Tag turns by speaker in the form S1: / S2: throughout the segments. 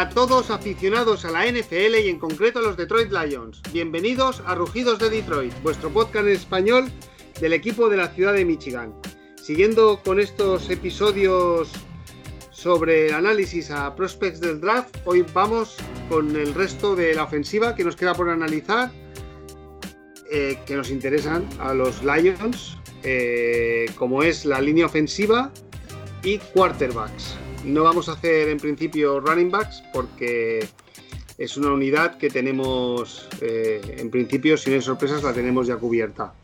S1: A todos aficionados a la NFL y en concreto a los Detroit Lions. Bienvenidos a Rugidos de Detroit, vuestro podcast en español del equipo de la ciudad de Michigan. Siguiendo con estos episodios sobre el análisis a prospects del draft, hoy vamos con el resto de la ofensiva que nos queda por analizar, eh, que nos interesan a los Lions, eh, como es la línea ofensiva y quarterbacks. No vamos a hacer en principio running backs porque es una unidad que tenemos, eh, en principio, sin hay sorpresas, la tenemos ya cubierta.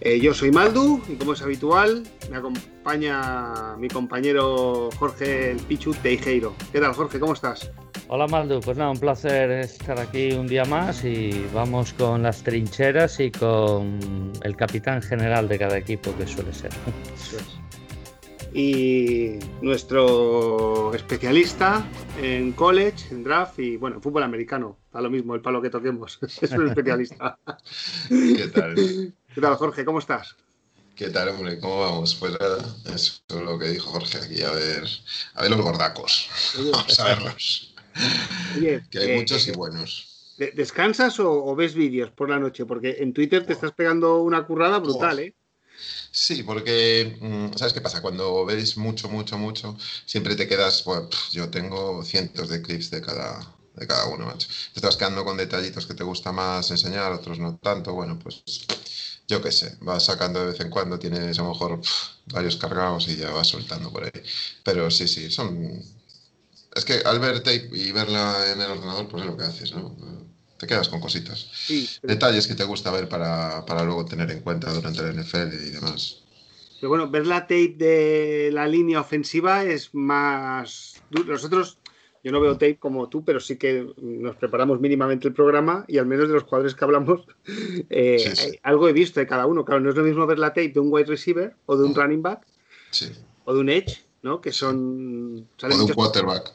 S1: Eh, yo soy Maldu y como es habitual, me acompaña mi compañero Jorge el Pichu Teijeiro. ¿Qué tal, Jorge? ¿Cómo estás?
S2: Hola Maldu, pues nada, un placer estar aquí un día más y vamos con las trincheras y con el capitán general de cada equipo que suele ser. Eso es
S1: y nuestro especialista en college, en draft y bueno, en fútbol americano. Da lo mismo el palo que toquemos. es un especialista.
S3: ¿Qué tal?
S1: ¿Qué tal, Jorge? ¿Cómo estás?
S3: ¿Qué tal, hombre? ¿Cómo vamos? Pues nada, eso es lo que dijo Jorge aquí, a ver, a ver los gordacos. vamos a verlos. que hay eh, muchos y buenos.
S1: ¿Descansas o, ves vídeos por la noche? Porque en Twitter te estás pegando una currada brutal, ¿eh?
S3: Sí, porque, mm, ¿sabes qué pasa? Cuando veis mucho, mucho, mucho, siempre te quedas, bueno, yo tengo cientos de clips de cada, de cada uno, macho. Te estás quedando con detallitos que te gusta más enseñar, otros no tanto, bueno, pues yo qué sé, vas sacando de vez en cuando, tienes a lo mejor varios cargados y ya vas soltando por ahí. Pero sí, sí, son... Es que al ver tape y verla en el ordenador, pues es lo que haces, ¿no? Te quedas con cositas. Detalles que te gusta ver para, luego tener en cuenta durante el NFL y demás.
S1: Pero bueno, ver la tape de la línea ofensiva es más Nosotros, yo no veo tape como tú, pero sí que nos preparamos mínimamente el programa y al menos de los cuadros que hablamos, eh, algo he visto de cada uno. Claro, no es lo mismo ver la tape de un wide receiver o de un running back o de un edge ¿no? Que son.
S3: O de un quarterback.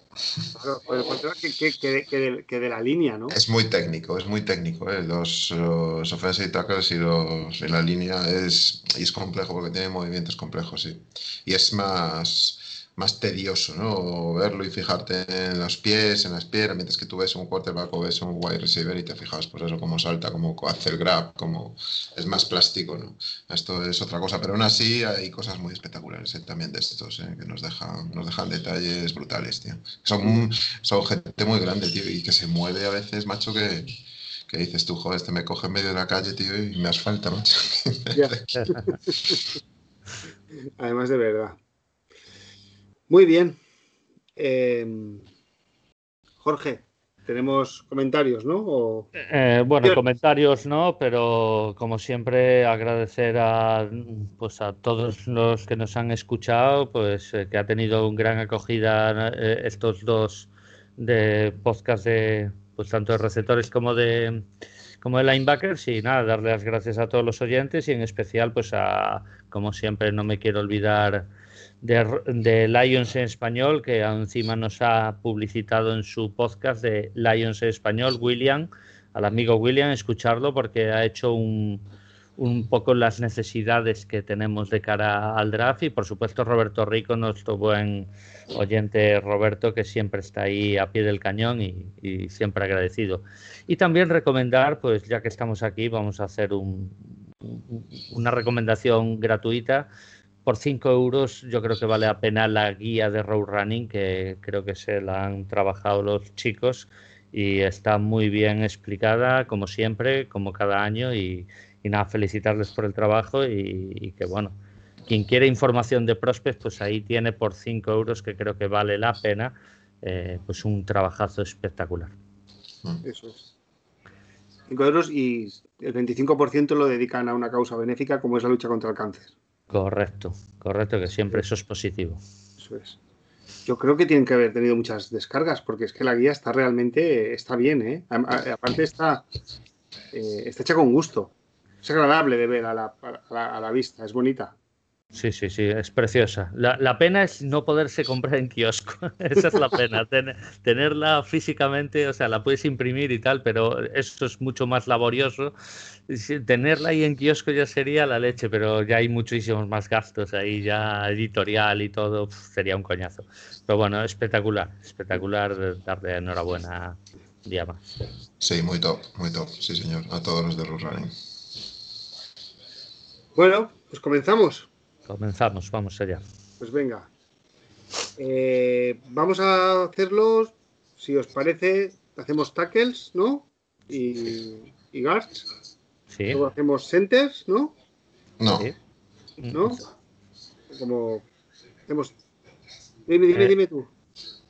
S1: que, de, la línea, ¿no?
S3: Es muy técnico, es muy técnico. ¿eh? Los, los offensive tackles y, los, en la línea es, y es complejo porque tiene movimientos complejos, sí. Y es más más tedioso, ¿no? Verlo y fijarte en los pies, en las piernas, mientras que tú ves un quarterback o ves un wide receiver y te fijas, pues eso, cómo salta, cómo hace el grab, cómo es más plástico, ¿no? Esto es otra cosa, pero aún así hay cosas muy espectaculares ¿eh? también de estos, ¿eh? que nos dejan, nos dejan detalles brutales, tío. Son, son gente muy grande, tío, y que se mueve a veces, macho, que, que dices tú, joder, este me coge en medio de la calle, tío, y me asfalta, macho.
S1: Además de verdad. Muy bien. Em, Jorge, tenemos comentarios, ¿no?
S2: Eh, bueno, comentarios no, pero como siempre agradecer a, pues a todos los que nos han escuchado, pues eh, que ha tenido una gran acogida eh, estos dos de podcast de pues tanto de receptores como de como de linebackers y nada, darle las gracias a todos los oyentes y en especial pues a como siempre no me quiero olvidar de, Lions en español, que encima nos ha publicitado en su podcast de Lions en español, William, al amigo William, escucharlo porque ha hecho un, un poco las necesidades que tenemos de cara al draft y por supuesto Roberto Rico, nuestro buen oyente Roberto que siempre está ahí a pie del cañón y, y, siempre agradecido. Y también recomendar, pues ya que estamos aquí, vamos a hacer un, una recomendación gratuita por 5 euros yo creo que vale la pena la guía de road running que creo que se la han trabajado los chicos y está muy bien explicada como siempre, como cada año y, nada, felicitarles por el trabajo y, que bueno, quien quiere información de prospects pues ahí tiene por 5 euros que creo que vale la pena eh, pues un trabajazo espectacular.
S1: Eso es. 5 euros y el 25% lo dedican a una causa benéfica como es la lucha contra el cáncer.
S2: Correcto, correcto, que siempre eso es positivo.
S1: Eso es. Yo creo que tienen que haber tenido muchas descargas, porque es que la guía está realmente, está bien, ¿eh? Aparte está, eh, está hecha con gusto. Es agradable de ver a la, a la, vista, es bonita.
S2: Sí, sí, sí, es preciosa. La, pena es no poderse comprar en kiosco. Esa es la pena. tenerla físicamente, o sea, la puedes imprimir y tal, pero esto es mucho más laborioso. Tenerla ahí en kiosco ya sería la leche, pero ya hay muchísimos más gastos ahí, ya editorial y todo, sería un coñazo. Pero bueno, espectacular, espectacular darle enhorabuena más.
S3: Sí, muy top, muy top, sí señor, a todos los de Root Running.
S1: Bueno, pues comenzamos.
S2: Comenzamos, vamos allá.
S1: Pues venga. Eh, vamos a hacerlos, si os parece, hacemos tackles, ¿no? Y, y guards.
S2: Sí.
S1: Luego hacemos centers, ¿no?
S3: No.
S1: ¿No? Como hacemos. Dime, dime,
S2: Eh.
S1: dime tú.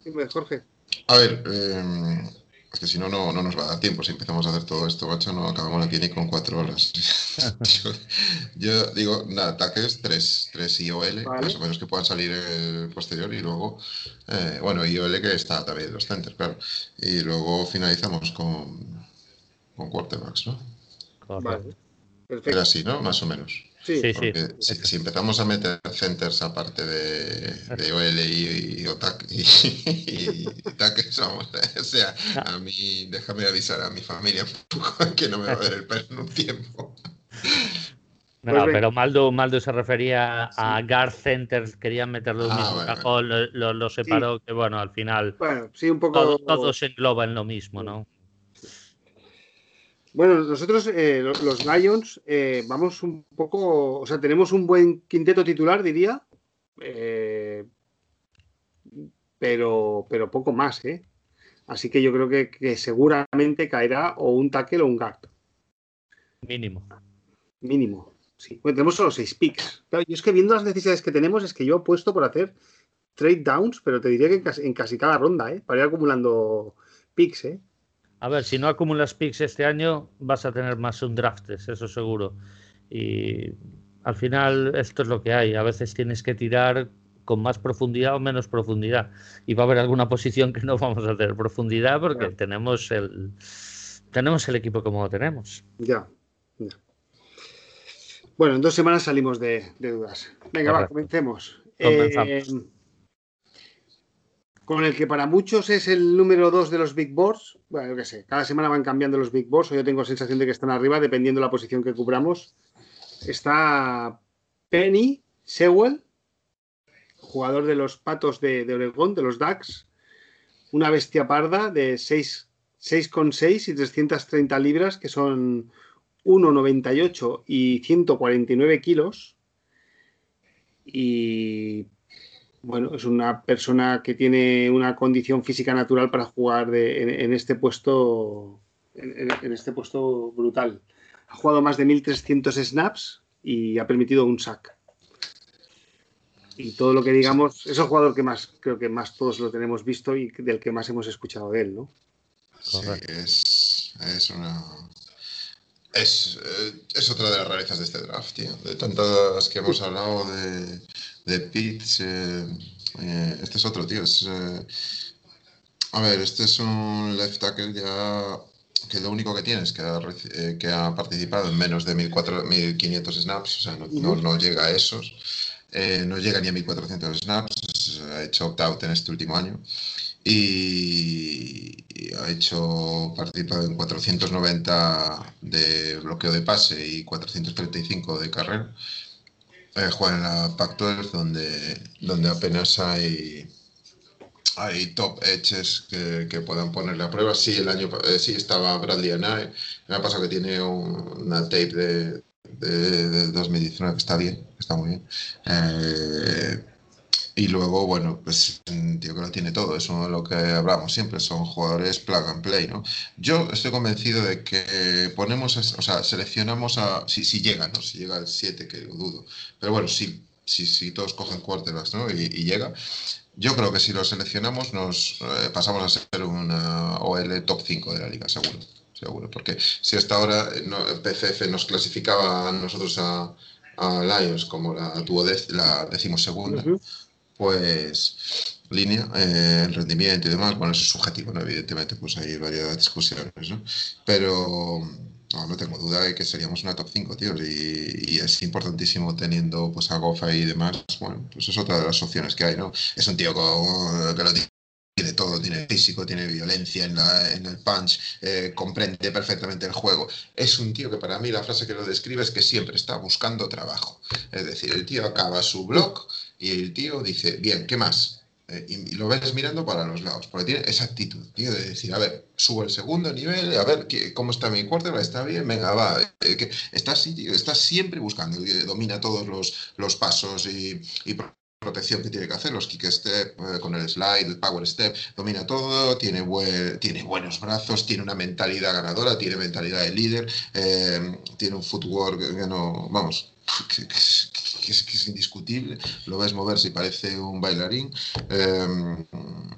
S1: Dime, Jorge.
S3: A ver, eh, es que si no, no, no nos va a dar tiempo. Si empezamos a hacer todo esto, macho, no acabamos aquí ni con cuatro horas. yo, yo digo, nada, ataques, tres, tres IOL,
S1: Vale.
S3: más o menos que puedan salir el posterior y luego, eh, bueno, IOL que está también los centers, claro. Y luego finalizamos con, con quarterbacks, ¿no?
S1: Vale.
S3: Era
S1: Perfecto.
S3: así, ¿no? Más o menos.
S1: Sí.
S2: Sí,
S3: si, si empezamos a meter centers aparte de, de OL y, y, OTAC y, y, y taques, vamos, o sea, a mí, déjame avisar a mi familia un poco que no me va a ver el pelo en un tiempo.
S2: No,
S1: Pues
S2: pero Maldo, Maldo se refería a Guard Centers, querían meterlo en el
S3: Ah,
S2: mismo
S3: vale,
S2: cajón, lo, lo- lo separó, que bueno, al final
S1: Bueno, sí, un poco.
S2: todo, todo se engloba en lo mismo, ¿no?
S1: Bueno, nosotros, eh, lo- los Lions, eh, vamos un poco. O sea, tenemos un buen quinteto titular, diría. eh, pero, pero poco más, ¿eh? Así que yo creo que, que seguramente caerá o un tackle o un guard.
S2: Mínimo.
S1: Mínimo. Sí. Bueno, tenemos solo seis picks. Claro, yo es que viendo las necesidades que tenemos, es que yo apuesto por hacer trade downs, pero te diría que en casi, en casi cada ronda, ¿eh? Para ir acumulando picks, ¿eh?
S2: A ver, si no acumulas picks este año, vas a tener más un draftes, eso seguro. Y al final esto es lo que hay. A veces tienes que tirar con más profundidad o menos profundidad. Y va a haber alguna posición que no vamos a tener profundidad porque tenemos el tenemos el equipo como lo tenemos.
S1: Ya. Bueno, en dos semanas salimos de, de dudas. Venga, va, comencemos.
S2: Comenzamos.
S1: Eh, con el que para muchos es el número dos de los Big Boards. Bueno, yo qué sé, cada semana van cambiando los Big Boards, o yo tengo sensación de que están arriba, dependiendo de la posición que cubramos. Está Penny Sewell, jugador de los Patos de, Oregón, de los Ducks. Una bestia parda de 6 6,6 y 330 libras, que son 1,98 y 149 kilos. Y bueno, es una persona que tiene una condición física natural para jugar de- en, en este puesto en, este puesto brutal. Ha jugado más de 1.300 snaps y ha permitido un sack. Y todo lo que digamos, es el jugador que más, creo que más todos lo tenemos visto y del que más hemos escuchado de él, ¿no?
S3: Sí, es, es una. Es, eh, es otra de las rarezas de este draft, tío. De tantas que hemos hablado de, de Pitts, eh, eh, este es otro, tío. Es, eh, a ver, este es un left tackle ya que lo único que tiene es que ha, eh, que ha participado en menos de 1400 1500 snaps, o sea, no, no, no llega a esos. Eh, no llega ni a 1400 snaps, ha hecho opt-out en este último año y, y ha hecho participado en 490 de bloqueo de pase y 435 de carrera. Eh, juega en la Pac-12 donde, donde apenas hay hay top edges que, que puedan ponerle a prueba. Sí, el año eh, sí estaba Bradley Anay. Me ha pasado que tiene un- una tape de, de, de 2019 que está bien, está muy bien. Eh, y luego, bueno, pues un tío que tiene todo, eso es lo que hablamos siempre, son jugadores plug and play, ¿no? Yo estoy convencido de que ponemos, o sea, seleccionamos a, si, si llega, ¿no? Si llega al 7, que lo dudo, pero bueno, si, si, si todos cogen quarterbacks, ¿no? Y, y llega, yo creo que si lo seleccionamos nos eh, pasamos a ser una OL top 5 de la liga, seguro, seguro, porque si hasta ahora eh, no, PFF nos clasificaba a nosotros a, a Lions como la, la decimosegunda,
S1: Ujú.
S3: Pues línea, eh, el rendimiento y demás, bueno, eso es subjetivo, ¿no? Evidentemente, pues hay varias discusiones, ¿no? Pero No, no tengo duda de que seríamos una top 5, tío. Y, es importantísimo teniendo pues a Goff y demás. Bueno, pues es otra de las opciones que hay, ¿no? Es un tío que lo tiene todo, tiene físico, tiene violencia en, la, en el punch, eh, comprende perfectamente el juego. Es un tío que para mí la frase que lo describe es que siempre está buscando trabajo. Es decir, el tío acaba su blog y el tío dice, bien, ¿qué más? Eh, y, lo ves mirando para los lados, porque tiene esa actitud, tío, de decir, a ver, subo el segundo nivel, a ver cómo está mi quarterback, está bien, venga, va, eh, que está, está siempre buscando, domina todos los, los pasos y, protección que tiene que hacer, los kick step, eh, con el slide, el power step, domina todo, tiene, tiene buenos brazos, tiene una mentalidad ganadora, tiene mentalidad de líder, tiene un footwork que no, vamos, que es, indiscutible, lo ves mover si parece un bailarín, em,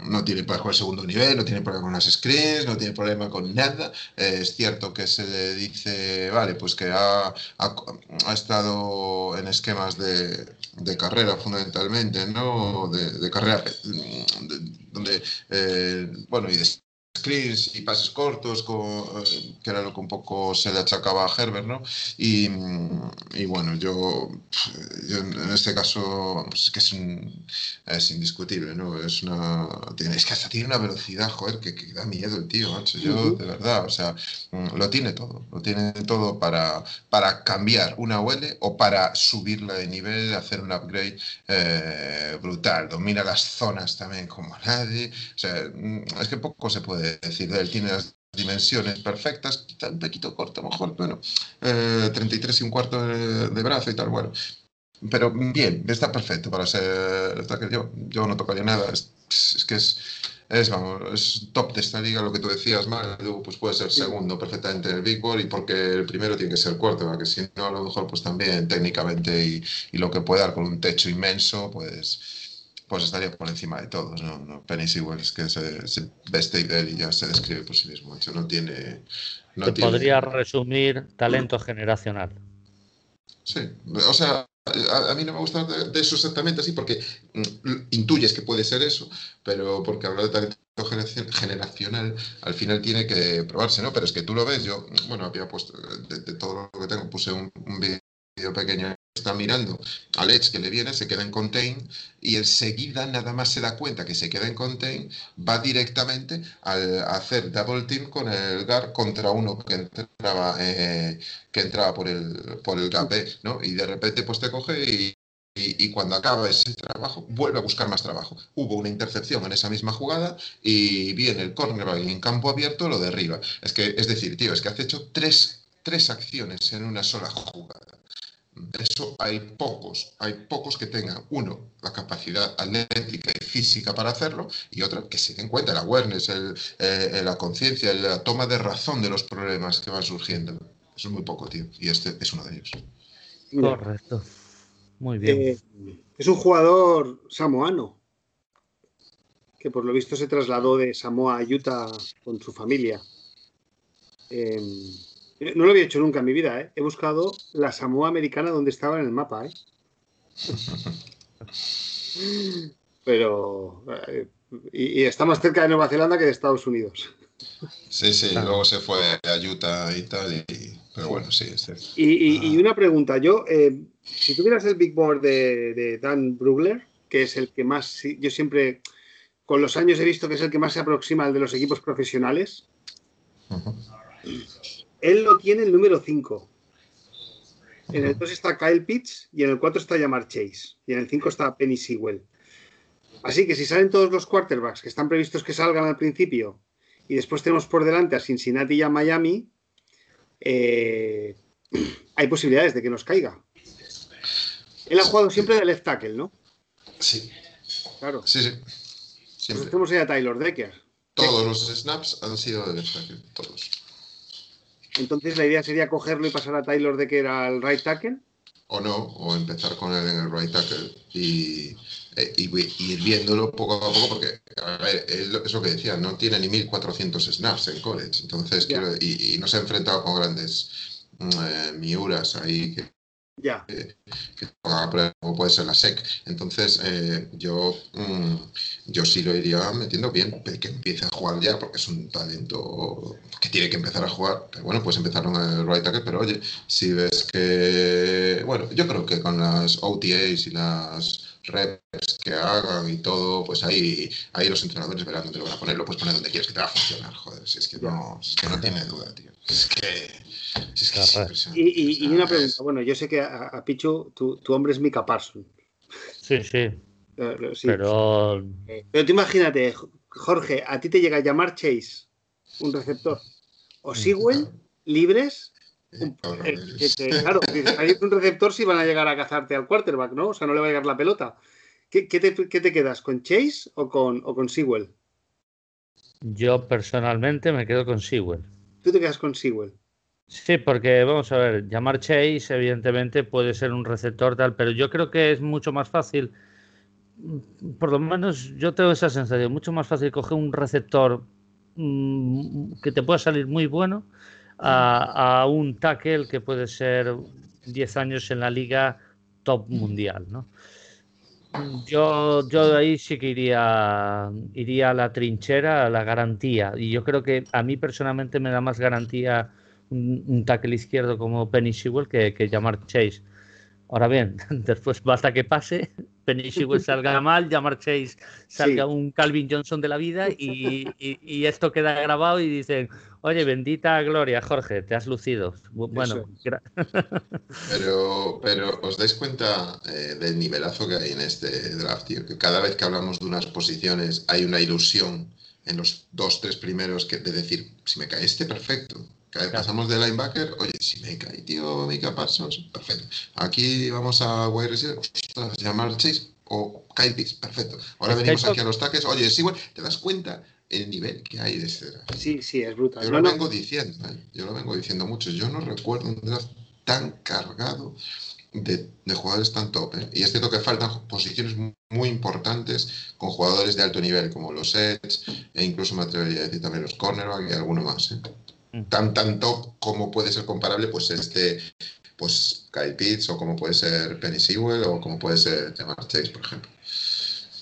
S3: no tiene con el segundo nivel, no tiene problema con las screens, no tiene problema con nada. Eh, es cierto que se le dice, vale, pues que ha, ha, estado en esquemas de, de, carrera fundamentalmente, ¿no? De, carrera, donde, eh, bueno, y de screens y pases cortos, eh, que era lo que un poco se le achacaba a Herbert, ¿no? Y, y bueno, yo, yo, en este caso pues es que es, es, indiscutible, ¿no? Es, una, es que hasta tiene una velocidad, joder, que, da miedo el tío, macho. Yo, de verdad, o sea, mm, lo tiene todo, lo tiene todo para, para cambiar una OL o para subirla de nivel, hacer un upgrade eh, brutal. Domina las zonas también como nadie. O sea, mm, es que poco se puede es decir, él tiene las dimensiones perfectas, quizá un poquito corto, mejor, bueno, 33 eh, y un cuarto de, brazo y tal, bueno. Pero bien, está perfecto para ser yo, yo no tocaría nada, es, que es, es, vamos, es top de esta liga, lo que tú decías, Manu, pues puede ser segundo perfectamente en el Big Board y porque el primero tiene que ser cuarto, que si no, a lo mejor pues también técnicamente y, y lo que puede dar con un techo inmenso, pues pues estaría por encima de todos, ¿no? no Penny es que se, se veste y ya se describe por sí mismo. Hecho, no tiene.
S2: No podría resumir talento generacional.
S3: Sí, o sea, a, mí no me gusta de, eso exactamente así porque mm, intuyes que puede ser eso, pero porque hablar de talento generacional al final tiene que probarse, ¿no? Pero es que tú lo ves, yo, bueno, había puesto, de, todo lo que tengo, puse un, un vídeo pequeño está mirando al Edge que le viene, se queda en contain y enseguida nada más se da cuenta que se queda en contain, va directamente a hacer double team con el guard contra uno que entraba, eh, que entraba por el, por el gap, ¿no? Y de repente pues te coge y, y, cuando acaba ese trabajo, vuelve a buscar más trabajo. Hubo una intercepción en esa misma jugada y viene el cornerback en campo abierto, lo derriba. Es que, es decir, tío, es que has hecho tres, tres acciones en una sola jugada. Eso hay pocos, hay pocos que tengan, uno, la capacidad atlética y física para hacerlo, y otro, que se den cuenta el awareness, el, eh, la conciencia, la toma de razón de los problemas que van surgiendo. Eso es muy poco, tío, y este es uno de ellos.
S2: Correcto. Muy bien. Eh,
S1: es un jugador samoano, que por lo visto se trasladó de Samoa a Utah con su familia. Eh, no lo había hecho nunca en mi vida, ¿eh? He buscado la Samoa americana donde estaba en el mapa, ¿eh? Pero. Eh, y, está más cerca de Nueva Zelanda que de Estados Unidos.
S3: Sí, sí, luego se fue a Utah y tal, pero bueno, sí, es cierto.
S1: Y, ah. una pregunta, yo, eh, si tuvieras el Big Board de, Dan Brugler, que es el que más, yo siempre, con los años he visto que es el que más se aproxima al de los equipos profesionales, él lo tiene el número 5. En el 2 está Kyle Pitts y en el 4 está Yamar Chase. Y en el 5 está Penny Sewell. Así que si salen todos los quarterbacks que están previstos que salgan al principio y después tenemos por delante a Cincinnati y a Miami, eh, hay posibilidades de que nos caiga. Él ha jugado siempre de left tackle, ¿no?
S3: Sí.
S1: Claro.
S3: Sí, sí.
S1: Siempre. tenemos ahí a Tyler Decker.
S3: Todos los snaps han sido de left tackle, todos.
S1: Entonces la idea sería cogerlo y pasar a Taylor de que era el right tackle.
S3: O no, o empezar con él en el right tackle y, e, ir viéndolo poco a poco, porque a ver, es lo que decía, no tiene ni 1400 snaps en college, entonces quiero, y, no se ha enfrentado con grandes mm, eh, miuras ahí que,
S1: Ya.
S3: que como puede ser la SEC. Entonces, eh, yo, mm, yo sí lo iría metiendo bien, que empiece a jugar ya, porque es un talento que tiene que empezar a jugar. Pero bueno, pues empezaron el right tackle, pero oye, si ves que. Bueno, yo creo que con las OTAs y las reps que hagan y todo, pues ahí, ahí los entrenadores verán dónde lo van a poner, lo puedes poner donde quieres que te va a funcionar, joder, si es que no, si es que no tiene duda, tío. Es que
S1: y, una pregunta, bueno, yo sé que a, Pichu, tu, hombre es Mika Parson.
S2: Sí, sí. Pero...
S1: Eh, pero tú imagínate, Jorge, a ti te llega a llamar Chase, un receptor, o Sewell, libres, claro, hay un receptor si van a llegar a cazarte al quarterback, ¿no? O sea, no le va a llegar la pelota. ¿Qué, te, quedas? ¿Con Chase o con, o con Sewell?
S2: Yo personalmente me quedo con Sewell.
S1: ¿Tú te quedas con Sewell?
S2: Sí, porque vamos a ver, llamar Chase evidentemente puede ser un receptor tal, pero yo creo que es mucho más fácil, por lo menos yo tengo esa sensación, mucho más fácil coger un receptor mm, que te pueda salir muy bueno a, un tackle que puede ser 10 años en la liga top mundial, ¿no? Yo, yo ahí sí que iría, iría a la trinchera, a la garantía. Y yo creo que a mí personalmente me da más garantía un, tackle izquierdo como Penny Sewell que, que llamar Chase. Ahora bien, después basta que pase, Penny Sewell salga mal, llamar Chase salga un Calvin Johnson de la vida y, y, esto queda grabado y dicen, oye, bendita gloria, Jorge, te has lucido. Bueno,
S3: pero, pero os dais cuenta eh, del nivelazo que hay en este draft, tío, que cada vez que hablamos de unas posiciones hay una ilusión en los dos, tres primeros que, de decir, si me cae este, perfecto Pasamos de linebacker, oye, si me cae, tío, Mika Parsons, perfecto. Aquí vamos a wide receiver, llamar Chase o Kyle Pitts, perfecto. Ahora venimos aquí a los taques, oye, sí, bueno, te das cuenta el nivel que hay de este draft.
S1: Sí, sí, es brutal.
S3: Yo lo vengo diciendo, ¿eh? yo lo vengo diciendo mucho. Yo no recuerdo un draft tan cargado de, jugadores tan top. ¿eh? Y es cierto que faltan posiciones muy, importantes con jugadores de alto nivel, como los Edge, e incluso me atrevería a decir también los cornerback y alguno más. ¿eh? tan tanto como puede ser comparable pues este pues Kyle Pitts o como puede ser Penny Sewell o como puede ser Jamar Chase por ejemplo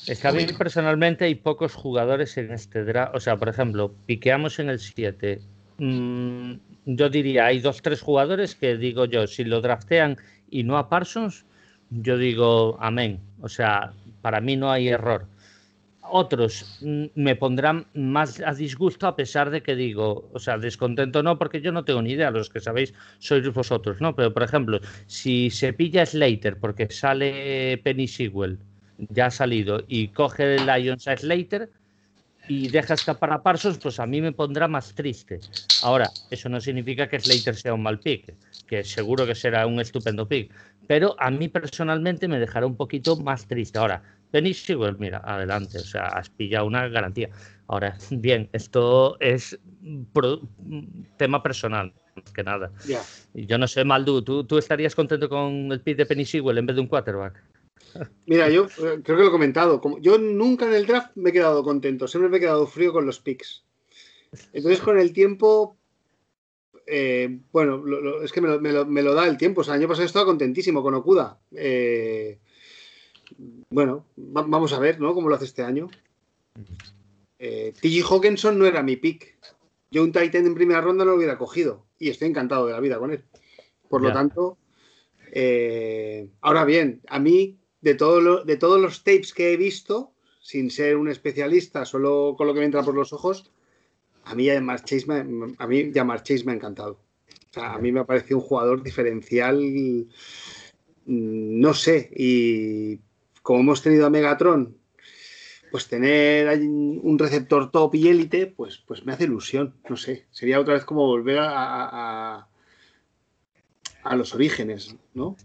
S2: es que a mí personalmente hay pocos jugadores en este draft o sea por ejemplo piqueamos en el 7 mm, yo diría hay dos tres jugadores que digo yo si lo draftean y no a Parsons yo digo amén. O sea para mí no hay error. Otros mm, me pondrán más a disgusto a pesar de que digo, o sea, descontento no, porque yo no tengo ni idea, los que sabéis sois vosotros, ¿no? Pero, por ejemplo, si se pilla Slater porque sale Penny Sewell, ya ha salido, y coge el Lions a Slater y deja escapar a Parsons, pues a mí me pondrá más triste. Ahora, eso no significa que Slater sea un mal pick, que seguro que será un estupendo pick, pero a mí personalmente me dejará un poquito más triste. Ahora, Penny pues mira, adelante, o sea, has pillado una garantía. Ahora, bien, esto es tema personal, más que nada. Yo no sé, Maldu, ¿tú, ¿tú estarías contento con el pick de Penny Sewell en vez de un quarterback?
S1: Mira, yo eh, creo que lo he comentado. Como, yo nunca en el draft me he quedado contento, siempre me he quedado frío con los picks. Entonces, con el tiempo, eh, bueno, es que me lo, me lo, da el tiempo. O sea, el año pasado estaba contentísimo con Okuda. Eh, bueno, vamos a ver, ¿no? Cómo lo hace este año. Eh, TG Hawkinson no era mi pick. Yo un Titan en primera ronda no lo hubiera cogido. Y estoy encantado de la vida con él. Por lo tanto, ahora bien, a mí, de, de todos los tapes que he visto, sin ser un especialista, solo con lo que me entra por los ojos, a mí Jamar Chase me, a mí Chase me ha encantado. O sea, a mí me ha parecido un jugador diferencial, mm, no sé, y como hemos tenido a Megatron, pues tener un receptor top y élite, pues, pues me hace ilusión, no sé, sería otra vez como volver a, a, los orígenes, ¿no?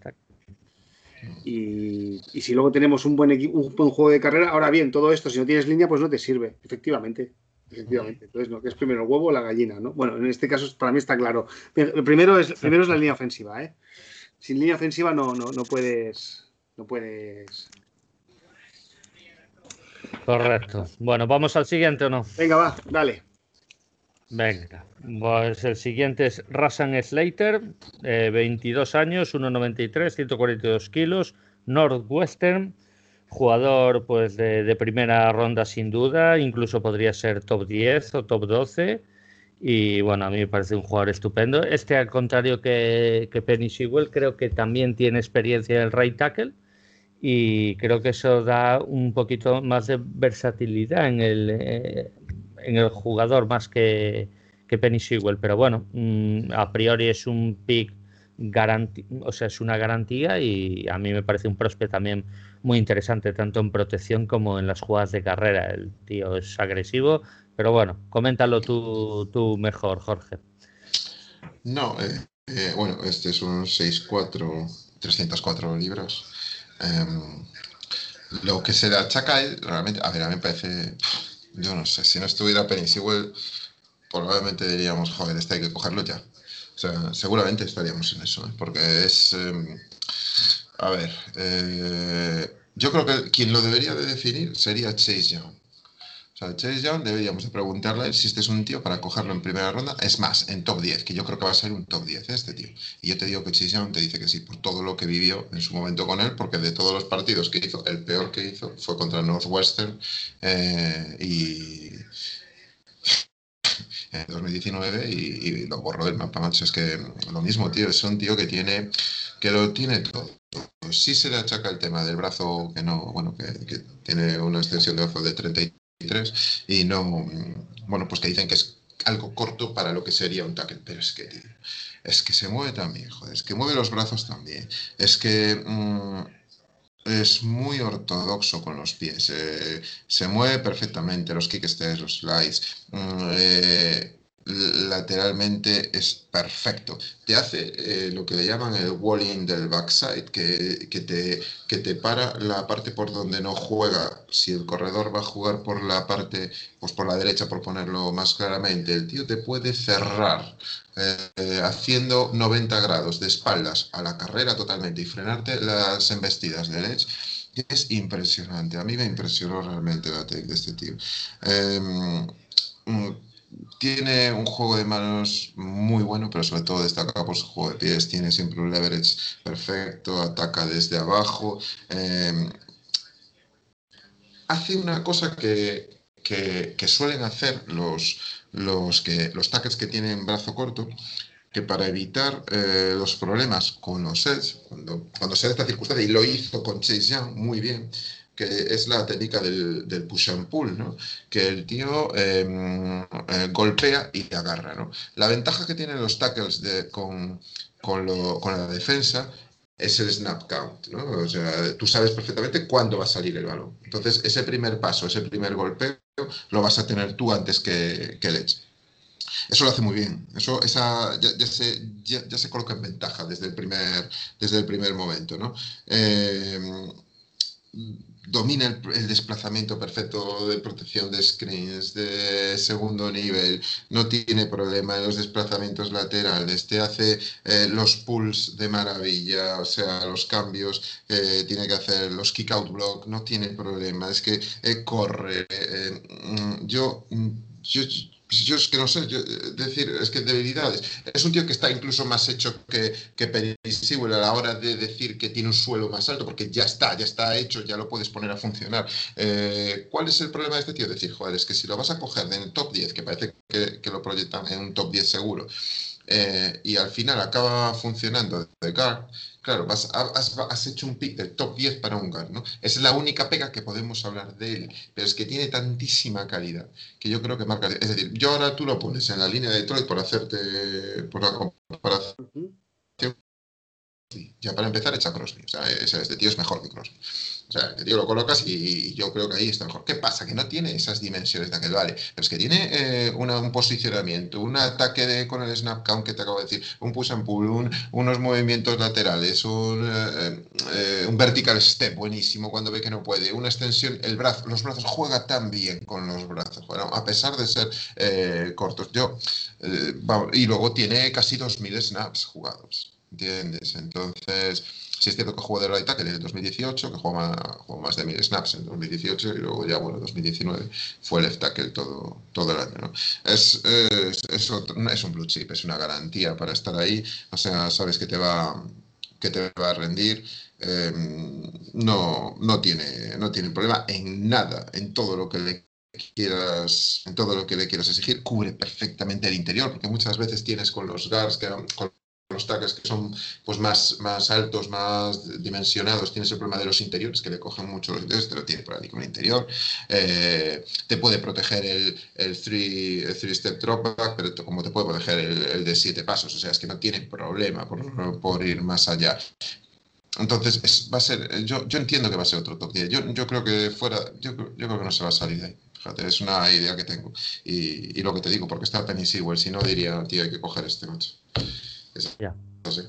S1: Y, si luego tenemos un buen, un buen juego de carrera, ahora bien, todo esto, si no tienes línea, pues no te sirve, efectivamente. Efectivamente. Entonces, ¿no? ¿qué es primero el huevo o la gallina? ¿no? Bueno, en este caso para mí está claro. Primero es, primero es la línea ofensiva, ¿eh? Sin línea ofensiva no, no, no puedes. No puedes
S2: Correcto. Bueno, ¿vamos al siguiente o no?
S1: Venga, va, dale.
S2: Venga, pues el siguiente es Rasan Slater, 22 eh, años, 1,93, 142 kilos, Northwestern, jugador pues de, primera ronda sin duda, incluso podría ser top 10 o top 12. Y bueno, a mí me parece un jugador estupendo. Este, al contrario que, que Penny Sewell, creo que también tiene experiencia en el right tackle y creo que eso da un poquito más de versatilidad en el, eh, en el jugador más que, que Penny Sewell. Pero bueno, mm, a priori es un pick o sea, es una garantía y a mí me parece un prospect también muy interesante, tanto en protección como en las jugadas de carrera. El tío es agresivo, pero bueno, coméntalo tú, tú mejor, Jorge.
S3: No, eh, eh, bueno, este es un 6'4, 304 libras. Em, lo que se le achaca realmente, a ver, a mí me parece, yo no sé, si no estuviera Penny Sewell, probablemente diríamos, joder, este hay que cogerlo ya. O sea, seguramente estaríamos en eso, ¿eh? porque es, em, a ver, eh, yo creo que quien lo debería de definir sería Chase Young sea, Chase Young deberíamos de preguntarle si este es un tío para cogerlo en primera ronda. Es más, en top 10, que yo creo que va a ser un top 10 este tío. Y yo te digo que Chase Young te dice que sí, por todo lo que vivió en su momento con él, porque de todos los partidos que hizo, el peor que hizo fue contra Northwestern eh, y en 2019 y, lo borró del mapa, macho. Es que lo mismo, tío, es un tío que tiene, que lo tiene todo. Sí se le achaca el tema del brazo que no, bueno, que, tiene una extensión de brazo de 30 y no, bueno, pues que dicen que es algo corto para lo que sería un tackle, pero es que, es que se mueve también, joder, es que mueve los brazos también, es que mm, es muy ortodoxo con los pies, eh, se mueve perfectamente, los kicksters, los slides, lateralmente es perfecto. Te hace eh, lo que le llaman el walling del backside, que, que, te, que te para la parte por donde no juega. Si el corredor va a jugar por la parte, pues por la derecha, por ponerlo más claramente, el tío te puede cerrar eh, haciendo 90 grados de espaldas a la carrera totalmente y frenarte las embestidas del edge. Es impresionante. A mí me impresionó realmente la tech de este tío. Em, tiene un juego de manos muy bueno, pero sobre todo destaca por su juego de pies. Tiene siempre un leverage perfecto, ataca desde abajo. Em, hace una cosa que, suelen hacer los, los, que, los tackles que tienen brazo corto, que para evitar eh, los problemas con los sets, cuando, cuando se da esta circunstancia, y lo hizo con Chase Young muy bien, que es la técnica del, push and pull, ¿no? que el tío em, eh, golpea y agarra. ¿no? La ventaja que tienen los tackles con, con, la defensa es el snap count. ¿no? O sea, tú sabes perfectamente cuándo va a salir el balón. Entonces, ese primer paso, ese primer golpeo, lo vas a tener tú antes que, que el edge. Eso lo hace muy bien. Eso, esa, ya, se, coloca en ventaja desde el primer, desde el primer momento. ¿no? Eh, domina el, desplazamiento perfecto de protección de screens de segundo nivel, no tiene problema en los desplazamientos laterales, te hace eh, los pulls de maravilla, o sea, los cambios tiene que hacer, los kick out block, no tiene problema, es que eh, corre. Eh, mm, yo, yo pues yo es que no sé, eh, decir, es que debilidades. Es un tío que está incluso más hecho que, que a la hora de decir que tiene un suelo más alto, porque ya está, ya está hecho, ya lo puedes poner a funcionar. Eh, ¿Cuál es el problema de este tío? Decir, joder, es que si lo vas a coger en el top 10, que parece que, que lo proyectan en un top 10 seguro, eh, y al final acaba funcionando de guard, claro, has, hecho un pick del top 10 para un guard, ¿no? Es la única pega que podemos hablar de él, pero es que tiene tantísima calidad que yo creo que marca. Es decir, yo ahora tú lo pones en la línea de Detroit por hacerte, por la comparación. Ya para empezar, echa Crosby. O sea, este tío es mejor que Crosby. O sea, que tío lo colocas y, yo creo que ahí está mejor. ¿Qué pasa? Que no tiene esas dimensiones de aquel vale, pero es que tiene eh, un posicionamiento, un ataque con el snap count que te acabo de decir, un push and pull, unos movimientos laterales, un, eh, eh, un, vertical step buenísimo cuando ve que no puede, una extensión, el brazo, los brazos, juega tan bien con los brazos, a pesar de ser cortos. Yo, y luego tiene casi 2.000 snaps jugados. ¿entiendes? Entonces, si es cierto que jugó de right tackle en el 2018, que jugó más, más de mil snaps en 2018 y luego ya, bueno, 2019 fue left tackle todo, todo el año, ¿no? Es, es, es, es un blue chip, es una garantía para estar ahí, o sea, sabes que te va, que te va a rendir. Eh, no, no, tiene, no tiene problema en nada, en todo lo que le quieras, en todo lo que le quieras exigir, cubre perfectamente el interior, porque muchas veces tienes con los guards, que, con los tackles que son pues más, más altos, más dimensionados, tienes el problema de los interiores, que le cogen mucho los interiores, te lo tiene por ahí con el interior, eh, te puede proteger el, three, step drop back, pero como te puede proteger el, de siete pasos, o sea, es que no tiene problema por, por ir más allá. Entonces, es, va a ser, yo, yo entiendo que va a ser otro top 10. Yo, yo creo que fuera, yo, yo creo que no se va a salir de ahí. Fíjate, es una idea que tengo. Y, y lo que te digo, porque está Penny Sewell, si no diría, tío, hay que coger este macho. Es,
S2: Ya.
S3: no sé.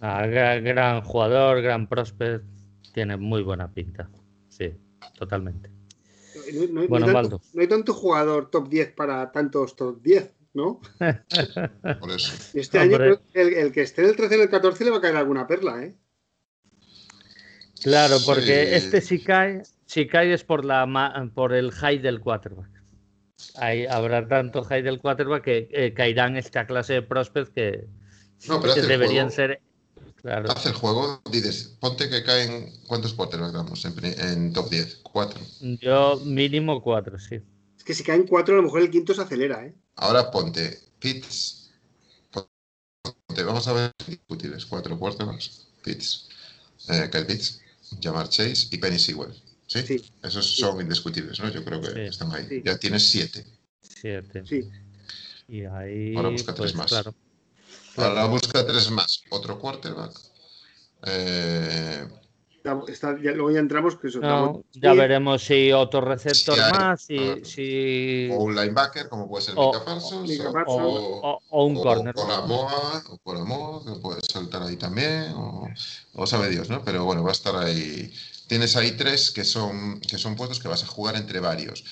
S2: Ah, gra- gran jugador, gran prospect, tiene muy buena pinta. Sí, totalmente.
S1: No, no- no
S2: Bueno,
S1: hay
S2: Baldo.
S1: tanto, no hay tanto jugador top 10 para tantos top 10, ¿no?
S3: Por eso.
S1: Este año
S2: Hombre.
S1: que el, el que esté en el 13 y en el 14 le va a caer alguna perla, ¿eh?
S2: Claro, porque
S3: Sí.
S2: este si cae, si cae es por la ma- por el high del quarterback. Habrá tanto high del quarterback que eh, caerán esta clase de prospects que,
S3: No, pero
S2: que
S3: hace el
S2: deberían
S3: juego.
S2: ser. Claro,
S3: Hace el juego, dices, ponte que caen. ¿Cuántos quarterbacks damos en, en top 10? Cuatro.
S2: yo mínimo cuatro, sí.
S1: Es que si caen cuatro, a lo mejor el quinto se acelera, ¿eh?
S3: Ahora ponte Pitts. Ponte, vamos a ver útiles. Cuatro quarterbacks. Pitts. Eh, Kyle Pitts, Jamar Chase y Penny Sewell. ¿Sí?
S1: Sí.
S3: Esos son indiscutibles, ¿no? Yo creo que
S2: Sí.
S3: están ahí.
S1: Sí.
S3: Ya tienes siete.
S2: Siete.
S1: Sí.
S2: Y ahí.
S3: Ahora busca tres
S2: pues,
S3: más.
S2: Claro.
S3: Ahora busca tres más. Otro quarterback. Eh,
S1: Está- ya- luego ya entramos que eso.
S2: No,
S1: estamos-
S2: ya
S1: Sí,
S2: veremos si otro receptor
S3: Sí hay.
S2: más, si,
S3: Ah.
S2: si-
S3: o un linebacker, como puede ser
S2: O-
S3: Mika Parsons. O- o-
S2: o, o un
S3: o
S2: corner.
S3: por amor, o por amor, que puede saltar ahí también, o, o sabe Dios, ¿no? Pero bueno, va a estar ahí. Tienes ahí tres que son, que son puestos que vas a jugar entre varios.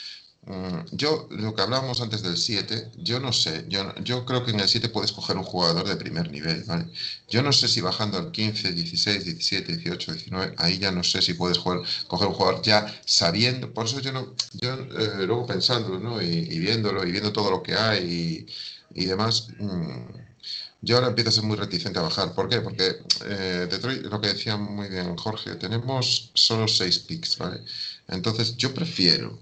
S3: Mm, Yo, lo que hablábamos antes del 7, yo no sé, yo, yo creo que en el 7 puedes coger un jugador de primer nivel, ¿vale? Yo no sé si bajando al 15, 16, 17, 18, 19, ahí ya no sé si puedes jugar, coger un jugador ya sabiendo, por eso yo no, yo eh, luego pensándolo, ¿no? Y, y viéndolo y viendo todo lo que hay y, y demás, mm, yo ahora empiezo a ser muy reticente a bajar. ¿Por qué? Porque eh, Detroit, lo que decía muy bien Jorge, tenemos solo seis picks, ¿vale? Entonces yo prefiero,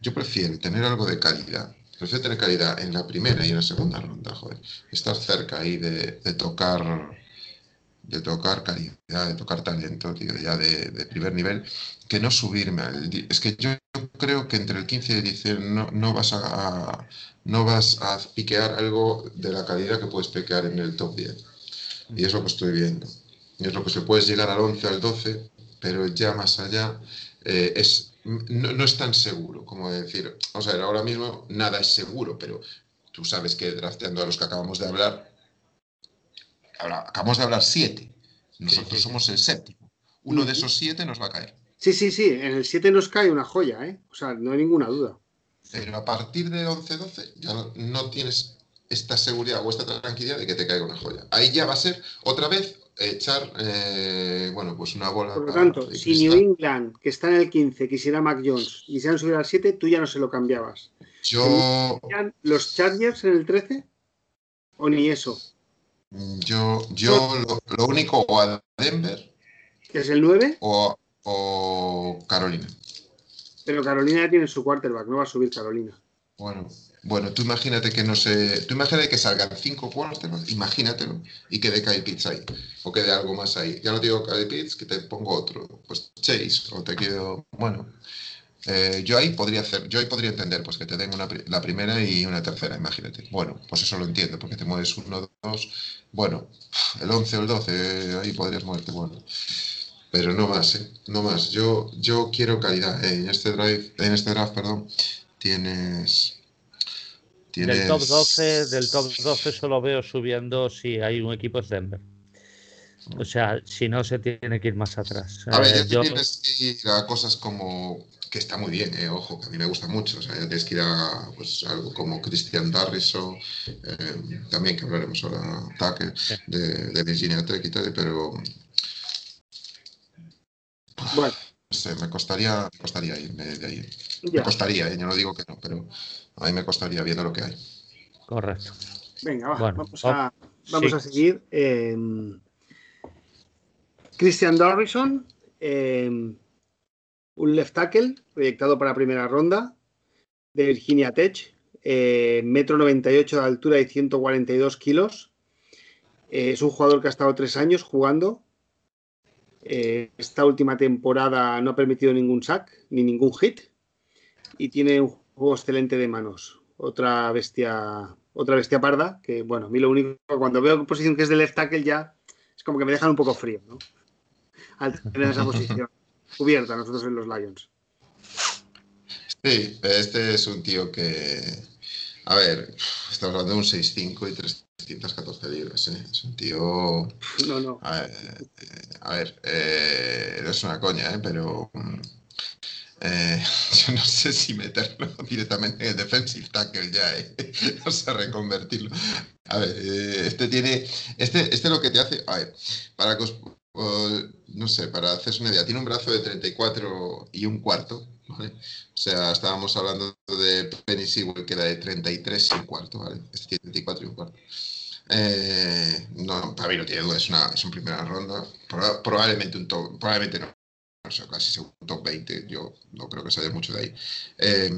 S3: yo prefiero tener algo de calidad. Prefiero tener calidad en la primera y en la segunda ronda, joder. Estar cerca ahí de, de tocar de tocar calidad, de tocar talento, tío, ya de, de primer nivel, que no subirme al... Es que yo creo que entre el 15 y el 16 no, no vas a, no vas a piquear algo de la calidad que puedes piquear en el top 10. Y es lo que estoy viendo. Y es lo que se puedes llegar al 11, al 12, pero ya más allá eh, es, no, no es tan seguro como decir, o sea, ahora mismo nada es seguro, pero tú sabes que drafteando a los que acabamos de hablar, ahora, acabamos de hablar siete, nosotros
S2: sí, sí.
S3: somos el séptimo. Uno de esos siete nos va a caer.
S1: Sí, sí, sí. En el 7 nos cae una joya, ¿eh? O sea, no hay ninguna duda.
S3: Pero a partir del 11-12 ya no, no tienes esta seguridad o esta tranquilidad de que te caiga una joya. Ahí ya va a ser otra vez echar, eh, bueno, pues una bola.
S1: Por lo tanto,
S3: de
S1: si
S3: cristal.
S1: New England, que está en el 15, quisiera Mac Jones y quisieran subir al 7, tú ya no se lo cambiabas.
S3: Yo,
S1: ¿Querían ¿Los Chargers en el 13? ¿O ni eso?
S3: Yo, yo lo, lo único o a Denver
S1: ¿Que es el 9?
S3: o, o Carolina.
S1: Pero Carolina ya tiene su quarterback, no va a subir Carolina.
S3: Bueno, bueno, tú imagínate que no sé, tú imagínate que salgan cinco quarterbacks, imagínatelo, y que de Kyle Pitts ahí, o que de algo más ahí. Ya no digo Kyle Pitts, que te pongo otro, pues Chase, o te quedo, bueno, eh, yo ahí podría hacer, yo ahí podría entender, pues que te den una, la primera y una tercera, imagínate. Bueno, pues eso lo entiendo, porque te mueves uno, dos, bueno, el 11 o el 12, eh, ahí podrías moverte, bueno. Pero no más, ¿eh? No más. Yo, yo quiero calidad. En este drive, en este draft, perdón, tienes. Tienes.
S2: Del top 12, del top 12 solo veo subiendo si hay un equipo es Denver. O sea, si no se tiene que ir más atrás.
S3: A ver, ya te
S2: yo-
S3: tienes que ir a cosas como que está muy bien, eh, ojo, que a mí me gusta mucho. O sea, tienes que ir a pues, algo como Christian Darriso, eh, también que hablaremos ahora, Tucker, de, de, Virginia Tech y tal, pero. Bueno. No sé, me costaría, me costaría irme de ahí. Me costaría, ¿eh? yo no digo que no, pero a mí me costaría viendo lo que hay.
S2: Correcto.
S1: Venga, vamos, a, vamos a seguir. Christian Darrison, em, un left tackle proyectado para primera ronda de Virginia Tech, eh, metro 98 de altura y 142 kilos. Eh, es un jugador que ha estado tres años jugando. Eh, esta última temporada no ha permitido ningún sack ni ningún hit y tiene un juego excelente de manos. Otra bestia, otra bestia parda que, bueno, a mí lo único, cuando veo posición que es de left tackle ya es como que me dejan un poco frío, ¿no? Al tener esa posición cubierta nosotros en los Lions.
S3: Sí, este es un tío que, a ver, estamos hablando de un 6'5 y 314 libras, ¿eh? Es un tío...
S1: No, no.
S3: A ver, eh, no es una coña, ¿eh? Pero... Eh, yo no sé si meterlo directamente en el defensive tackle ya, ¿eh? o sea, reconvertirlo. A ver, eh, este tiene, este, este lo que te hace, a ver, para que os, no sé, para hacerse una idea, tiene un brazo de 34 y un cuarto, ¿vale? O sea, estábamos hablando de Penny Sewell, que era de 33 y un cuarto, ¿vale? Este tiene 34 y un cuarto. Eh, no, para mí no tiene duda, es una, es una primera ronda. probablemente un top, probablemente no, o sea, casi segundo top 20, yo no creo que se dé mucho de ahí. Eh,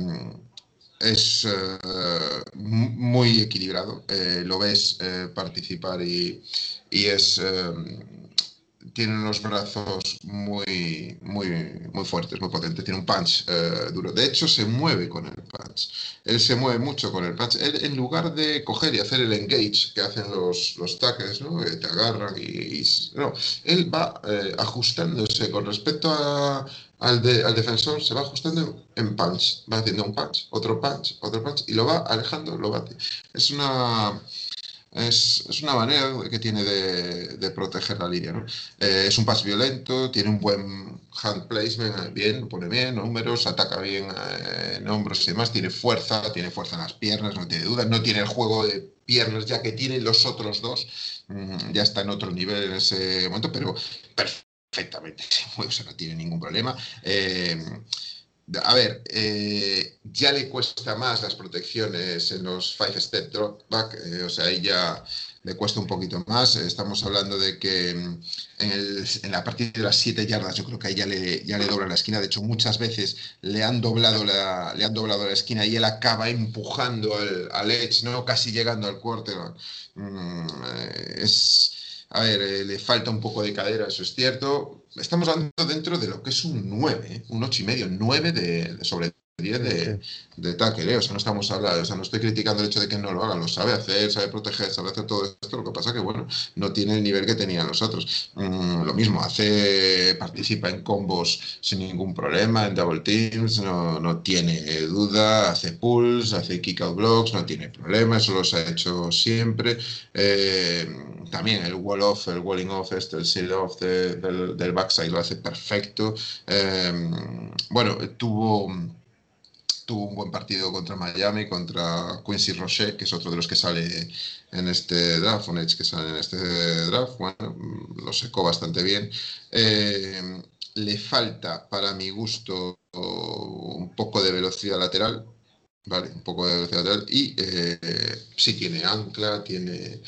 S3: es uh, muy equilibrado, eh, lo ves eh, participar y, y es tiene unos brazos muy, muy, muy fuertes, muy potentes, tiene un punch eh, duro. De hecho, se mueve con el punch. Él se mueve mucho con el punch. Él, en lugar de coger y hacer el engage que hacen los, los tackles, ¿no? Que te agarran y, No, él va eh, ajustándose con respecto a, al, de, al defensor, se va ajustando en punch. Va haciendo un punch, otro punch, otro punch, y lo va alejando, lo bate. Es una es, es, una manera que tiene de, de proteger la línea. ¿no? Eh, es un pass violento, tiene un buen hand placement, bien, pone bien números, ataca bien eh, en hombros y demás, tiene fuerza, tiene fuerza en las piernas, no tiene duda, no tiene el juego de piernas ya que tiene los otros dos, mm, ya está en otro nivel en ese momento, pero perfectamente se mueve, o sea, no tiene ningún problema. Eh, a ver, eh, ya le cuesta más las protecciones en los five step drop back, eh, o sea, ahí ya le cuesta un poquito más. Estamos hablando de que mm, en, el, en la partida de las siete yardas, yo creo que ahí ya le, ya le dobla la esquina. De hecho, muchas veces le han doblado la, le han doblado la esquina y él acaba empujando al, al edge, ¿no? casi llegando al quarterback. Mm, eh, es a ver, eh, le falta un poco de cadera, eso es cierto. Estamos hablando dentro de lo que es un 9, ¿eh? un 8,5, 9 de, de sobre 10 de, de tackle, ¿eh? o sea, no estamos hablando, o sea, no estoy criticando el hecho de que no lo haga, lo sabe hacer, sabe proteger, sabe hacer todo esto, lo que pasa que, bueno, no tiene el nivel que tenían los otros. Mm, lo mismo, hace, participa en combos sin ningún problema, en double teams, no, no tiene duda, hace pulls, hace kick out blocks, no tiene problema, eso lo ha hecho siempre. Eh, también el wall off, el walling off, este, el seal off del, del backside lo hace perfecto. Eh, bueno, tuvo tuvo un buen partido contra Miami, contra Quincy Roche, que es otro de los que sale en este draft, un edge que sale en este draft, bueno, lo secó bastante bien. Eh, le falta, para mi gusto, un poco de velocidad lateral, ¿vale? Un poco de velocidad lateral y eh, sí tiene ancla, tiene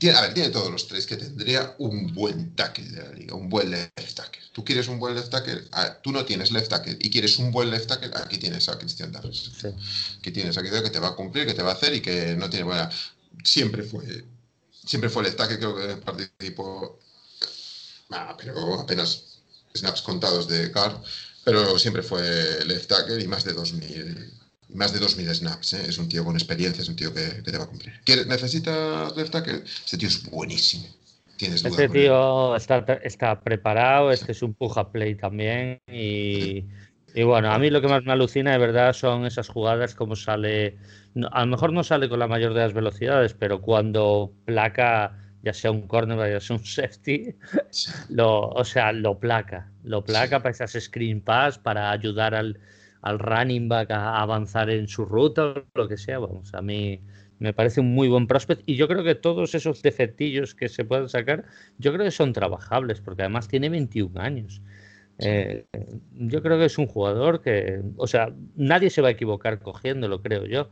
S3: tiene, a ver, tiene todos los tres que tendría un buen tackle de la liga, un buen left tackle. Tú quieres un buen left tackle, ah, tú no tienes left tackle y quieres un buen left tackle, aquí tienes a Christian Darris. Sí. Aquí tienes a que te va a cumplir, que te va a hacer y que no tiene buena. Siempre fue, siempre fue left tackle, creo que participó, ah, pero apenas snaps contados de Carr, pero siempre fue left tackle y más de 2000 más de 2.000 snaps. ¿eh? Es un tío con experiencia, es un tío que, que te va a cumplir. ¿Necesita left tackle? Este tío es buenísimo. ¿Tienes
S2: este tío está, está, preparado, este es un puja play también. Y, y, bueno, a mí lo que más me alucina de verdad son esas jugadas como sale. A lo mejor no sale con la mayor de las velocidades, pero cuando placa ya sea un cornerback, ya sea un safety, lo, o sea, lo placa, lo placa para esas screen pass, para ayudar al, al running back a avanzar en su ruta, lo que sea, vamos, a mí me parece un muy buen prospect y yo creo que todos esos defectillos que se pueden sacar, yo creo que son trabajables, porque además tiene 21 años. Eh, yo creo que es un jugador que, o sea, nadie se va a equivocar cogiéndolo, creo yo.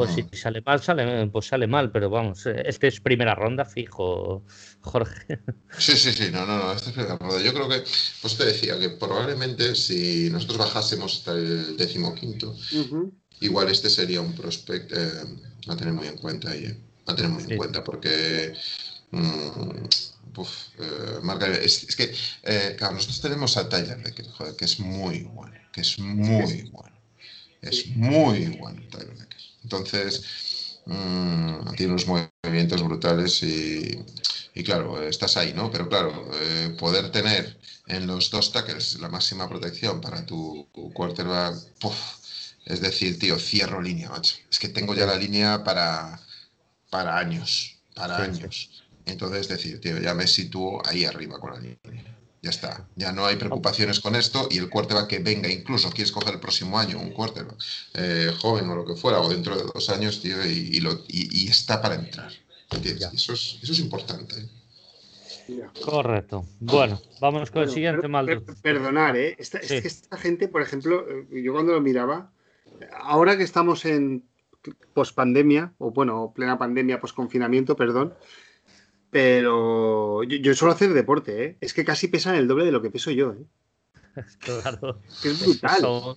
S2: Pues si sale mal, sale, pues sale mal, pero vamos, eh, este es primera ronda fijo, Jorge.
S3: Sí, sí, sí, no, no, no, este es primera ronda. Yo creo que, pues te decía que probablemente si nosotros bajásemos hasta el décimo quinto, igual este sería un prospect eh, a tener muy en cuenta ahí, a tener muy en cuenta, porque mm, eh, es, que, eh, claro, nosotros tenemos a Tyler Decker, joder, que es muy bueno, que es muy bueno. Es muy bueno Tyler Decker. Entonces, mm, tiene unos movimientos brutales y, y, claro, estás ahí, ¿no? Pero claro, eh, poder tener en los dos tackles la máxima protección para tu, quarterback, es decir, tío, cierro línea, macho. Es que tengo ya la línea para, para años, para años. Entonces, decir, tío, ya me sitúo ahí arriba con la línea. Ya está. Ya no hay preocupaciones con esto y el quarterback que venga, incluso quieres coger el próximo año un quarterback eh, joven o lo que fuera, o dentro de dos años, tío, y, lo, y, está para entrar. Eso es, eso es importante.
S2: Correcto. Bueno, vamos con el siguiente
S1: mal. perdonar, ¿eh? Esta, Es que esta gente, por ejemplo, eh, yo cuando lo miraba, ahora que estamos en pospandemia, o bueno, plena pandemia, posconfinamiento, perdón, pero yo, suelo hacer deporte, ¿eh? Es que casi pesan el doble de lo que peso yo, ¿eh?
S2: Claro.
S1: Es brutal.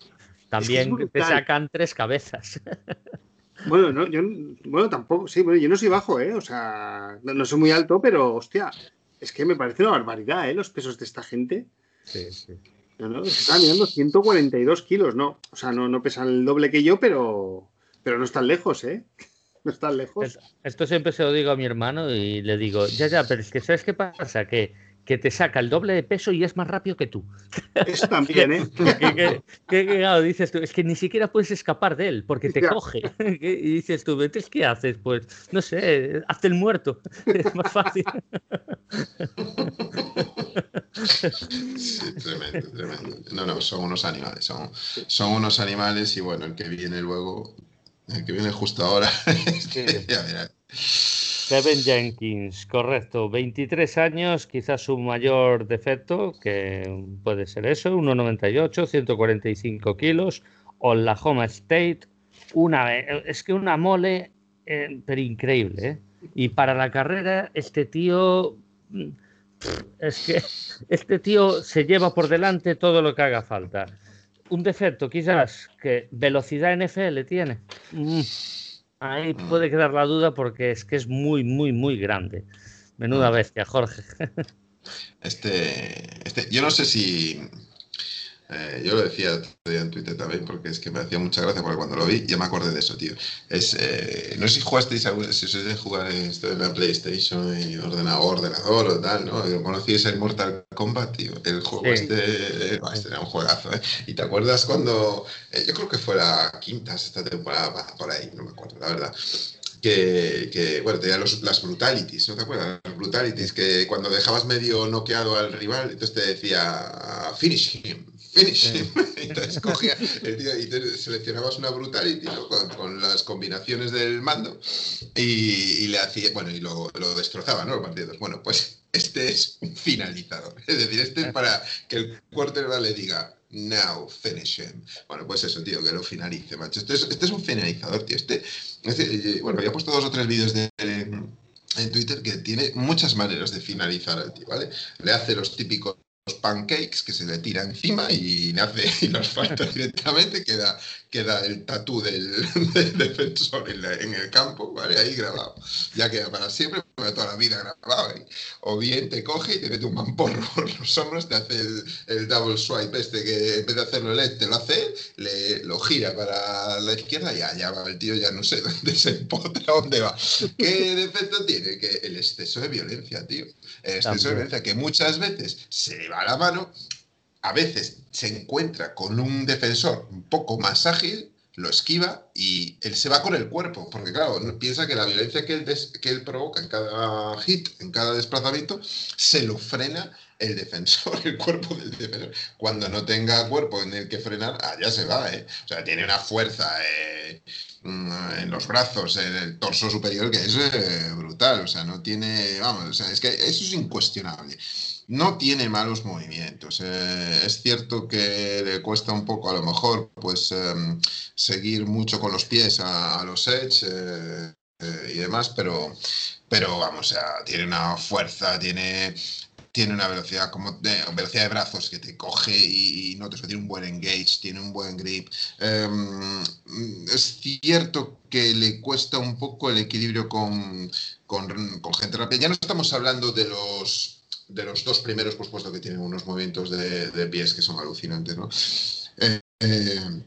S2: también te sacan tres cabezas.
S1: Bueno, no, yo bueno, tampoco, sí, bueno, yo no soy bajo, ¿eh? O sea, no, soy muy alto, pero hostia, es que me parece una barbaridad, ¿eh? Los pesos de esta gente.
S2: Sí, sí.
S1: No, no, están mirando 142 kilos, ¿no? O sea, no, no pesan el doble que yo, pero, pero no están lejos, ¿eh? no están lejos.
S2: Esto siempre se lo digo a mi hermano y le digo, ya, ya, pero es que ¿sabes qué pasa? Que, que te saca el doble de peso y es más rápido que tú.
S1: Eso también, ¿eh?
S2: que, claro, dices tú, es que ni siquiera puedes escapar de él porque te coge. y dices tú, ¿entonces qué haces? Pues, no sé, hazte el muerto. Es más fácil.
S3: Sí, tremendo, tremendo. No, no, son unos animales, son, son unos animales y bueno, el que viene luego el que viene justo ahora.
S2: Kevin Jenkins, correcto. 23 años, quizás su mayor defecto, que puede ser eso, 1,98, 145 kilos. Oklahoma State, una, es que una mole, eh, pero increíble. ¿eh? Y para la carrera, este tío, mm, es que este tío se lleva por delante todo lo que haga falta un defecto quizás que velocidad NFL tiene. Mm, ahí puede quedar la duda porque es que es muy, muy, muy grande. Menuda mm. bestia, Jorge.
S3: Este, este, yo no sé si, eh, yo lo decía en Twitter también porque es que me hacía mucha gracia porque cuando lo vi ya me acordé de eso, tío. Es, eh, no sé si jugasteis, si sois de jugar esto en la PlayStation y ordenador, ordenador o tal, ¿no? Conocíais el Mortal Kombat, tío. El juego este, este, era un juegazo, ¿eh? Y te acuerdas cuando, eh, yo creo que fue la quinta, esta temporada, por ahí, no me acuerdo, la verdad. Que, que, bueno, tenía los, las brutalities, ¿no te acuerdas? Las brutalities, que cuando dejabas medio noqueado al rival, entonces te decía, finish him, finish Entonces cogía el tío y te seleccionabas una brutality con, las combinaciones del mando y, le hacía, bueno, y lo, lo destrozaba, ¿no? Los partidos. Bueno, pues este es un finalizador. Es decir, este es para que el quarterback le diga, now finish him. Bueno, pues eso, tío, que lo finalice, macho. Este es, este es un finalizador, tío. Este, este, bueno, había puesto dos o tres vídeos de, en Twitter que tiene muchas maneras de finalizar al tío, ¿vale? Le hace los típicos los pancakes que se le tira encima y, hace, y los falta directamente, queda, queda el tatú del, defensor en, el campo, ¿vale? Ahí grabado. Ya queda para siempre, para toda la vida grabado. ¿eh? O bien te coge y te mete un mamporro por los hombros, te hace el, double swipe este que en vez de hacerlo LED te lo hace, le, lo gira para la izquierda y allá va el tío, ya no sé dónde se empotra, dónde va. ¿Qué defecto tiene? Que el exceso de violencia, tío. El exceso de violencia, que muchas veces se a la mano, a veces se encuentra con un defensor un poco más ágil, lo esquiva y él se va con el cuerpo, porque claro, piensa que la violencia que él, que él provoca en cada hit, en cada desplazamiento, se lo frena el defensor, el cuerpo del defensor. Cuando no tenga cuerpo en el que frenar, allá se va, ¿eh? O sea, tiene una fuerza eh, mm, en los brazos, en el torso superior, que es eh, brutal. O sea, no tiene, vamos, o sea, es que eso es incuestionable no tiene malos movimientos. Eh, es cierto que le cuesta un poco, a lo mejor, pues em, seguir mucho con los pies a, los edge eh, eh, y demás, pero, pero vamos, tiene una fuerza, tiene, tiene una velocidad como de, velocidad de brazos que te coge y, no te tiene un buen engage, tiene un buen grip. Em, es cierto que le cuesta un poco el equilibrio con, con gente rápida. Ya no estamos hablando de los de los dos primeros, por supuesto que tienen unos movimientos de, pies que son alucinantes, ¿no? Eh, eh,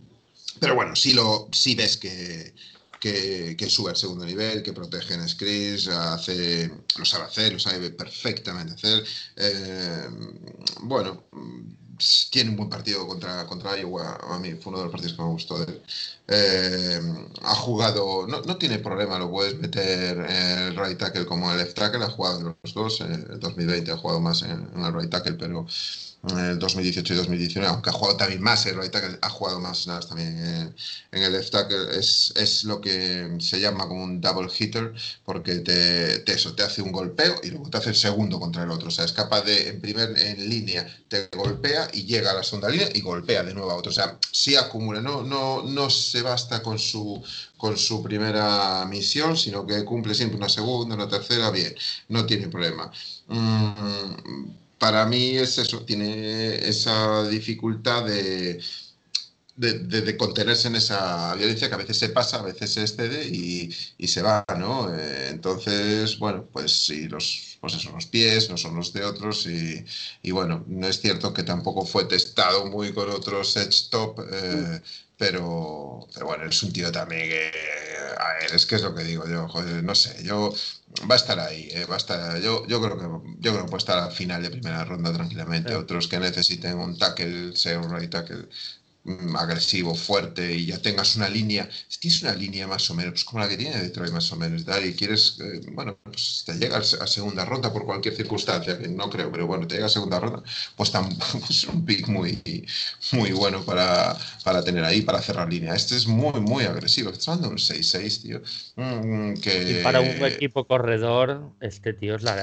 S3: pero bueno, sí, lo, sí ves que, que, sube al segundo nivel, que protege en screens, hace, lo sabe hacer, lo sabe perfectamente hacer. Eh, bueno, tiene un buen partido contra, contra Iowa. A mí fue uno de los partidos que me gustó de él. Eh, ha jugado, no, no, tiene problema, lo puedes meter el right tackle como el left tackle. Ha jugado los dos. En el 2020 ha jugado más en, en el right tackle, pero el 2018 y 2019, aunque ha jugado también más el right tackle, ha jugado más nada, también en, el left tackle, es, es, lo que se llama como un double hitter, porque te, eso, te hace un golpeo y luego te hace el segundo contra el otro, o sea, es capaz de, en primer en línea, te golpea y llega a la segunda línea y golpea de nuevo a otro, o sea, sí acumula, no, no, no se basta con su, con su primera misión, sino que cumple siempre una segunda, una tercera, bien, no tiene problema. Mm, para mí es eso, tiene esa dificultad de, de, contenerse en esa violencia que a veces se pasa, a veces se excede y, se va, ¿no? Eh, entonces, bueno, pues sí, los, pues eso, los pies no son los de otros y, bueno, no es cierto que tampoco fue testado muy con otros edge top, eh, pero, pero bueno, es un tío también que, a ver, es que es lo que digo yo, joder, no sé, yo va a estar ahí, eh, va a estar, yo, yo creo que yo creo que puede estar al final de primera ronda tranquilamente, otros que necesiten un tackle, sea un right tackle, agresivo, fuerte y ya tengas una línea, si tienes una línea más o menos, pues como la que tiene Detroit más o menos, y quieres, eh, bueno, pues te llega a segunda ronda por cualquier circunstancia, que no creo, pero bueno, te llega a segunda ronda, pues tampoco es un pick muy, muy bueno para, para tener ahí, para cerrar línea. Este es muy, muy agresivo, estás dando un 6-6, tío. Mm, que...
S2: Y para un equipo corredor, este tío es la,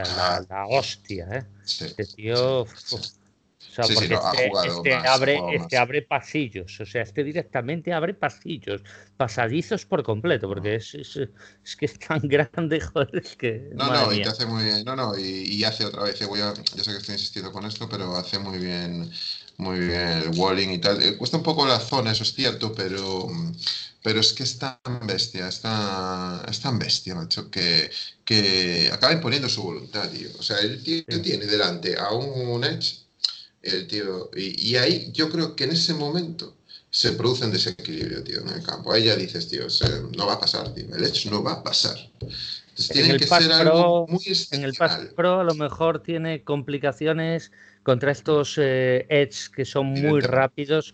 S2: la, hostia, ¿eh? Este tío... sea, porque este, este abre, este abre pasillos, o sea, este directamente abre pasillos, pasadizos por completo, porque es, es, que es tan grande, joder, que.
S3: No, no, y te hace muy bien, no, no, y, hace otra vez, voy a, yo sé que estoy insistiendo con esto, pero hace muy bien, muy bien el walling y tal. Eh, cuesta un poco la zona, eso es cierto, pero pero es que es tan bestia, es tan, es tan bestia, macho, que, que acaba imponiendo su voluntad, tío. O sea, el tío tiene delante a un Edge el tío. Y, ahí yo creo que en ese momento se produce un desequilibrio, tío, en el campo. Ahí ya dices, tío, no va a pasar, tío. El hecho no va a pasar.
S2: Entonces tiene que ser algo muy En el Pass Pro a lo mejor tiene complicaciones contra estos eh, Edge que son muy rápidos.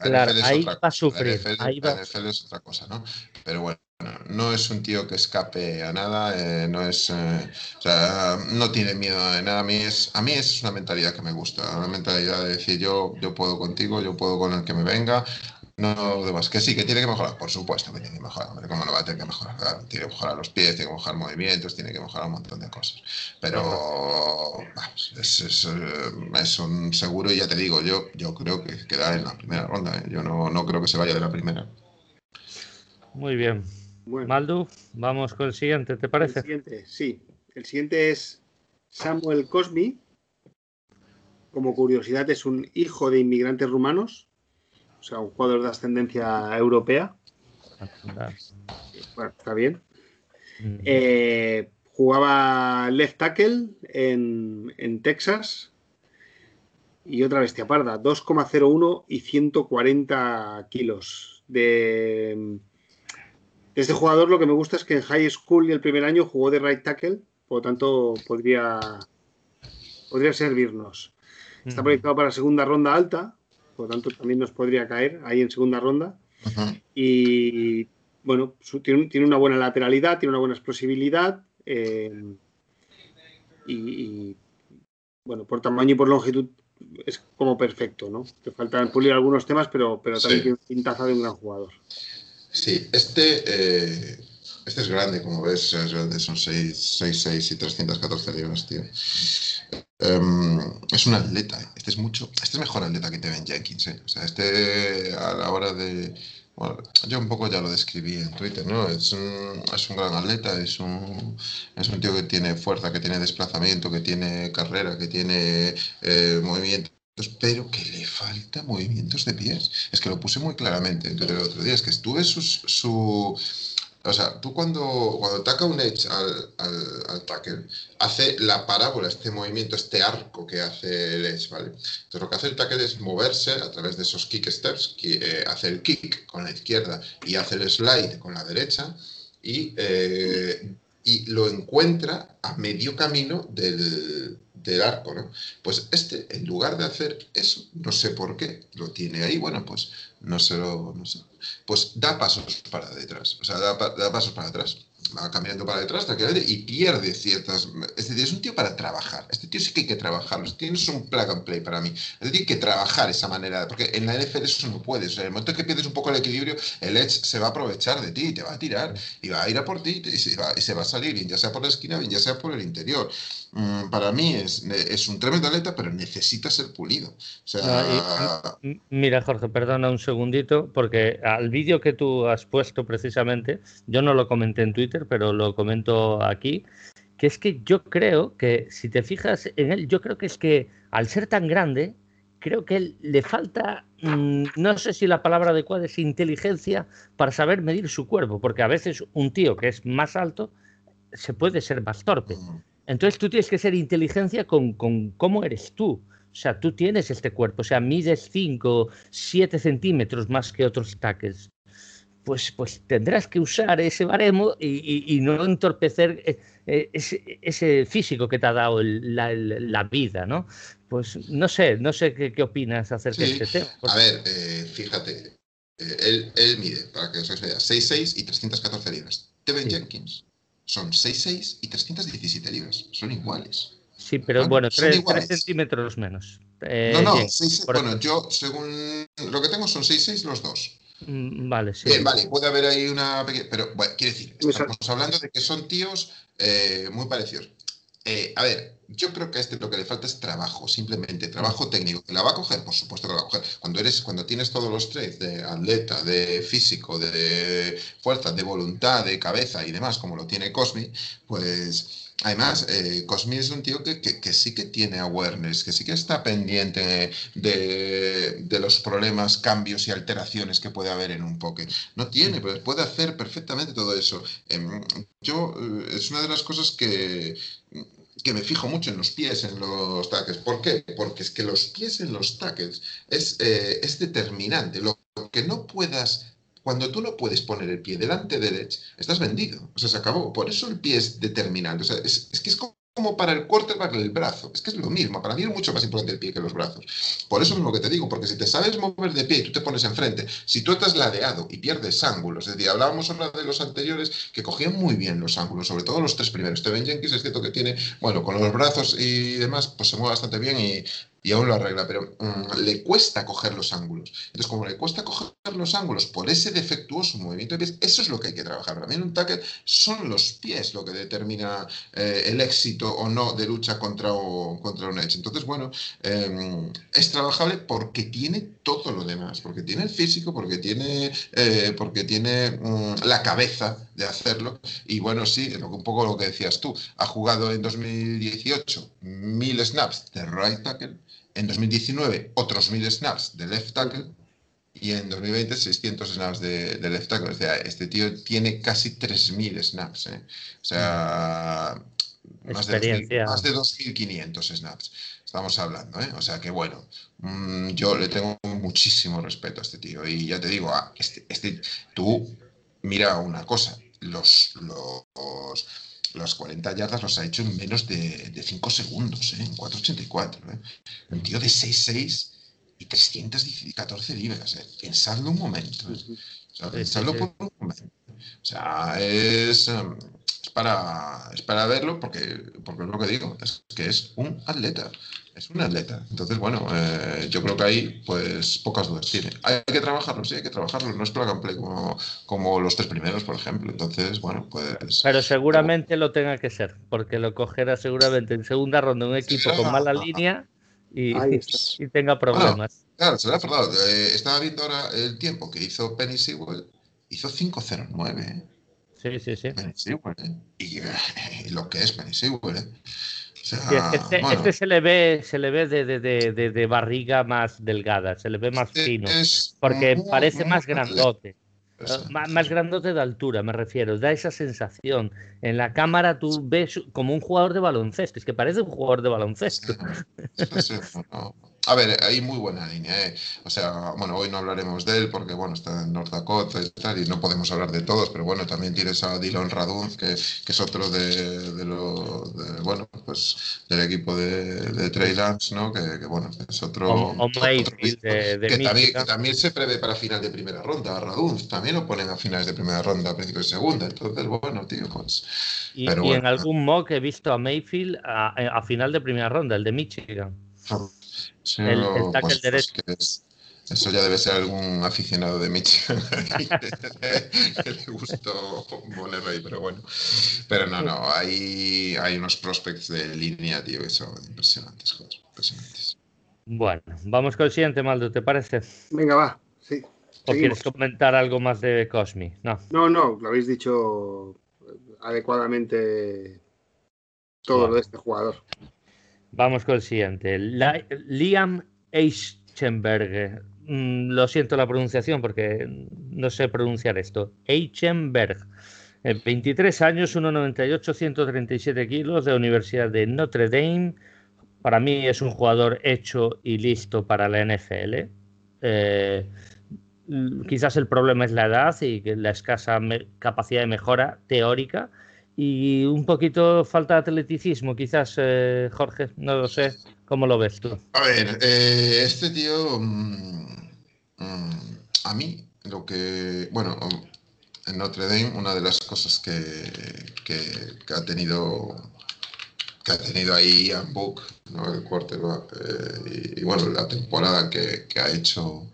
S2: claro, ahí va a sufrir. ahí va...
S3: es otra cosa, ¿no? Pero bueno no es un tío que escape a nada, eh, no es, eh, o sea, no tiene miedo de nada. A mí es, a mí es una mentalidad que me gusta, una mentalidad de decir yo, yo puedo contigo, yo puedo con el que me venga. No demás, que sí, que tiene que mejorar, por supuesto que tiene que mejorar, ¿cómo no va a tener que mejorar? tiene que mejorar los pies, tiene que mejorar movimientos, tiene que mejorar un montón de cosas. Pero vamos, es, es, eh, es, un seguro y ya te digo, yo, yo creo que queda en la primera ronda, yo no, no creo que se vaya de la primera.
S2: Muy bien, Maldu, vamos con el siguiente, ¿te parece?
S1: El siguiente, sí. El siguiente es Samuel Cosmi. Como curiosidad, es un hijo de inmigrantes rumanos, o sea, un jugador de ascendencia europea. Bueno, está bien. Eh, jugaba left tackle en, en Texas y otra bestia parda, 2,01 y 140 kilos de este jugador lo que me gusta es que en high school y el primer año jugó de right tackle, por lo tanto podría, podría servirnos. Está proyectado para segunda ronda alta, por lo tanto también nos podría caer ahí en segunda ronda. Y bueno, tiene, una buena lateralidad, tiene una buena explosibilidad. Eh, y, bueno, por tamaño y por longitud es como perfecto, ¿no? Te faltan pulir algunos temas, pero, pero también tiene pintaza de un gran jugador.
S3: Sí, este, eh, este es grande, como ves, es grande, son 6, 6, 6 y 314 libras, tío. Um, es un atleta, este es mucho, este es mejor atleta que Teven Jenkins, ¿eh? O sea, este a la hora de, yo un poco ya lo describí en Twitter, ¿no? Es un, es un gran atleta, es un, es un tío que tiene fuerza, que tiene desplazamiento, que tiene carrera, que tiene eh, movimientos pero que le falta movimientos de pies. Es que lo puse muy claramente el otro día, es que estuve su, su o sea, tú cuando, cuando ataca un edge al, al, al, tackle, hace la parábola, este movimiento, este arco que hace el edge, ¿vale? Entonces lo que hace el tackle es moverse a través de esos kick steps, que, eh, hace el kick con la izquierda y hace el slide con la derecha y, eh, y lo encuentra a medio camino del, del arco, ¿no? Pues este, en lugar de hacer eso, no sé por qué, lo tiene ahí, bueno, pues no se lo, no sé, pues da pasos para detrás, o sea, da, pasos para atrás va caminando para detrás y pierde ciertas. Es decir, es un tío para trabajar. Este tío sí que hay que trabajarlo. Este tío no es un plug and play para mí. Es decir, hay que trabajar esa manera. Porque en la NFL eso no puedes. En el momento que pierdes un poco el equilibrio, el Edge se va a aprovechar de ti y te va a tirar. Y va a ir a por ti y se va, y se va a salir, bien ya sea por la esquina, bien ya sea por el interior. Mm, para mí es, es, un tremendo atleta, pero necesita ser pulido. O sea...
S2: mira, Jorge, perdona un segundito, porque al vídeo que tú has puesto precisamente, yo no lo comenté en Twitter pero lo comento aquí, que es que yo creo que, si te fijas en él, yo creo que es que al ser tan grande, creo que le falta, mm, no sé si la palabra adecuada es inteligencia para saber medir su cuerpo, porque a veces un tío que es más alto se puede ser más torpe. Entonces tú tienes que ser inteligencia con, con cómo eres tú. O sea, tú tienes este cuerpo, o sea, mides 5, 7 centímetros más que otros tackles pues, pues tendrás que usar ese baremo y, no entorpecer eh, eh, ese, físico que te ha dado la, vida, ¿no? Pues no sé, no sé qué, opinas acerca de este tema.
S3: A ver, eh, fíjate, él, mide, para que os hagáis idea, 6'6 y 314 libras. Tevin Jenkins son 6'6 y 317 libras, son iguales.
S2: Sí, pero bueno, 3, centímetros menos.
S3: no, no, bueno, yo según lo que tengo son 6'6 los dos.
S2: Mm, vale, sí.
S3: vale, puede haber ahí una pequeña. Pero, bueno, quiere decir, estamos hablando de que son tíos eh, muy parecidos. Eh, a ver, yo creo que a este lo que le falta es trabajo, simplemente trabajo técnico. ¿Que la va a coger? Por supuesto que la va a coger. Cuando, eres, cuando tienes todos los traits de atleta, de físico, de fuerza, de voluntad, de cabeza y demás, como lo tiene Cosmi, pues Además, eh, Cosmi es un tío que, sí que tiene awareness, que sí que está pendiente de, los problemas, cambios y alteraciones que puede haber en un pocket. No tiene, pero puede hacer perfectamente todo eso. Em, yo, eh, es una de las cosas que, que me fijo mucho en los pies, en los tackles. ¿Por qué? Porque es que los pies en los tackles es, eh, es determinante. Lo que no puedas cuando tú no puedes poner el pie delante del edge, estás vendido. O sea, se acabó. Por eso el pie es determinante. O sea, es, que es como como para el quarterback el brazo. Es que es lo mismo. Para mí es mucho más importante el pie que los brazos. Por eso es lo que te digo, porque si te sabes mover de pie y tú te pones enfrente, si tú estás ladeado y pierdes ángulos, es decir, hablábamos ahora de los anteriores que cogían muy bien los ángulos, sobre todo los tres primeros. Steven Jenkins es cierto que tiene, bueno, con los brazos y demás, pues se mueve bastante bien y, y aún lo arregla, pero mm, le cuesta coger los ángulos. Entonces, como le cuesta coger los ángulos por ese defectuoso movimiento de pies, eso es lo que hay que trabajar. Para un tackle son los pies lo que determina eh, el éxito o no de lucha contra, contra un edge. Entonces, bueno, em, es trabajable porque tiene todo lo demás, porque tiene el físico, porque tiene, eh, porque tiene mm, la cabeza de hacerlo. Y bueno, sí, un poco lo que decías tú, ha jugado en 2018 mil snaps de right tackle en 2019, otros 1000 snaps de left tackle. Y en 2020, 600 snaps de, left tackle. O sea, este tío tiene casi 3000 snaps. ¿eh? O sea, más de, 2500 snaps. Estamos hablando, ¿eh? O sea que bueno, mm, yo le tengo muchísimo respeto a este tío. Y ya te digo, este, este, tú mira una cosa, los, los las 40 yardas los ha hecho en menos de, 5 segundos, ¿eh? en 4.84. ¿eh? Un tío de 6'6 y 314 libras. ¿eh? Pensadlo un momento. pensadlo por un momento. O sea, es, em, es, para, es para verlo porque, porque es lo que digo, es que es un atleta. Es un atleta. Entonces, bueno, eh, yo creo que ahí, pues, pocas dudas tiene. Hay que trabajarlo, sí, hay que trabajarlo. No es plug and play como, como los tres primeros, por ejemplo. Entonces, bueno, pues.
S2: Pero seguramente lo tenga que ser, porque lo cogerá seguramente en segunda ronda un equipo con mala línea y, y tenga problemas.
S3: claro, se lo ha acordado. Eh, estaba viendo ahora el tiempo que hizo Penny Sewell. Hizo 5.09, ¿eh?
S2: Sí, sí, sí.
S3: Penny Sewell, ¿eh? Y, y, lo que es Penny Sewell, ¿eh?
S2: Este, este, se le ve, se le ve de, de, de, de, barriga más delgada, se le ve más este fino, porque parece más grandote. Más, grandote de altura, me refiero, da esa sensación. En la cámara tú ves como un jugador de baloncesto, es que parece un jugador de baloncesto.
S3: A ver, hay muy buena línea, ¿eh? O sea, bueno, hoy no hablaremos de él porque, bueno, está en North Dakota y tal, y no podemos hablar de todos, pero bueno, también tienes a Dylan Radunz, que, que es otro de, de lo, de, bueno, pues del equipo de, de Trey Lance, ¿no? Que, que, bueno, es otro...
S2: O, o otro de
S3: que, también, que, también, se prevé para final de primera ronda, a Radunz, también lo ponen a finales de primera ronda, a principios de segunda, entonces, bueno, tío, pues...
S2: Y, pero y bueno, en algún mock he visto a Mayfield a, a final de primera ronda, el de Michigan.
S3: Sí, el, el tackle pues, derecho. Pues eso ya debe ser algún aficionado de Michigan que le gustó ponerlo ahí, pero bueno. Pero no, no, hay, hay unos prospects de línea, tío, que son impresionantes, joder, impresionantes.
S2: Bueno, vamos con el siguiente, Maldo, ¿te parece?
S1: Venga, va, sí.
S2: ¿O quieres comentar algo más de Cosmi? No.
S1: No, no, lo habéis dicho adecuadamente todo lo de este jugador.
S2: Vamos con el siguiente. Liam Eichenberg. Mm, lo siento la pronunciación porque no sé pronunciar esto. Eichenberg. 23 años, 1,98, 137 kilos, de Universidad de Notre Dame. Para mí es un jugador hecho y listo para la NFL. Eh, quizás el problema es la edad y la escasa capacidad de mejora teórica, y un poquito falta de atleticismo, quizás, eh, Jorge, no lo sé. ¿Cómo lo ves tú?
S3: A ver, eh, este tío, mmm, mmm, a mí, lo que, bueno, en Notre Dame, una de las cosas que, que, ha tenido que ha tenido ahí Ian Book, ¿no? el quarterback, eh, y, bueno, la temporada que, que, ha hecho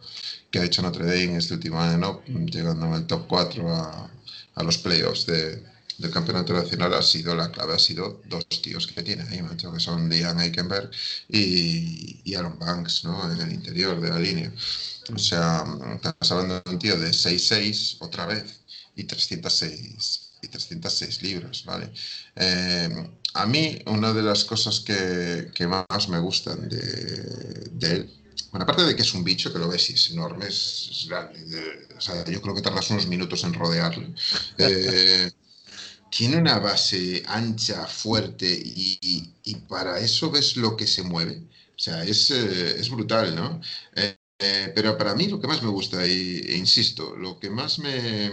S3: que ha hecho Notre Dame este último año, ¿no? llegando el top 4 a, a los playoffs de, del campeonato nacional ha sido la clave, ha sido dos tíos que tiene ahí, macho, que son Diane Eikenberg y, y, Aaron Banks, ¿no? En el interior de la línea. O sea, estás hablando de un tío de 6'6 otra vez y 306 y 306 libras, ¿vale? Eh, a mí, una de las cosas que, que más me gustan de, de él bueno, aparte de que es un bicho que lo ves y es enorme, es, es grande. De, o sea, yo creo que tardas unos minutos en rodearle. Eh, tiene una base ancha, fuerte y, y, para eso ves lo que se mueve. O sea, es, eh, es brutal, ¿no? Eh, eh, pero para mí lo que más me gusta, y, e insisto, lo que más me,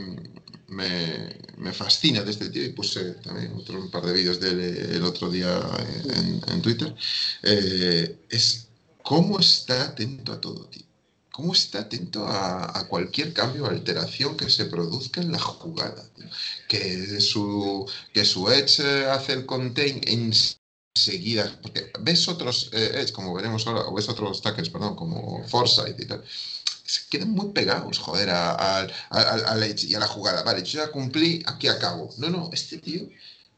S3: me, me, fascina de este tío, y puse también otro, un par de vídeos de él el otro día en, en Twitter, es cómo está atento a todo, tío cómo está atento a, a, cualquier cambio o alteración que se produzca en la jugada. Que su, que su edge hace el contain enseguida, porque ves otros eh, edge, como veremos ahora, o ves otros tackles, perdón, como Foresight y tal, se quedan muy pegados, joder, al edge y a la jugada. Vale, yo ya cumplí, aquí acabo. No, no, este tío...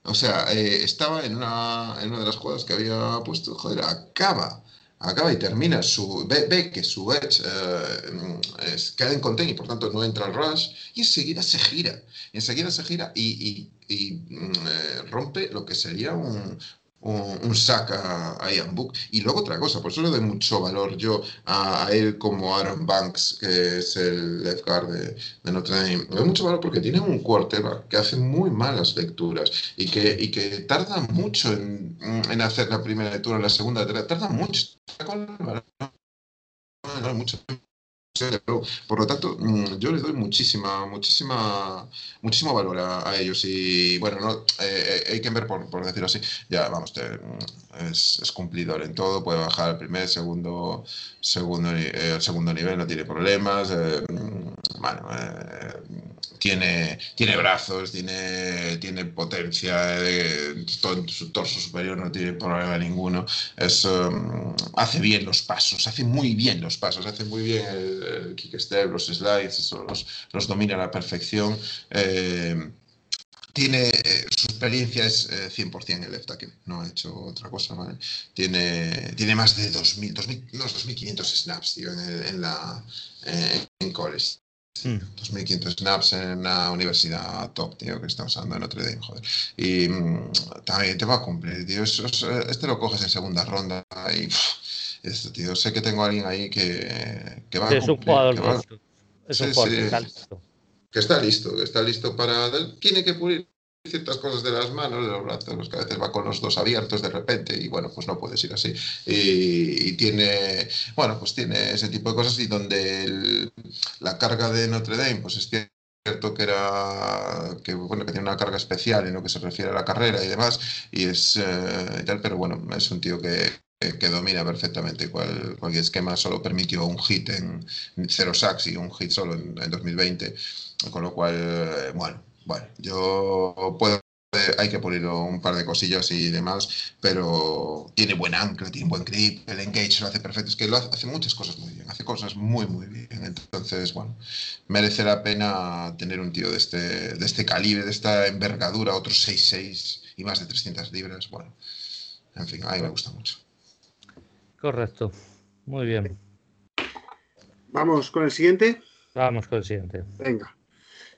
S3: O sea, eh, estaba en una, en una de las jugadas que había puesto, joder, acaba acaba y termina su ve, que su edge eh, queda en contain y por tanto no entra al rush y enseguida se gira. Enseguida se gira y, y, y mm, eh, rompe lo que sería un, un, un sack a, Ian Book. Y luego otra cosa, por eso le doy mucho valor yo a, él como Aaron Banks, que es el left guard de, de, Notre Dame. Le doy mucho valor porque tiene un quarterback que hace muy malas lecturas y que, y que tarda mucho en, en hacer la primera lectura, la segunda, tarda mucho. Mucho por lo tanto, mm, yo le doy muchísima, muchísima, muchísimo valor a, ellos. Y bueno, no, eh, que ver, por, por, decirlo así, ya vamos, mm, es, cumplidor en todo, puede bajar al primer, segundo, segundo, eh, segundo nivel, no tiene problemas. Eh, mm, bueno, tiene, tiene brazos, tiene, tiene potencia, todo su torso superior no tiene problema ninguno. Es, hace bien los pasos, hace muy bien los pasos, hace muy bien el el kick step, los slides, eso los, los domina a la perfección. Eh, tiene eh, su experiencia es 100% en el left tackle, no ha hecho otra cosa, ¿vale? Tiene, tiene más de 2.000, 2.000 no, 2.500 snaps, tío, en, en la en college. 2.500 hmm. snaps en una universidad top, tío, que está usando en Notre Dame, joder. Y mm, también te va a cumplir, tío. este lo coges en segunda ronda y esto, tío, sé que tengo a alguien ahí que, que va a
S2: Es un jugador Es un jugador que está listo.
S3: Que está listo, que está listo para. Tiene que pulir ciertas cosas de las manos, de los brazos, que a veces va con los dos abiertos de repente y bueno, pues no puedes ir así. Y, tiene, bueno, pues tiene ese tipo de cosas y donde la carga de Notre Dame, pues es cierto que era que bueno que tiene una carga especial en lo que se refiere a la carrera y demás y es eh, tal pero bueno es un tío que, que domina perfectamente cual, cualquier esquema, solo permitió un hit en cero sacks y un hit solo en, 2020, con lo cual, eh, bueno, bueno, yo puedo hay que poner un par de cosillas y demás, pero tiene buen ancla, tiene buen grip, el engage lo hace perfecto, es que lo hace, muchas cosas muy bien, hace cosas muy muy bien, entonces bueno, merece la pena tener un tío de este, de este calibre, de esta envergadura, otros 6'6 y más de 300 libras, bueno, en fin, a mí me gusta mucho.
S2: Correcto. Muy bien.
S1: Vamos con el siguiente.
S2: Vamos con el siguiente.
S1: Venga.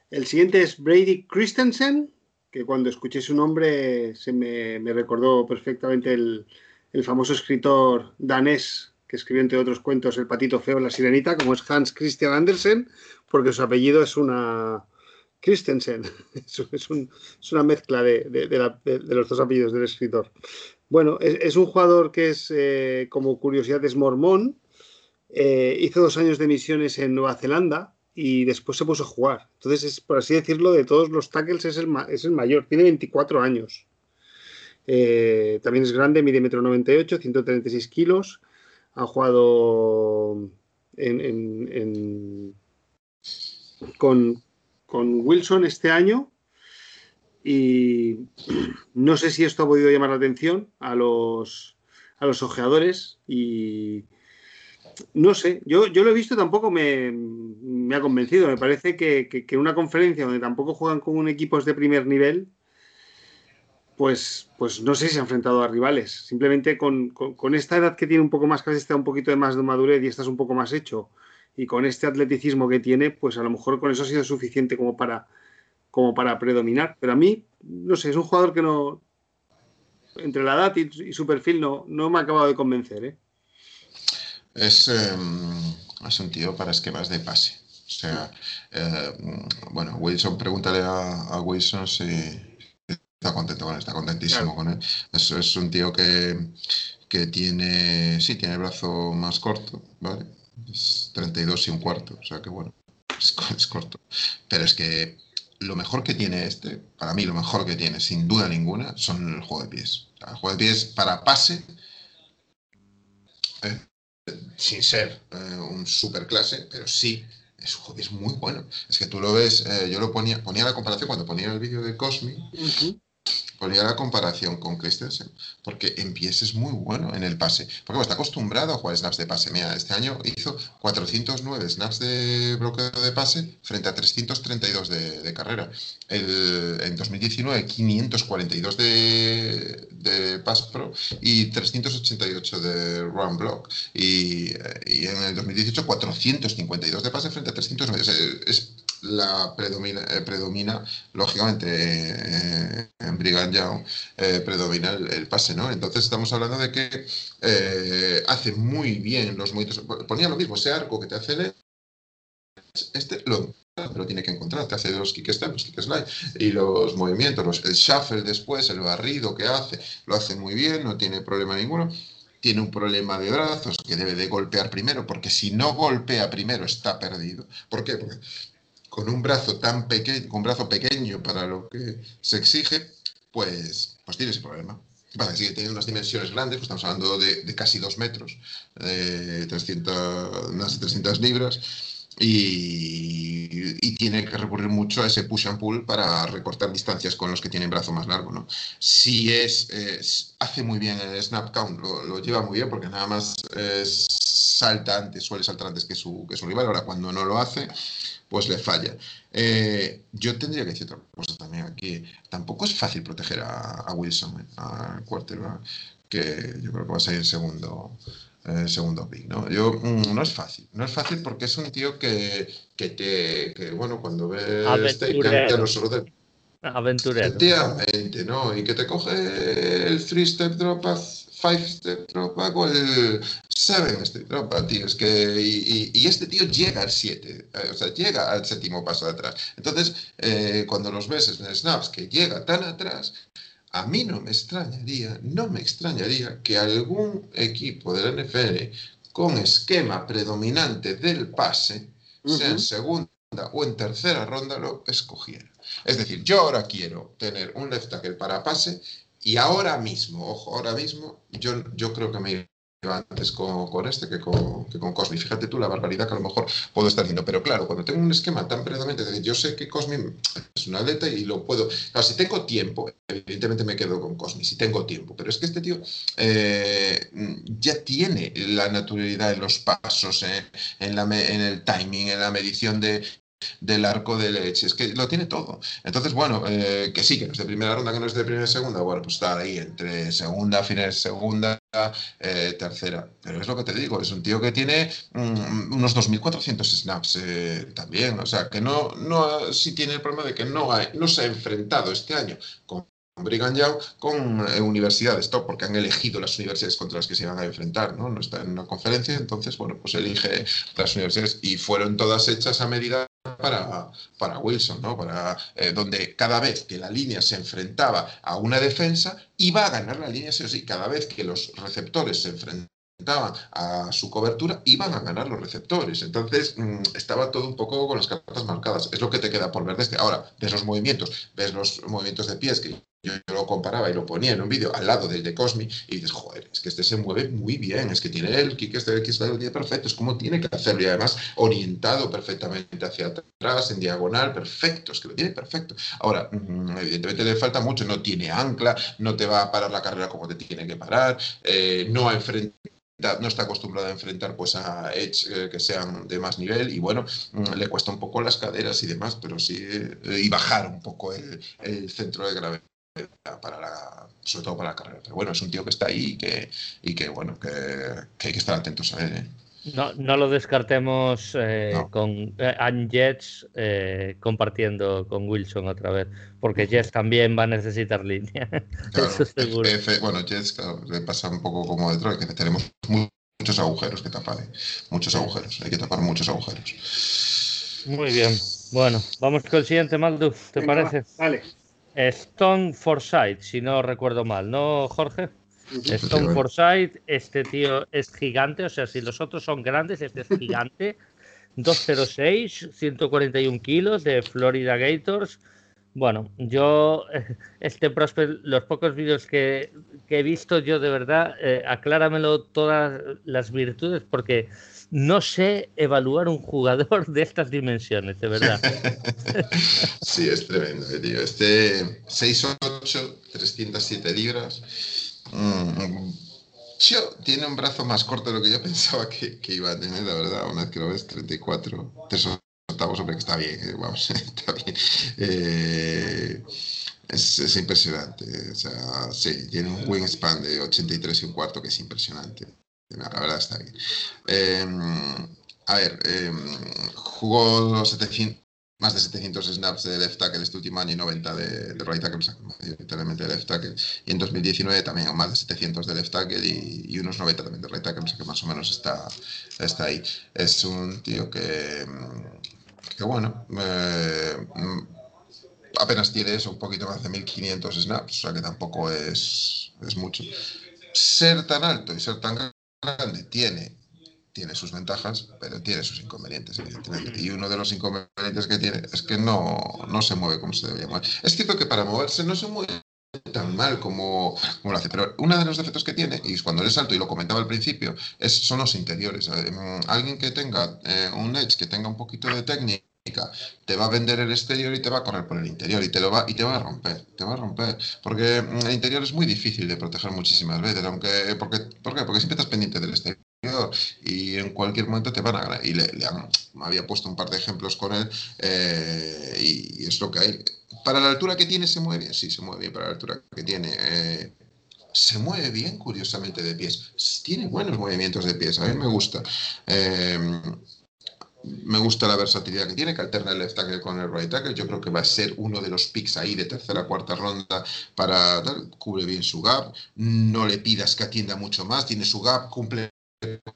S1: El siguiente es Brady Christensen, que cuando escuché su nombre se me, recordó perfectamente el, famoso escritor danés que escribió entre otros cuentos El patito feo, la sirenita, como es Hans Christian Andersen, porque su apellido es una Christensen. Es, una mezcla de, los dos apellidos del escritor. Bueno, es, un jugador que es, eh, como curiosidad, es mormón. Eh, hizo dos años de misiones en Nueva Zelanda y después se puso a jugar. Entonces, es, por así decirlo, de todos los tackles es el, es el mayor. Tiene 24 años. Eh, también es grande, mide 1,98 m, 136 kilos. Ha jugado con, con Wilson este año y no sé si esto ha podido llamar la atención a los, a los ojeadores y no sé, yo, yo lo he visto tampoco me, ha convencido. Me parece que, que, una conferencia donde tampoco juegan con equipos de primer nivel, pues, pues no sé si se ha enfrentado a rivales. Simplemente con, esta edad que tiene un poco más, casi está un poquito de más de madurez y estás un poco más hecho, y con este atleticismo que tiene, pues a lo mejor con eso ha sido suficiente como para como para predominar. Pero a mí, no sé, es un jugador que no. Entre la edad y, su perfil no, no me ha acabado de convencer. ¿eh?
S3: Es, em, es un tío para esquemas de pase. O sea, eh, bueno, Wilson, pregúntale a, Wilson si está contento con él, está contentísimo con él. Es, es, un tío que, que tiene, sí, tiene el brazo más corto, ¿vale? Es 32 y un cuarto, o sea que bueno, es, es corto. Pero es que lo mejor que tiene este, para mí lo mejor que tiene, sin duda ninguna, son el juego de pies. el juego de pies para pase, eh, sin ser eh, un super clase, pero sí, es pies muy bueno. Es que tú lo ves, eh, yo lo ponía, ponía la comparación cuando ponía el vídeo de Cosmi ponía la comparación con Christensen, porque en pies es muy bueno en el pase. Porque está acostumbrado a jugar snaps de pase. Mira, este año hizo 409 snaps de bloqueo de pase frente a 332 de, carrera. El, en 2019, 542 de, de pass pro y 388 de run block. Y, en el 2018, 452 de pase frente a 309. es la predomina, eh, predomina lógicamente, eh, en Brigham eh, predomina el, pase, ¿no? Entonces estamos hablando de que hace muy bien los movimientos. Ponía lo mismo, ese arco que te hace este lo pero tiene que encontrar, te hace los kick step, los kick y los movimientos, el shuffle después, el barrido que hace, lo hace muy bien, no tiene problema ninguno. tiene un problema de brazos que debe de golpear primero, porque si no golpea primero está perdido. ¿Por qué? Porque con un brazo tan pequeño, con un brazo pequeño para lo que se exige, pues, pues tiene ese problema. Vale, sigue teniendo unas dimensiones grandes, pues estamos hablando de, casi dos metros, de 300, unas 300 libras, y, tiene que recurrir mucho a ese push and pull para recortar distancias con los que tienen brazo más largo. ¿no? Si es, hace muy bien el snap count, lo, lleva muy bien porque nada más salta antes, suele saltar antes que su, que su rival, ahora cuando no lo hace, pues le falla. Eh, yo tendría que decir otra cosa también aquí. Tampoco es fácil proteger a, Wilson, eh, al quarterback, que yo creo que va a salir el segundo, eh, segundo pick, ¿no? Yo, mm, no es fácil, no es fácil porque es un tío que, que te, que, bueno, cuando ve ya no solo de...
S2: Aventurero.
S3: Efectivamente, ¿no? Y que te coge el three step drop five step drop back o el seven step drop back, tío. Es que, y, y, este tío llega al 7, eh, o sea, llega al séptimo paso de atrás. Entonces, eh, cuando los ves en snaps que llega tan atrás, a mí no me extrañaría, no me extrañaría que algún equipo de la NFL con esquema predominante del pase, sea en segunda o en tercera ronda, lo escogiera. Es decir, yo ahora quiero tener un left tackle para pase y ahora mismo, ojo, ahora mismo, yo, yo creo que me iba antes con, con este que con, que con Cosmi. Fíjate tú la barbaridad que a lo mejor puedo estar haciendo. Pero claro, cuando tengo un esquema tan predominante, yo sé que Cosmi es una atleta y lo puedo. Claro, si tengo tiempo, evidentemente me quedo con Cosmi, si tengo tiempo. Pero es que este tío eh, ya tiene la naturalidad en los pasos, en, en el timing, en la medición de, del arco de leche. Es que lo tiene todo. Entonces, bueno, eh, que sí, que no es de primera ronda, que no es de primera y segunda. Bueno, pues está ahí entre segunda, final segunda, eh, tercera. Pero es lo que te digo, es un tío que tiene mm, unos 2.400 snaps eh, también. O sea, que no, no sí tiene el problema de que no, no se ha enfrentado este año con Brigham Young con universidades top, porque han elegido las universidades contra las que se iban a enfrentar, ¿no? No está en una conferencia, entonces, bueno, pues elige las universidades y fueron todas hechas a medida para, para Wilson, ¿no? Para, eh, donde cada vez que la línea se enfrentaba a una defensa, iba a ganar la línea sí sí. Cada vez que los receptores se enfrentaban a su cobertura, iban a ganar los receptores. Entonces, mm, estaba todo un poco con las cartas marcadas. Es lo que te queda por ver de este. Ahora, ves los movimientos, ves los movimientos de pies que yo, lo comparaba y lo ponía en un vídeo al lado del de Cosmi y dices, joder, es que este se mueve muy bien, es que tiene el kick este X lo tiene perfecto, es como tiene que hacerlo y además orientado perfectamente hacia atrás, en diagonal, perfecto, es que lo tiene perfecto. Ahora, mm, evidentemente le falta mucho, no tiene ancla, no te va a parar la carrera como te tiene que parar, eh, no está acostumbrado a enfrentar pues a Edge eh, que sean de más nivel y bueno, mm, le cuesta un poco las caderas y demás, pero sí, eh, y bajar un poco el centro de gravedad para la, sobre todo para la carrera. Pero bueno, es un tío que está ahí y que, y que bueno, que, hay que estar atentos a él. ¿eh?
S2: No, no lo descartemos eh, con eh, Jets eh, compartiendo con Wilson otra vez, porque Jets también va a necesitar línea. Eso seguro.
S3: bueno, Jets claro, le pasa un poco como Detroit, que tenemos muchos agujeros que tapar, muchos agujeros, hay que tapar muchos agujeros.
S2: Muy bien, bueno, vamos con el siguiente, Maldu, ¿te parece?
S1: vale.
S2: Stone Forsyth, si no recuerdo mal, ¿no, Jorge? Stone Forsyth, este tío es gigante, o sea, si los otros son grandes, este es gigante. 206, 141 kilos de Florida Gators. Bueno, yo, este prospect, los pocos vídeos que, he visto, yo de verdad, eh, acláramelo todas las virtudes, porque no sé evaluar un jugador de estas dimensiones, de verdad.
S3: Sí, es tremendo, eh, tío. Este 6'8, 307 libras. Mm, tiene un brazo más corto de lo que yo pensaba que, iba a tener, la verdad. Una vez que lo ves, 34, 3 octavos, hombre, que está bien, eh, vamos, está bien. Eh, es, es, impresionante. O sea, sí, tiene un wingspan de 83 y un cuarto que es impresionante. La verdad está bien. Em, a ver, em, jugó 700, más de 700 snaps de left tackle este último año y 90 de, de right tackle, literalmente de left tackle. Y en 2019 también más de 700 de left tackle y, unos 90 también de right tackle, o sea que más o menos está, está ahí. Es un tío que, que bueno, eh, apenas tiene eso, un poquito más de 1500 snaps, o sea que tampoco es, es mucho ser tan alto y ser tan grande tiene, tiene sus ventajas, pero tiene sus inconvenientes, evidentemente. Y uno de los inconvenientes que tiene es que no, no se mueve como se debería mover. Es cierto que para moverse no se mueve tan mal como, como, lo hace. Pero uno de los defectos que tiene, y cuando es alto, y lo comentaba al principio, es, son los interiores. Eh, mm, alguien que tenga eh, un Edge, que tenga un poquito de técnica, te va a vender el exterior y te va a correr por el interior y te lo va y te va a romper, te va a romper, porque mm, el interior es muy difícil de proteger muchísimas veces, aunque porque ¿por qué? Porque siempre estás pendiente del exterior y en cualquier momento te van a. Y le, me había puesto un par de ejemplos con él eh, y, es lo que hay. Para la altura que tiene se mueve bien, sí, se mueve bien para la altura que tiene. Eh, se mueve bien, curiosamente, de pies. Tiene buenos movimientos de pies, a mí me gusta. Eh, me gusta la versatilidad que tiene, que alterna el left tackle con el right tackle. Yo creo que va a ser uno de los picks ahí de tercera cuarta ronda para cubre bien su gap. No le pidas que atienda mucho más, tiene su gap, cumple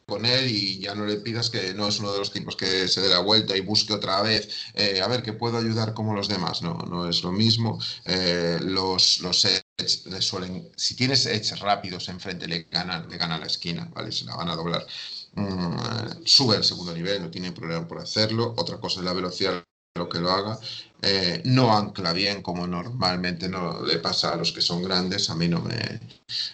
S3: con él y ya no le pidas que no es uno de los tipos que se dé la vuelta y busque otra vez, eh, a ver, que puedo ayudar como los demás. No, no es lo mismo. Eh, los, los edge le suelen, si tienes edge rápidos enfrente, le ganan, le ganan la esquina, ¿vale? Se la van a doblar. Mm, sube al segundo nivel, no tiene problema por hacerlo. Otra cosa es la velocidad lo que lo haga, eh, no ancla bien como normalmente no le pasa a los que son grandes, a mí no me,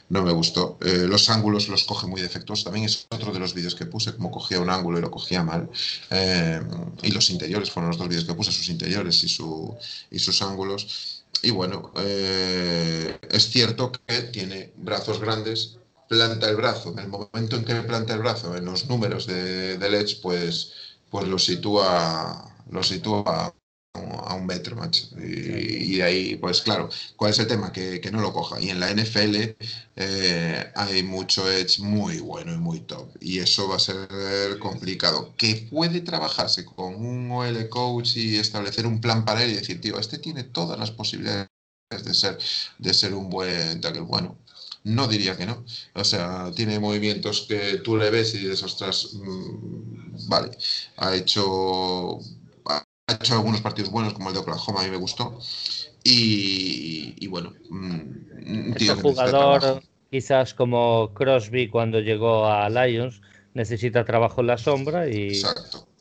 S3: no me gustó. Eh, los ángulos los coge muy defectuosos, también es otro de los vídeos que puse, como cogía un ángulo y lo cogía mal. Eh, y los interiores fueron los dos vídeos que puse, sus interiores y, su, y sus ángulos. Y bueno, es cierto que tiene brazos grandes, planta el brazo, en el momento en que planta el brazo, en los números de, de Edge, pues, pues lo sitúa lo sitúa a un metro, macho. Y, de ahí, pues claro, ¿cuál es el tema? Que, no lo coja. Y en la NFL eh, hay mucho edge muy bueno y muy top. Y eso va a ser complicado. Que puede trabajarse con un OL coach y establecer un plan para él y decir, tío, este tiene todas las posibilidades de ser, de ser un buen tackle. Bueno, no diría que no. O sea, tiene movimientos que tú le ves y dices, ostras, mm, vale, ha hecho ha hecho algunos partidos buenos, como el de Oklahoma, a mí me gustó. Y, bueno,
S2: un este jugador, quizás como Crosby cuando llegó a Lions, necesita trabajo en la sombra y,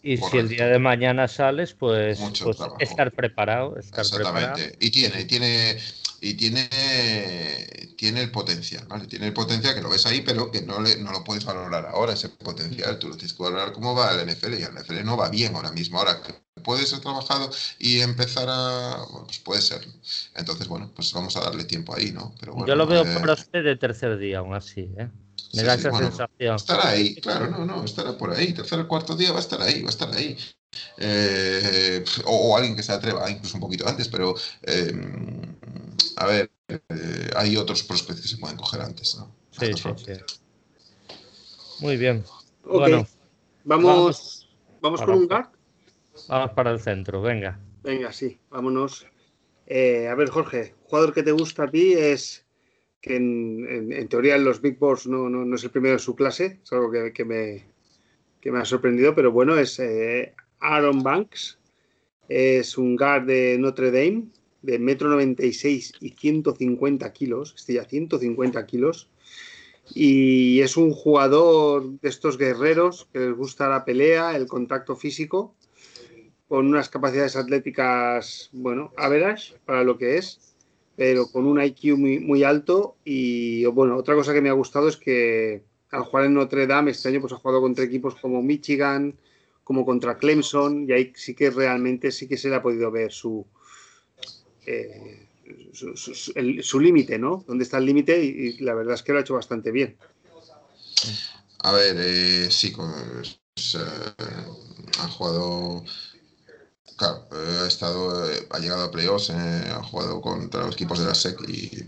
S2: y si el día de mañana sales, pues, pues estar preparado. Estar
S3: Exactamente. Y tiene, tiene y tiene, tiene el potencial, ¿vale? Tiene el potencial que lo ves ahí, pero que no, le, no lo puedes valorar ahora, ese potencial. Tú lo tienes que valorar cómo va el NFL y el NFL no va bien ahora mismo. Ahora, puede ser trabajado y empezar a. Bueno, pues puede ser. Entonces, bueno, pues vamos a darle tiempo ahí, ¿no?
S2: Pero bueno, Yo lo veo eh... usted de tercer día, aún así, ¿eh? Me da esa sensación.
S3: Estará ahí, claro, no, no, estará por ahí. Tercer o cuarto día va a estar ahí, va a estar ahí. Eh, o, alguien que se atreva, incluso un poquito antes, pero eh, a ver, eh, hay otros prospectos que se pueden coger antes. ¿no?
S2: Sí, sí, sí. Muy bien.
S1: Bueno, vamos, vamos, con un guard.
S2: Vamos para el centro, venga.
S1: Venga, sí, vámonos. a ver, Jorge, jugador que te gusta a ti es que en, teoría en los Big Boss no, no, es el primero de su clase, es algo que, que, me, que me, ha sorprendido, pero bueno, es Aaron Banks. Es un guard de Notre Dame, de metro 96 y 150 kilos, este ya 150 kilos. Y es un jugador de estos guerreros que les gusta la pelea, el contacto físico, con unas capacidades atléticas, bueno, average para lo que es, pero con un IQ muy, muy alto. Y bueno, otra cosa que me ha gustado es que al jugar en Notre Dame este año pues ha jugado contra equipos como Michigan, como contra Clemson, y ahí sí que realmente sí que se le ha podido ver su, eh, su, límite, ¿no? ¿Dónde está el límite? Y, la verdad es que lo ha hecho bastante bien.
S3: A ver, eh, sí, pues, eh, ha jugado. Claro, ha estado, ha llegado a playoffs, ha jugado contra los equipos de la SEC y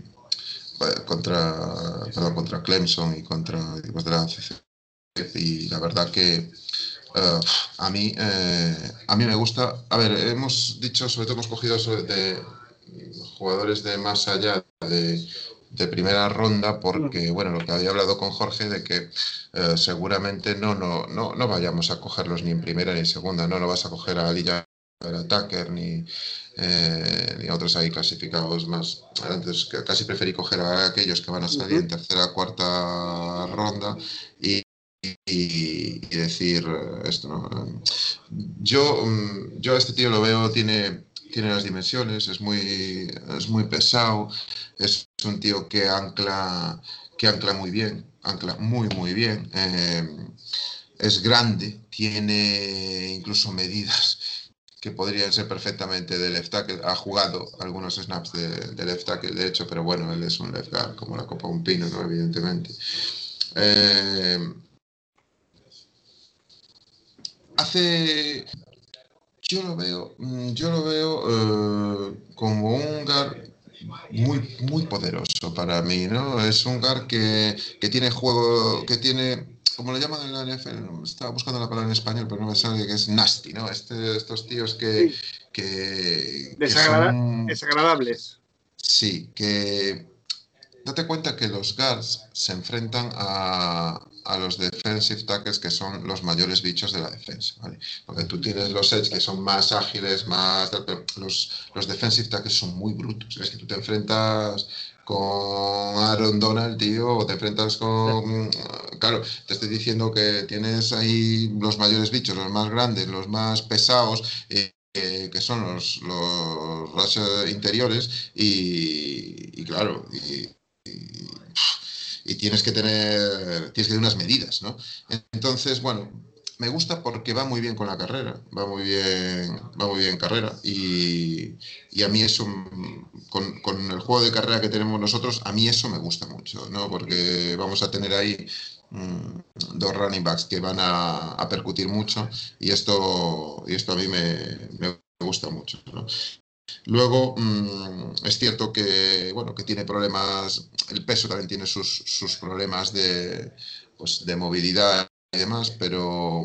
S3: contra, perdón, contra Clemson y contra equipos de la CC. Y la verdad que eh, a, mí, eh, a mí me gusta. A ver, hemos dicho, sobre todo hemos cogido de jugadores de más allá de, primera ronda, porque, bueno, lo que había hablado con Jorge de que eh, seguramente no, no, no, no vayamos a cogerlos ni en primera ni en segunda, no, no vas a coger a Lilla a Tucker ni, eh, ni a otros ahí clasificados más. Entonces, casi preferí coger a aquellos que van a salir en tercera cuarta ronda y, y, decir esto. ¿no? Yo, mm, yo a este tío lo veo, tiene, tiene las dimensiones, es muy, es muy pesado, es un tío que ancla, que ancla muy bien, ancla muy, muy bien. Eh, es grande, tiene incluso medidas que podrían ser perfectamente de left tackle. Ha jugado algunos snaps de, left tackle, de hecho, pero bueno, él es un left guard, como la Copa Un Pino, ¿no? evidentemente. Eh, hace. Yo lo veo, mm, yo lo veo eh, como un guard muy, muy poderoso para mí, ¿no? Es un guard que, que tiene juego, que tiene como le llaman en la NFL, estaba buscando la palabra en español, pero no me sale que es nasty, ¿no? Este, estos tíos que. que,
S1: Desagradables.
S3: Sí, que. Date cuenta que los guards se enfrentan a, a los defensive tackles que son los mayores bichos de la defensa, ¿vale? Porque tú tienes los edge que son más ágiles, más... Pero los, los defensive tackles son muy brutos. Es que tú te enfrentas con Aaron Donald, tío, o te enfrentas con... Claro, te estoy diciendo que tienes ahí los mayores bichos, los más grandes, los más pesados, eh, que son los, los interiores, y, claro, y, tienes que tener tienes que tener unas medidas, ¿no? Entonces, bueno, me gusta porque va muy bien con la carrera, va muy bien, va muy bien en carrera y, y a mí eso, con, con, el juego de carrera que tenemos nosotros, a mí eso me gusta mucho, ¿no? Porque vamos a tener ahí mmm, dos running backs que van a, a, percutir mucho y esto, y esto a mí me, me gusta mucho. Luego, mmm, es cierto que, bueno, que tiene problemas, el peso también tiene sus, sus problemas de, pues, de movilidad y demás, pero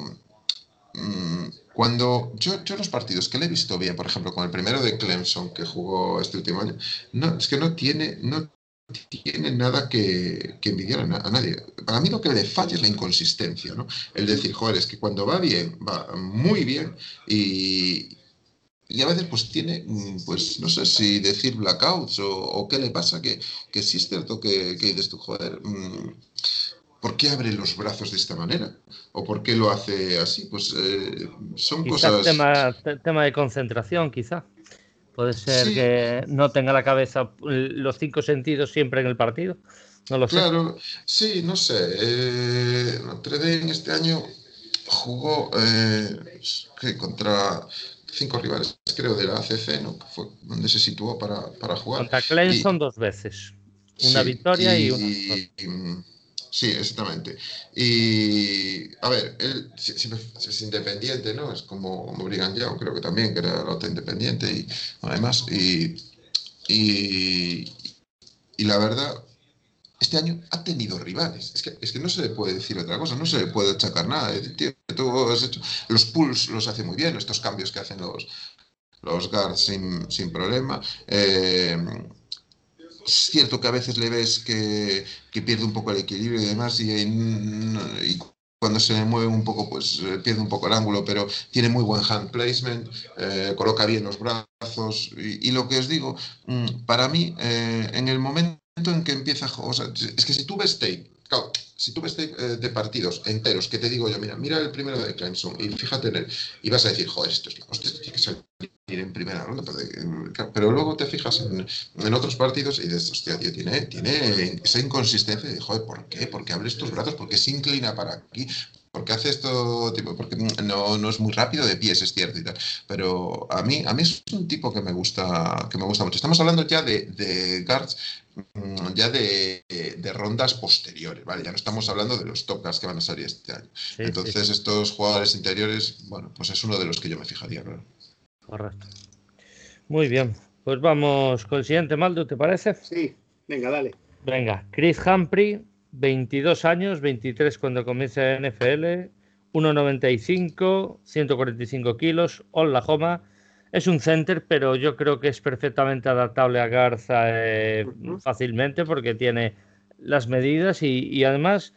S3: mmm, cuando yo, yo los partidos que le he visto bien, por ejemplo, con el primero de Clemson que jugó este último año, no, es que no tiene, no tiene nada que, que envidiar a, a, nadie. Para mí lo que le falla es la inconsistencia, ¿no? El decir, joder, es que cuando va bien, va muy bien y, y a veces pues tiene, mm, pues no sé si decir blackouts o, o qué le pasa, que, que sí es cierto que, que dices tú, joder, mmm, ¿por qué abre los brazos de esta manera? ¿O por qué lo hace así? Pues eh, son
S2: quizá
S3: cosas...
S2: Tema, tema de concentración, quizá. Puede ser sí. que no tenga la cabeza los cinco sentidos siempre en el partido. No lo
S3: claro,
S2: sé.
S3: sí, no sé. Eh, Notre Dame este año jugó eh, contra cinco rivales, creo, de la ACC, ¿no? Que fue donde se situó para, para jugar.
S2: Contra Clemson dos veces. Una sí, victoria y, y una. Y,
S3: Sí, exactamente. Y, a ver, él siempre es independiente, ¿no? Es como, como Brigham Young, creo que también, que era la otra independiente y además. Y, y, y, la verdad, este año ha tenido rivales. Es que, es que no se le puede decir otra cosa, no se le puede achacar nada. Tío, los pulls los hace muy bien, estos cambios que hacen los, los guards sin, sin problema. Eh, es cierto que a veces le ves que, que pierde un poco el equilibrio y demás, y, cuando se mueve un poco, pues eh, pierde un poco el ángulo, pero tiene muy buen hand placement, eh, coloca bien los brazos. Y, lo que os digo, mm, para mí, en el momento en que empieza, o sea, es que si tú ves tape, claro, si tú ves tape de partidos enteros, que te digo yo, mira, mira el primero de Clemson y fíjate en él, y vas a decir, joder, esto es tiene que salir en primera ronda, pero, pero luego te fijas en, en, otros partidos y dices, hostia, tío, tiene, tiene esa inconsistencia de, joder, ¿por qué? ¿Por qué abre estos brazos? ¿Por qué se inclina para aquí? porque hace esto, tipo, porque no, no, es muy rápido de pies, es cierto y tal. Pero a mí, a mí es un tipo que me gusta, que me gusta mucho. Estamos hablando ya de, de guards, mm, ya de, de, rondas posteriores, ¿vale? Ya no estamos hablando de los top guards que van a salir este año. Sí, Entonces, sí, sí. estos jugadores interiores, bueno, pues es uno de los que yo me fijaría, claro.
S2: Correcto. Muy bien. Pues vamos con el siguiente, Maldo, ¿te parece?
S1: Sí, venga, dale.
S2: Venga, Chris Humphrey, 22 años, 23 cuando comienza en NFL, 1,95, 145 kilos, Oklahoma. Es un center, pero yo creo que es perfectamente adaptable a Garza eh, uh -huh. fácilmente porque tiene las medidas y, y además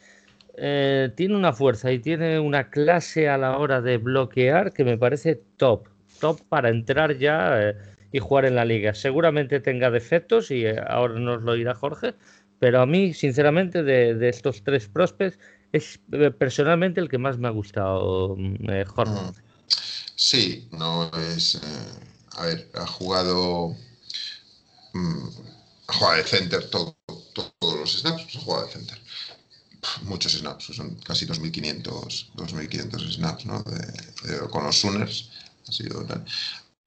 S2: eh, tiene una fuerza y tiene una clase a la hora de bloquear que me parece top. Top para entrar ya eh, y jugar en la liga. Seguramente tenga defectos y eh, ahora nos lo dirá Jorge, pero a mí, sinceramente, de, estos tres prospects, es eh, personalmente el que más me ha gustado, mm, Jorge. Mm.
S3: Sí, no es. a ver, ha jugado. Mm, de center todos los snaps, ha jugado de center muchos snaps, son casi 2.500, 2.500 snaps ¿no? con los Sooners. Ha sido,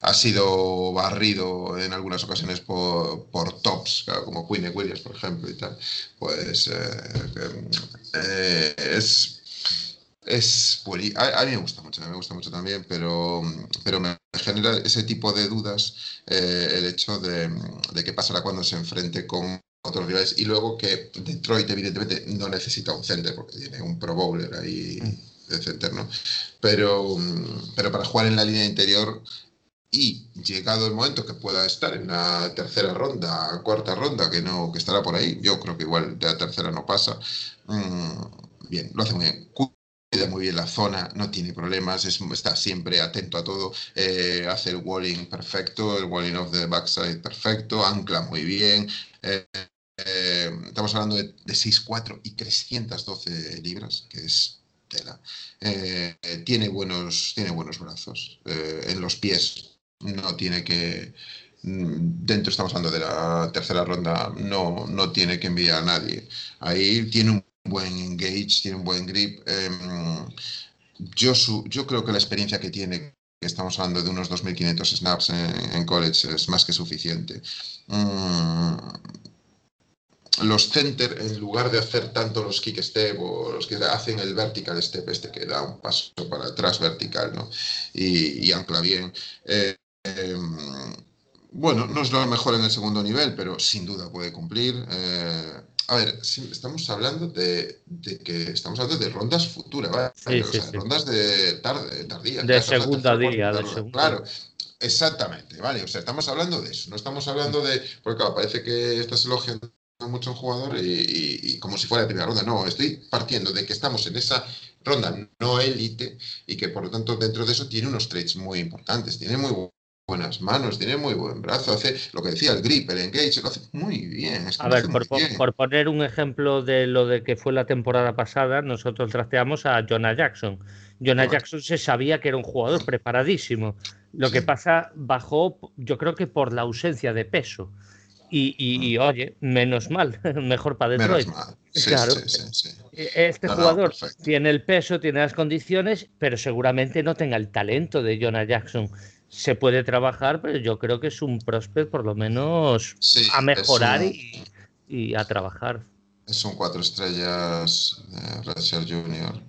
S3: ha sido barrido en algunas ocasiones por, tops, como Queen Williams, por ejemplo, y tal. Pues eh, eh, es. Es a, a, mí me gusta mucho, me gusta mucho también, pero, pero me genera ese tipo de dudas eh, el hecho de, de qué pasará cuando se enfrente con otros rivales. Y luego que Detroit, evidentemente, no necesita un center porque tiene un Pro Bowler ahí mm. De center, ¿no? Pero, pero para jugar en la línea interior y llegado el momento que pueda estar en la tercera ronda, cuarta ronda, que no que estará por ahí, yo creo que igual de la tercera no pasa. Mm, bien, lo hace muy bien. Cuida muy bien la zona, no tiene problemas, está siempre atento a todo, eh, hace el walling perfecto, el walling of the backside perfecto, ancla muy bien, eh, eh, estamos hablando de, 6'4 y 312 libras, que es tela. Eh, tiene, buenos, tiene buenos brazos. en los pies no tiene que. Mm, dentro estamos hablando de la tercera ronda, no, no tiene que enviar a nadie. Ahí tiene un buen engage, tiene un buen grip. Em, yo, yo creo que la experiencia que tiene estamos hablando de unos 2.500 snaps en, college, es más que suficiente. Mm, los center, en lugar de hacer tanto los kick step o los que hacen el vertical step, este que da un paso para atrás vertical ¿no? y, ancla bien, eh, em, bueno, no es lo mejor en el segundo nivel, pero sin duda puede cumplir. Eh, a ver, estamos hablando de, que estamos hablando de rondas futuras, ¿vale? o sea, rondas de tarde, tardía.
S2: De segunda día, de
S3: segunda. Claro, exactamente, ¿vale? O sea, estamos hablando de eso, no estamos hablando de. Porque claro, parece que estás elogiando mucho un jugador y, como si fuera de primera ronda. No, estoy partiendo de que estamos en esa ronda no élite y que por lo tanto dentro de eso tiene unos traits muy importantes, tiene muy buenas manos, tiene muy buen brazo, hace lo que decía el grip, el engage, lo hace muy bien.
S2: a ver, por, poner un ejemplo de lo de que fue la temporada pasada, nosotros trasteamos a Jonah Jackson. Jonah Jackson se sabía que era un jugador preparadísimo. Lo que pasa, bajó, yo creo que por la ausencia de peso. Y, oye, menos mal, mejor para Detroit. claro. E, este jugador tiene el peso, tiene las condiciones, pero seguramente no tenga el talento de Jonah Jackson se puede trabajar, pero yo creo que es un prospect por lo menos a mejorar y, a trabajar.
S3: Es un cuatro estrellas de Junior.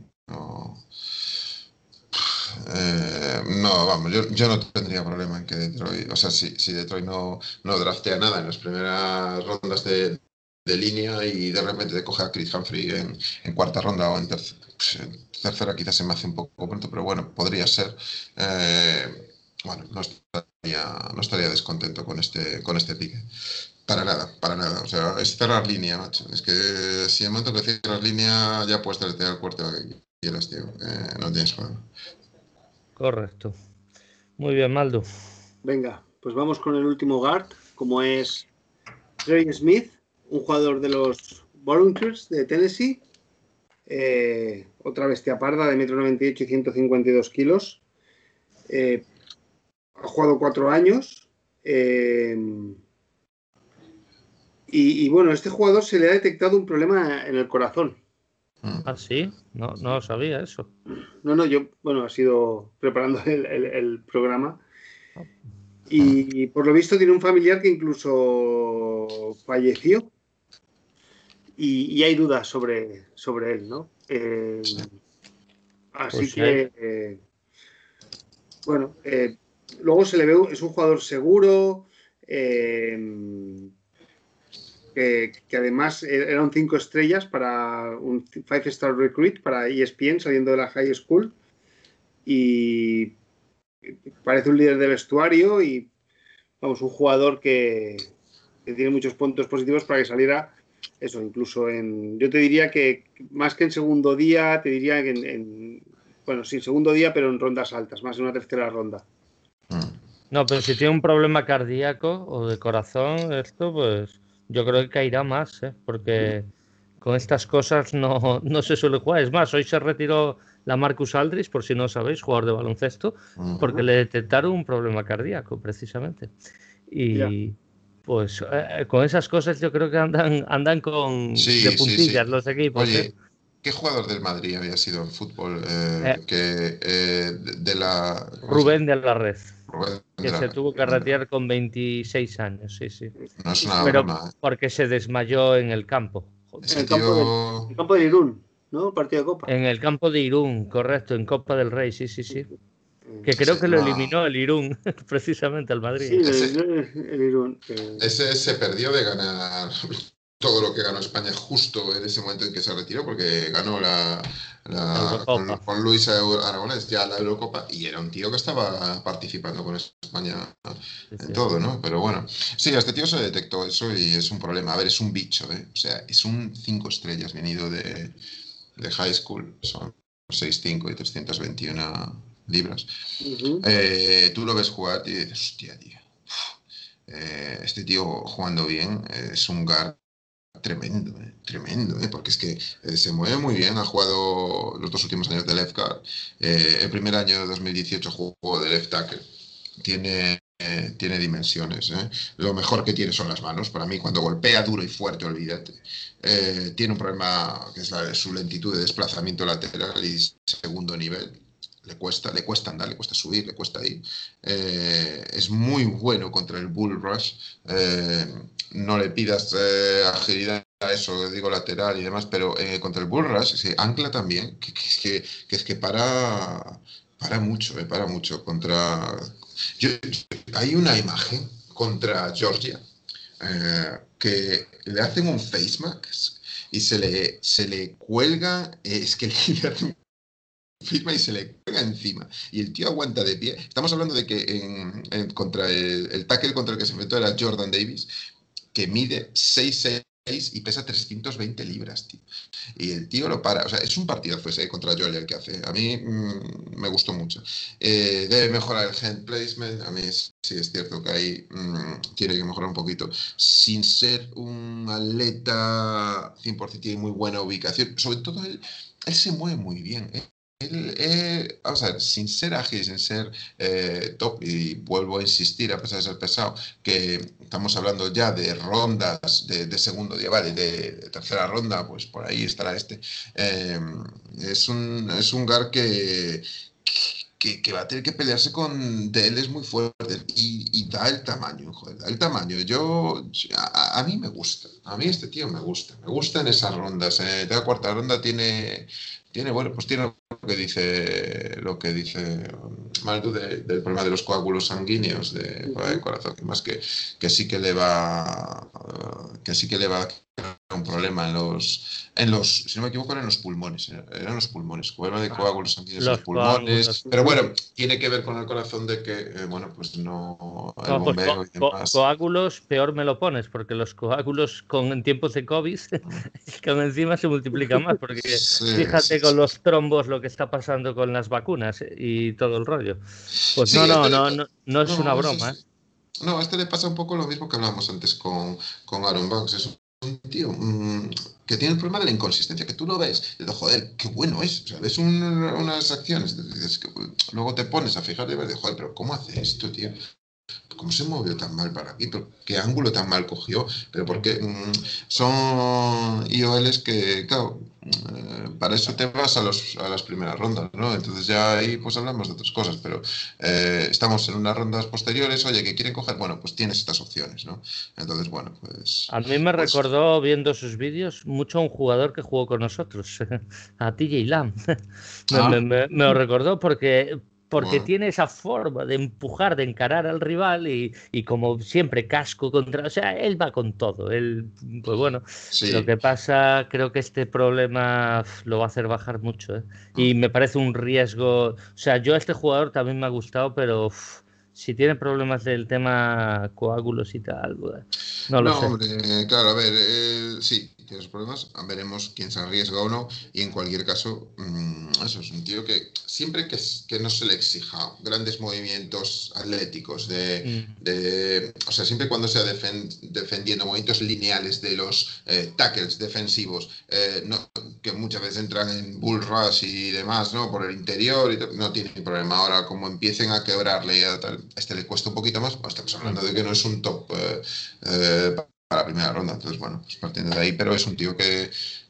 S3: Eh, no. vamos, yo, no tendría problema en que Detroit, o sea, si, si Detroit no, no draftea nada en las primeras rondas de, línea y de repente te coge a Chris Humphrey en, cuarta ronda o en, tercera, quizás se me hace un poco pronto, pero bueno, podría ser. Eh, bueno, no estaría, no estaría descontento con este, con este pique. Para nada, para nada. O sea, es cerrar línea, macho. Es que si en momento que cierras línea ya puedes tener el cuarto que quieras, tío. Eh, no tienes juego.
S2: Correcto. Muy bien, Maldo.
S1: Venga, pues vamos con el último guard, como es Trey Smith, un jugador de los Volunteers de Tennessee. Eh, otra bestia parda de 1,98 y 152 kilos. Eh, ha jugado cuatro años. Eh, y, bueno, a este jugador se le ha detectado un problema en el corazón.
S2: Mm. Ah, sí, no, no sabía eso.
S1: No, no, yo, bueno, ha sido preparando el, programa. Y por lo visto tiene un familiar que incluso falleció. Y, hay dudas sobre, sobre él, ¿no? Eh, así pues que, eh, bueno, luego se le ve, es un jugador seguro, eh, que, además eran cinco estrellas para un Five Star Recruit para ESPN saliendo de la high school y parece un líder de vestuario y vamos, un jugador que, tiene muchos puntos positivos para que saliera eso, incluso en, yo te diría que más que en segundo día, te diría que en, en bueno, sí, segundo día, pero en rondas altas, más en una tercera ronda.
S2: No, pero si tiene un problema cardíaco o de corazón, esto, pues yo creo que caerá más, ¿eh? porque con estas cosas no, no se suele jugar. Es más, hoy se retiró la Marcus Aldris, por si no sabéis, jugador de baloncesto, porque le detectaron un problema cardíaco, precisamente. Y pues eh, con esas cosas yo creo que andan, andan con de puntillas los equipos.
S3: Oye, ¿eh? ¿Qué jugador del Madrid había sido en fútbol? Eh, que, de la...
S2: Rubén de la Red. que se tuvo que retirar con 26 años, sí, sí.
S3: No es una Pero broma,
S2: porque se desmayó en el campo.
S1: En el, campo de, campo de Irún. ¿no? Partido de Copa.
S2: En el campo de Irún, correcto, en Copa del Rey, sí, sí, sí. Que creo que lo eliminó el Irún, precisamente al Madrid.
S1: Sí, ese, el, Irún.
S3: Ese se perdió de ganar todo lo que ganó España justo en ese momento en que se retiró, porque ganó la, con, Luis Aragonés ya la Eurocopa y era un tío que estaba participando con España en todo, ¿no? Pero bueno, sí, a este tío se detectó eso y es un problema. A ver, es un bicho, ¿eh? O sea, es un cinco estrellas venido de, de high school, son 6'5 y 321 libras. Eh, tú lo ves jugar y dices, hostia, tío. Eh, este tío jugando bien es un guard tremendo, eh, tremendo, porque es que se mueve muy bien, ha jugado los dos últimos años de left guard, el primer año de 2018 jugó de left tackle, tiene eh, tiene dimensiones. ¿eh? Lo mejor que tiene son las manos. Para mí, cuando golpea duro y fuerte, olvídate. Eh, tiene un problema que es la, su lentitud de desplazamiento lateral y segundo nivel. Le cuesta, le cuesta andar, le cuesta subir, le cuesta ir. es muy bueno contra el bull rush. no le pidas agilidad a eso, digo lateral y demás, pero contra el bull rush se ancla también, que, es que, que, es que para, para mucho, para mucho contra hay una imagen contra Georgia eh, que le hacen un face mask y se le, se le cuelga, eh, es que le hacen face y se le cuelga encima. Y el tío aguanta de pie. Estamos hablando de que contra el, tackle contra el que se enfrentó era Jordan Davis, que mide 6'6 y pesa 320 libras, tío. Y el tío lo para. O sea, es un partido ese contra Georgia el que hace. A mí mm, me gustó mucho. Eh, debe mejorar el hand placement. A mí sí es cierto que ahí mm, tiene que mejorar un poquito. Sin ser un atleta 100% tiene muy buena ubicación. Sobre todo él, él se mueve muy bien. ¿eh? Eh, vamos a ver, sin ser ágil, sin ser eh, top, y vuelvo a insistir, a pesar de ser pesado, que estamos hablando ya de rondas de, segundo día, vale, de, tercera ronda, pues por ahí estará este. Em, es, un, es un GAR que, que, va a tener que pelearse con de él es muy fuerte y, da el tamaño, joder, da el tamaño. Yo, a, mí me gusta, a mí este tío me gusta, me gusta en esas rondas. Eh. La cuarta ronda tiene tiene, bueno, pues tiene que dice, lo que dice Maldu del problema de los coágulos sanguíneos de, corazón, que más que, que sí que le va, que sí que le va a un problema en los, en los, si no me equivoco, eran los pulmones, eran los pulmones, problema de ah, coágulos sanguíneos en los pulmones, pero bueno, tiene que ver con el corazón de que, eh, bueno, pues no, el
S2: pues bombeo y demás. coágulos, peor me lo pones, porque los coágulos con en tiempos de COVID, con encima se multiplican más, porque fíjate con los trombos lo que está pasando con las vacunas y todo el rollo. Pues no, no, no, no, no, es una broma. ¿eh?
S3: No, a este le pasa un poco lo mismo que hablábamos antes con, con Aaron Banks. Es un tío mm, que tiene el problema de la inconsistencia, que tú lo ves y dices, joder, qué bueno es. O sea, ves unas acciones, que, luego te pones a fijarte y ves, joder, pero ¿cómo hace esto, tío? ¿Cómo se movió tan mal para aquí? ¿Qué ángulo tan mal cogió? Pero porque mm, son IOLs que, claro, eh, para eso te vas a, los, a las primeras rondas, ¿no? Entonces ya ahí pues hablamos de otras cosas, pero eh, estamos en unas rondas posteriores, oye, que quieren coger, bueno, pues tienes estas opciones, ¿no? Entonces, bueno, pues...
S2: A mí me pues recordó, viendo sus vídeos, mucho a un jugador que jugó con nosotros, a TJ Lam. Ah. me, me, me, lo recordó porque porque tiene esa forma de empujar, de encarar al rival y, y, como siempre casco contra, o sea, él va con todo. Él, pues bueno, lo que pasa, creo que este problema lo va a hacer bajar mucho. ¿eh? Y mm. me parece un riesgo, o sea, yo a este jugador también me ha gustado, pero si tiene problemas del tema coágulos y tal, no lo
S3: no, Hombre, claro, a ver, eh, sí, sus problemas, veremos quién se arriesga o no. Y en cualquier caso, mm, eso es un tío que siempre que, que no se le exija grandes movimientos atléticos, de, mm. de o sea, siempre cuando sea defendiendo movimientos lineales de los eh, tackles defensivos, eh, no, que muchas veces entran en bull rush y demás, ¿no? Por el interior, y no tiene problema. Ahora, como empiecen a quebrarle y a tal, este le cuesta un poquito más, pues estamos hablando de que no es un top eh, para la primera ronda. Entonces, bueno, pues partiendo de ahí, pero es un tío que,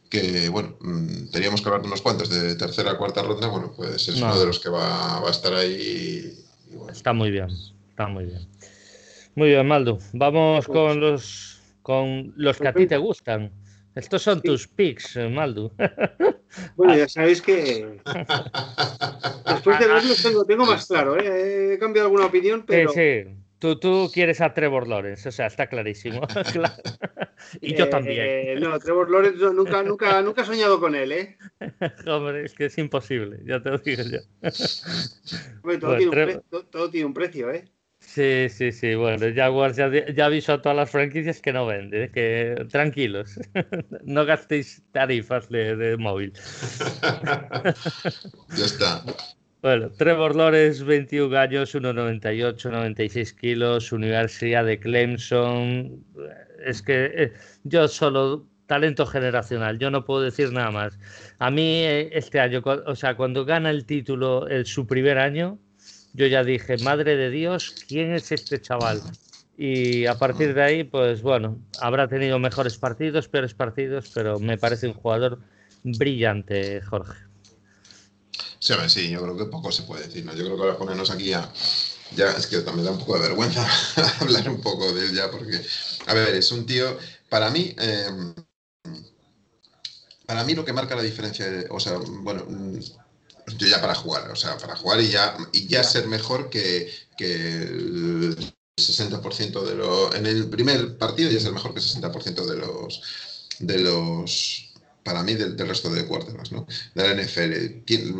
S3: que bueno, mm, teníamos que hablar de unos cuantos de tercera, cuarta ronda, bueno, pues es uno de los que va, va a estar ahí.
S2: Está muy bien, está muy bien. Muy bien, Maldo. Vamos pues con los con los que a ti te gustan. Estos son tus picks, Maldo.
S1: Bueno, ya sabéis que después de verlos tengo, tengo más claro, ¿eh? he cambiado alguna opinión, pero...
S2: Sí, sí. Tú, tú quieres a Trevor Lawrence, o sea, está clarísimo. y yo también.
S1: Eh, no, Trevor Lawrence nunca, nunca, nunca he soñado con él, ¿eh?
S2: Hombre, es que es imposible, ya te lo digo yo.
S1: todo, tiene todo, tiene un precio, ¿eh?
S2: Sí, sí, sí. Bueno, Jaguars ya, ya aviso a todas las franquicias que no vende, que tranquilos, no gastéis tarifas de, de móvil.
S3: ya está.
S2: Bueno, Trevor Lawrence, 21 años, 1,98, 96 kilos, Universidad de Clemson. Es que eh, yo solo talento generacional, yo no puedo decir nada más. A mí eh, este año, o sea, cuando gana el título en su primer año, yo ya dije, madre de Dios, ¿quién es este chaval? Y a partir de ahí, pues bueno, habrá tenido mejores partidos, peores partidos, pero me parece un jugador brillante, Jorge.
S3: Sí, sí, yo creo que poco se puede decir, ¿no? Yo creo que ahora ponernos aquí ya, ya es que también da un poco de vergüenza hablar un poco de él ya, porque, a ver, es un tío, para mí, em, para mí lo que marca la diferencia, o sea, bueno, yo ya para jugar, o sea, para jugar y ya, y ya ser mejor que, que el 60% de los, en el primer partido ya ser mejor que el 60% de los, de los para mí del, resto de quarterbacks, ¿no? De la NFL. Tiene,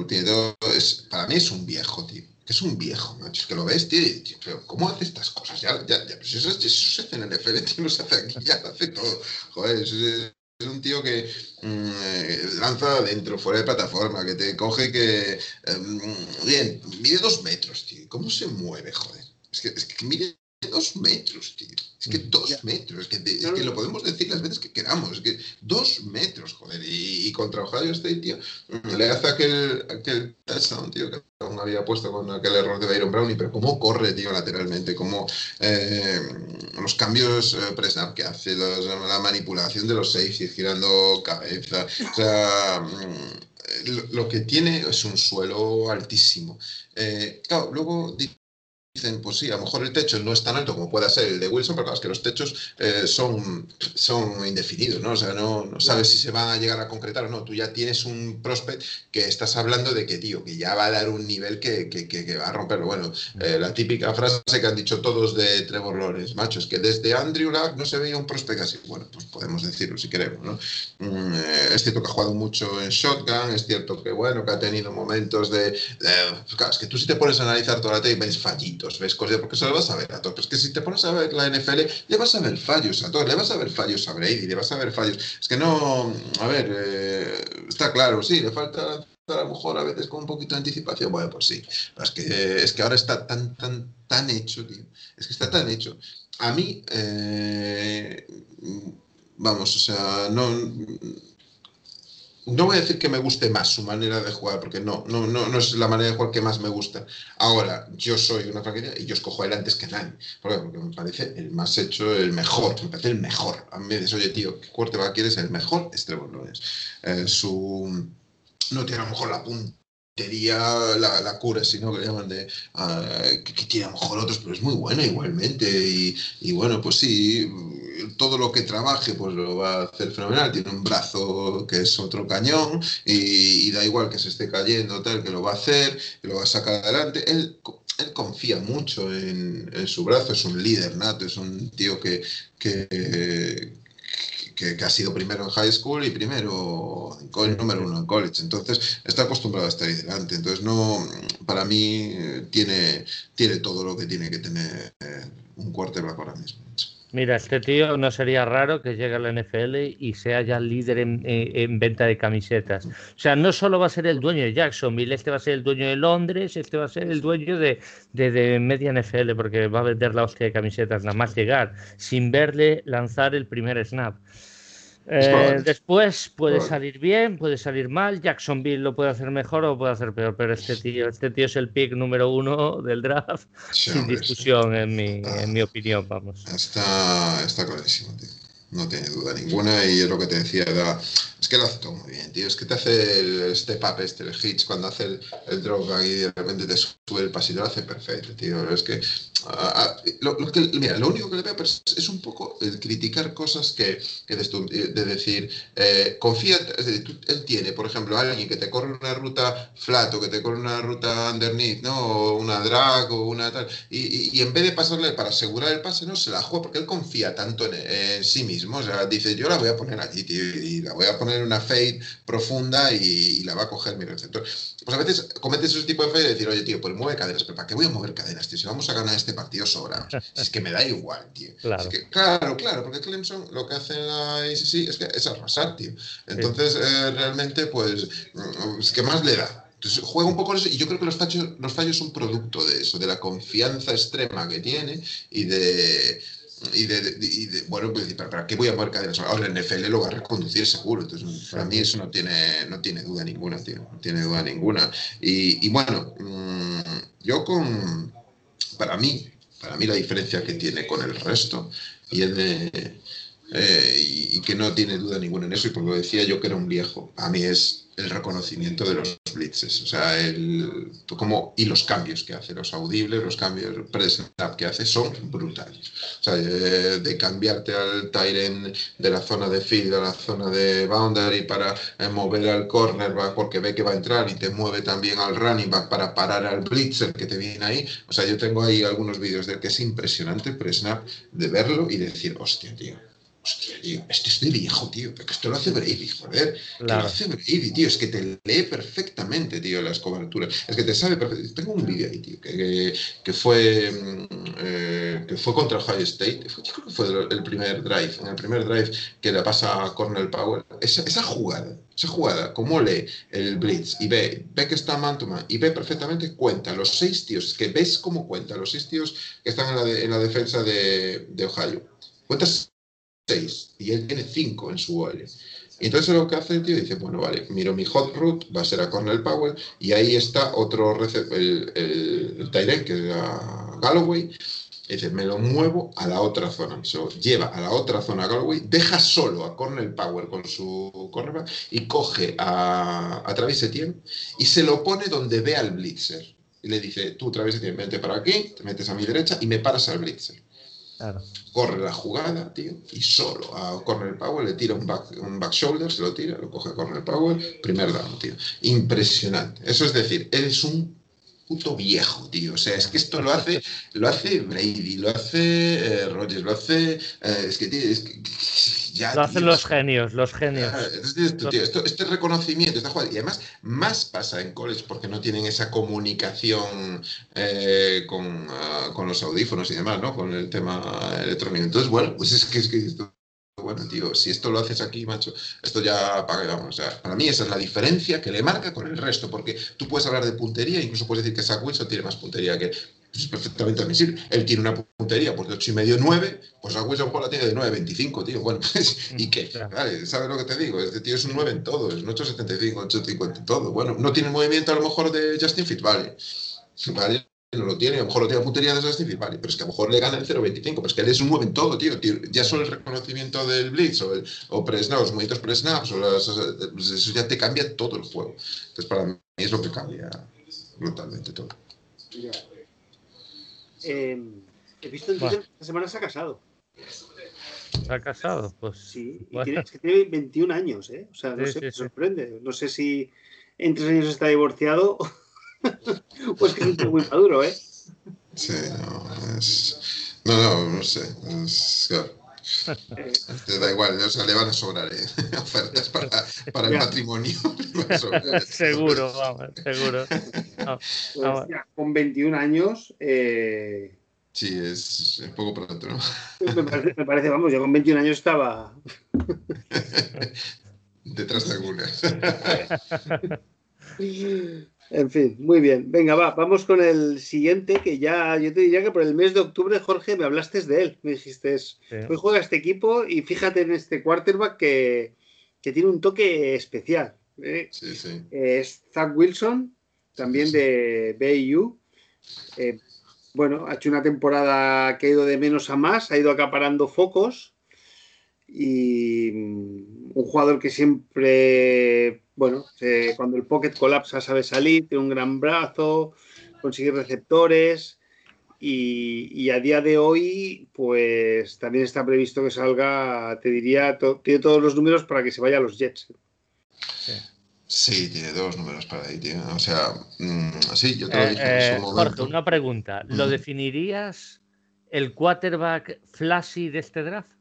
S3: es, para mí es un viejo, tío. Es un viejo, macho. Es que lo ves, tío. pero ¿cómo hace estas cosas? Ya, ya, ya pues eso, eso, se hace en el NFL, tío. No se hace aquí, ya lo hace todo. Joder, es, un tío que mm, lanza adentro, fuera de plataforma, que te coge que. Um, bien, mide dos metros, tío. ¿Cómo se mueve, joder? Es que, es que mide dos metros, tío. Es que mm. dos metros, es que, es que, lo podemos decir las veces que queramos, es que dos metros, joder. Y, contra Ohio State, tío, le hace aquel, aquel touchdown, tío, que aún había puesto con aquel error de Byron Brownie, pero cómo corre, tío, lateralmente, cómo eh, los cambios eh, que hace, la manipulación de los safeties, girando cabeza, o sea, mm, lo, que tiene es un suelo altísimo. Eh, claro, luego dicen, pues sí, a lo mejor el techo no es tan alto como pueda ser el de Wilson, pero claro, es que los techos eh, son, son indefinidos, ¿no? O sea, no, no, sabes si se van a llegar a concretar o no. Tú ya tienes un prospect que estás hablando de que, tío, que ya va a dar un nivel que, que, que va a romperlo. Bueno, eh, la típica frase que han dicho todos de Trevor Lawrence, macho, es que desde Andrew Luck no se veía un prospect así. Bueno, pues podemos decirlo si queremos, ¿no? Mm, eh, es cierto que ha jugado mucho en shotgun, es cierto que, bueno, que ha tenido momentos de... Claro, es que tú si te pones a analizar toda la tape, ves ves cosas, porque se lo vas a ver a todos. Pero es que si te pones a ver la NFL, le vas a ver fallos a todos, le vas a ver fallos a Brady, le vas a ver fallos. Es que no, a ver, eh, está claro, sí, le falta a lo mejor a veces con un poquito de anticipación, bueno, pues sí. Es que, es que ahora está tan, tan, tan hecho, tío. Es que está tan hecho. A mí, eh, vamos, o sea, no no voy a decir que me guste más su manera de jugar, porque no, no, no, no es la manera de jugar que más me gusta. Ahora, yo soy una franquicia y yo escojo a él antes que nadie, porque me parece el más hecho, el mejor, me parece el mejor. A mí me dices, oye, tío, ¿qué quarterback quieres? El mejor, este no es. Eh, su... No tiene a lo mejor la punta la, la cura, sino que llaman de uh, que, tiene a lo mejor otros, pero es muy buena igualmente. Y, bueno, pues sí, todo lo que trabaje, pues lo va a hacer fenomenal. Tiene un brazo que es otro cañón, y, y da igual que se esté cayendo, tal, que lo va a hacer, que lo va a sacar adelante. Él, él confía mucho en, en, su brazo, es un líder nato, es un tío que, que, que, ha sido primero en high school y primero en número uno en college. Entonces está acostumbrado a estar ahí delante. Entonces no, para mí tiene, tiene todo lo que tiene que tener un quarterback ahora mismo.
S2: Mira, este tío no sería raro que llegue a la NFL y sea ya líder en, venta de camisetas. O sea, no solo va a ser el dueño de Jacksonville, este va a ser el dueño de Londres, este va a ser el dueño de, de media NFL, porque va a vender la hostia de camisetas, nada más llegar, sin verle lanzar el primer snap. Eh, después puede salir bien, puede salir mal. Jacksonville lo puede hacer mejor o puede hacer peor, pero este tío, este tío es el pick número uno del draft, sin discusión, en, mi, en mi opinión, vamos.
S3: Está, está clarísimo, tío no tiene duda ninguna. Y es lo que te decía, es que lo hace todo muy bien, tío. Es que te hace el step up este, el hitch, cuando hace el, el drop y de repente te sube el pasito, lo hace perfecto, tío. Es que, lo, que mira, lo único que le veo es, un poco el criticar cosas que, que de, decir, eh, confía, él tiene, por ejemplo, alguien que te corre una ruta flat o que te corre una ruta underneath, ¿no? O una drag o una tal, y, y, en vez de pasarle para asegurar el pase, no, se la juega porque él confía tanto en, en sí mismo o sea, dice, yo la voy a poner aquí, tío, y la voy a poner en una fade profunda y, la va a coger mi receptor. Pues a veces cometes ese tipo de fade y decir, oye, tío, pues mueve cadenas, pero ¿para qué voy a mover cadenas, tío? Si vamos a ganar este partido sobra. Si es que me da igual, tío. Claro. claro, claro, porque Clemson lo que hace la ACC es que es arrasar, tío. Entonces, eh, realmente, pues, mm, ¿qué más le da? Entonces juega un poco eso y yo creo que los fallos, los fallos son producto de eso, de la confianza extrema que tiene y de, y de, bueno, pues, ¿para qué voy a mover cadenas? Ahora el NFL lo va a reconducir seguro. Entonces, para mí eso no tiene, no tiene duda ninguna, tío. No tiene duda ninguna. Y, bueno, mm, yo con. Para mí, para mí la diferencia que tiene con el resto, y es de. Eh, y, y, que no tiene duda ninguna en eso, y porque lo decía yo que era un viejo, a mí es el reconocimiento de los blitzes, o sea, el, como, y los cambios que hace, los audibles, los cambios pre-snap que hace son brutales. O sea, eh, de cambiarte al Tyren de la zona de field a la zona de boundary para eh, mover al corner porque ve que va a entrar y te mueve también al running back para parar al blitzer que te viene ahí. O sea, yo tengo ahí algunos vídeos de que es impresionante pre-snap de verlo y decir, hostia, tío tío, este es de viejo, tío. Esto lo hace Brady, joder. lo hace Brady, tío. Es que te lee perfectamente, tío, las coberturas. Es que te sabe perfectamente. Tengo un vídeo ahí, tío, que, que fue, mm, eh, que fue contra Ohio State. Yo creo que fue el primer drive. En el primer drive que le pasa a Cornell Power. Esa, esa jugada, esa jugada, como lee el blitz y ve, ve que está Mantuma y ve perfectamente, cuenta los seis tíos, que ves cómo cuenta los seis tíos que están en la, en la defensa de, de Ohio. Cuentas y él tiene 5 en su OL. Y entonces lo que hace el tío dice, bueno, vale, miro mi hot route, va a ser a Cornell Powell, y ahí está otro, el, el, el que es a Galloway, y dice, me lo muevo a la otra zona. So, lleva a la otra zona a Galloway, deja solo a Cornell Power con su cornerback y coge a, a Travis Etienne y se lo pone donde ve al blitzer. Y le dice, tú Travis Etienne, vente para aquí, te metes a mi derecha y me paras al blitzer. Corre la jugada, tío, y solo a Corner Power le tira un back, shoulder, se lo tira, lo coge Corner Power, primer down, tío. Impresionante. Eso es decir, eres un puto viejo, tío. O sea, es que esto lo hace, lo hace Brady, lo hace eh, Rogers, lo hace. Eh, es que, tío, es que,
S2: ya, lo hacen los genios, los genios.
S3: este reconocimiento, esta jugada, y además más pasa en college porque no tienen esa comunicación eh, con, uh, con, los audífonos y demás, ¿no? Con el tema electrónico. Entonces, bueno, pues es que, es que esto, bueno, tío, si esto lo haces aquí, macho, esto ya vamos. O sea, para mí esa es la diferencia que le marca con el resto, porque tú puedes hablar de puntería, incluso puedes decir que Zach Wilson tiene más puntería que. Pues es perfectamente admisible. Él tiene una puntería pues de 8 y medio, 9, pues Zach Wilson la tiene de 9, 25, tío. Bueno, pues, ¿y qué? Vale, ¿sabes lo que te digo? Este tío es un 9 en todo, es un 8,75, 8,50 en todo. Bueno, no tiene movimiento a lo mejor de Justin Fitzpatrick. Vale, no lo tiene, a lo mejor lo tiene puntería de esas vale, pero es que a lo mejor le gana el 0.25, pero es que él es un mueve en todo, tío, Ya solo el reconocimiento del blitz o, el, o pre-snap, los movimientos pre-snaps, pues eso ya te cambia todo el juego. Entonces, para mí es lo que cambia brutalmente todo.
S1: Eh, he visto en Twitter que esta semana se ha casado.
S2: ¿Se ha casado? Pues.
S1: Sí, y tiene, es que tiene 21 años, ¿eh? O sea, no sé, me sorprende. No sé si en tres años está divorciado pues que es un muy maduro, ¿eh?
S3: Sí, no, es... No, no, no sé. Es. Te da igual, o sea, le van a sobrar ¿eh? ofertas para, para el matrimonio.
S2: seguro, vamos, seguro.
S1: Pues, con 21 años, eh,
S3: Sí, es, un poco pronto, ¿no?
S1: Me parece, me parece, vamos, yo con 21 años estaba.
S3: Detrás de algunas.
S1: En fin, muy bien. Venga, va, vamos con el siguiente, que ya, yo te diría que por el mes de octubre, Jorge, me hablaste de él. Me dijiste, hoy juega este equipo y fíjate en este quarterback que, que tiene un toque especial. ¿eh?
S3: Sí, sí.
S1: Es Zach Wilson, también de BU. Eh, bueno, ha hecho una temporada que ha ido de menos a más, ha ido acaparando focos y mm, un jugador que siempre, bueno, cuando el pocket colapsa sabe salir, tiene un gran brazo, consigue receptores y, a día de hoy pues también está previsto que salga, te diría, tiene todos los números para que se vaya a los Jets.
S3: Sí. Sí, tiene dos números para ahí, tío. O sea, mm, sí, yo te lo dije en
S2: su eh, momento. Jorge, una pregunta. ¿Lo definirías el quarterback flashy de este draft?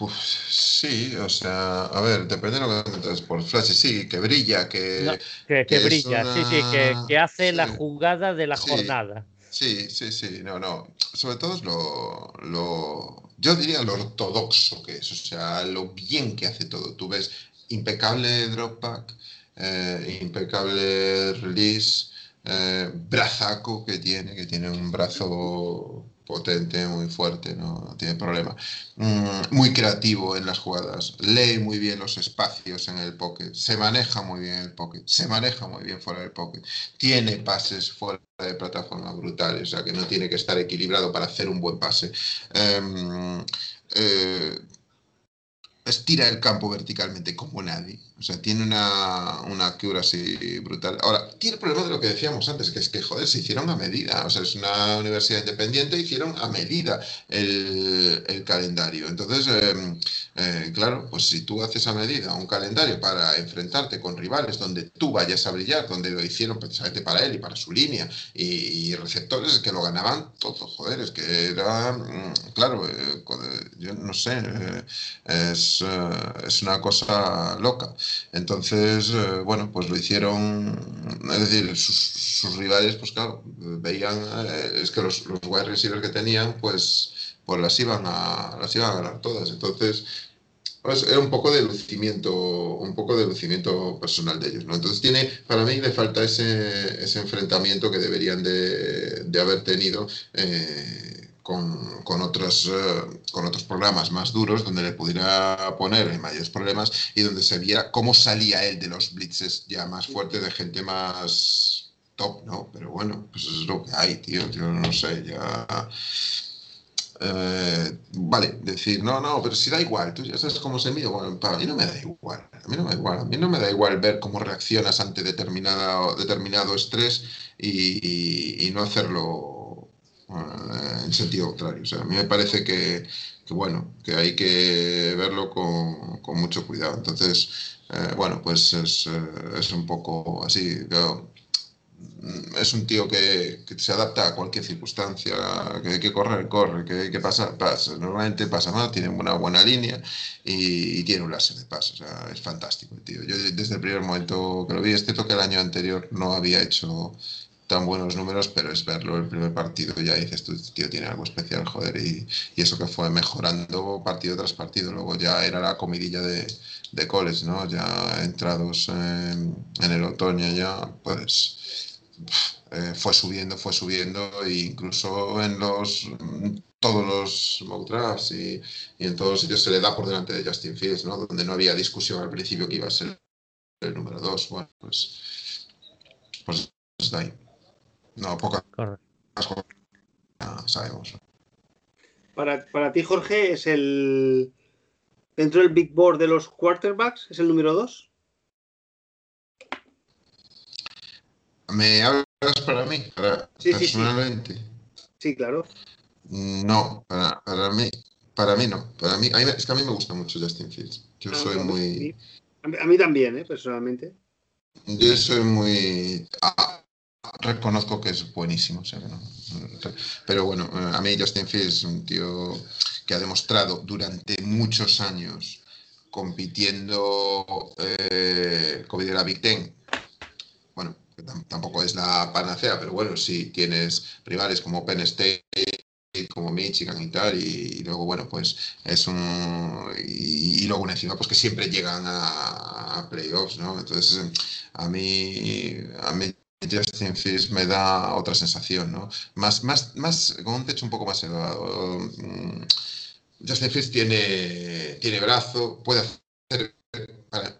S3: Uf, sí, o sea, a ver, depende de lo que entres por flashy, sí, que brilla, que...
S2: que, brilla, sí, sí, que, hace la jugada de la jornada.
S3: Sí, sí, sí, no, no. Sobre todo es lo, lo, yo diría lo ortodoxo que es, o sea, lo bien que hace todo. Tú ves impecable dropback, eh, impecable release, eh, brazaco que tiene, que tiene un brazo potente, muy fuerte, no, tiene problema. Mm, muy creativo en las jugadas, lee muy bien los espacios en el pocket, se maneja muy bien el pocket, se maneja muy bien fuera del pocket, tiene pases fuera de plataforma brutales, o sea que no tiene que estar equilibrado para hacer un buen pase. Em, eh, estira el campo verticalmente como nadie. O sea, tiene una, una así brutal. Ahora, tiene el problema de lo que decíamos antes, que es que, joder, se hicieron a medida. O sea, es una universidad independiente, hicieron a medida el, el calendario. Entonces, em, eh, claro, pues si tú haces a medida un calendario para enfrentarte con rivales donde tú vayas a brillar, donde lo hicieron precisamente para él y para su línea, y, receptores que lo ganaban todo, joder, es que era, mm, claro, eh, yo no sé, eh, es, es una cosa loca. Entonces, eh, bueno, pues lo hicieron, es decir, sus, rivales, pues claro, veían, eh, es que los, los wide receivers que tenían, pues, pues las, iban a, las iban a ganar todas. Entonces, pues era un poco de lucimiento, un poco de lucimiento personal de ellos, ¿no? Entonces tiene, para mí le falta ese, ese enfrentamiento que deberían de, haber tenido eh, con, con, otros, eh, con otros programas más duros donde le pudiera poner mayores problemas y donde se viera cómo salía él de los blitzes ya más fuertes de gente más top, ¿no? Pero bueno, pues es lo que hay, tío, yo no sé, ya... Eh, vale, decir, no, no, pero si da igual, tú ya sabes cómo se mide, bueno, para mí no me da igual, a mí no me da igual, a mí no me da igual ver cómo reaccionas ante determinado, determinado estrés y, y no hacerlo en sentido contrario. O sea, a mí me parece que, bueno, que hay que verlo con, mucho cuidado. Entonces, eh, bueno, pues es, eh, es, un poco así. Mm, es un tío que, que, se adapta a cualquier circunstancia, que hay que correr, corre, que hay que pasar, pasa. Normalmente pasa mal, tiene una buena línea y, tiene un láser de paso. O sea, es fantástico, tío. Yo desde el primer momento que lo vi, este toque el año anterior no había hecho tan buenos números, pero es verlo el primer partido, ya dices, tú, este tío tiene algo especial, joder, y, eso que fue mejorando partido tras partido, luego ya era la comidilla de, de college, ¿no? Ya entrados en, el otoño ya, pues eh, fue subiendo, fue subiendo, e incluso en los todos los mock y, y, en todos los sitios se le da por delante de Justin Fields, ¿no? Donde no había discusión al principio que iba a ser el número dos, bueno, pues, pues está ahí. No, pocas cosas sabemos.
S1: Para, para ti, Jorge, es el. Dentro del Big Board de los quarterbacks, ¿es el número 2?
S3: ¿Me hablas para mí? Para,
S1: sí, personalmente. Sí, sí. claro.
S3: No, para, para, mí, para mí no. Para mí, es que a mí me gusta mucho Justin Fields. Yo ah, soy muy.
S1: A mí también, ¿eh? personalmente.
S3: Yo soy muy. Ah, reconozco que es buenísimo. pero bueno, eh, a mí Justin Fields es un tío que ha demostrado durante muchos años compitiendo eh, como la Big Ten. Bueno, tampoco es la panacea, pero bueno, si tienes rivales como Penn State, como Michigan y tal, y, luego, bueno, pues es un. Y, luego encima, pues que siempre llegan a, playoffs, ¿no? Entonces, a mí, a mí Justin Fields me da otra sensación, ¿no? Más, más, más, con un techo un poco más elevado. Mm, Justin Fields tiene, tiene brazo, puede hacer.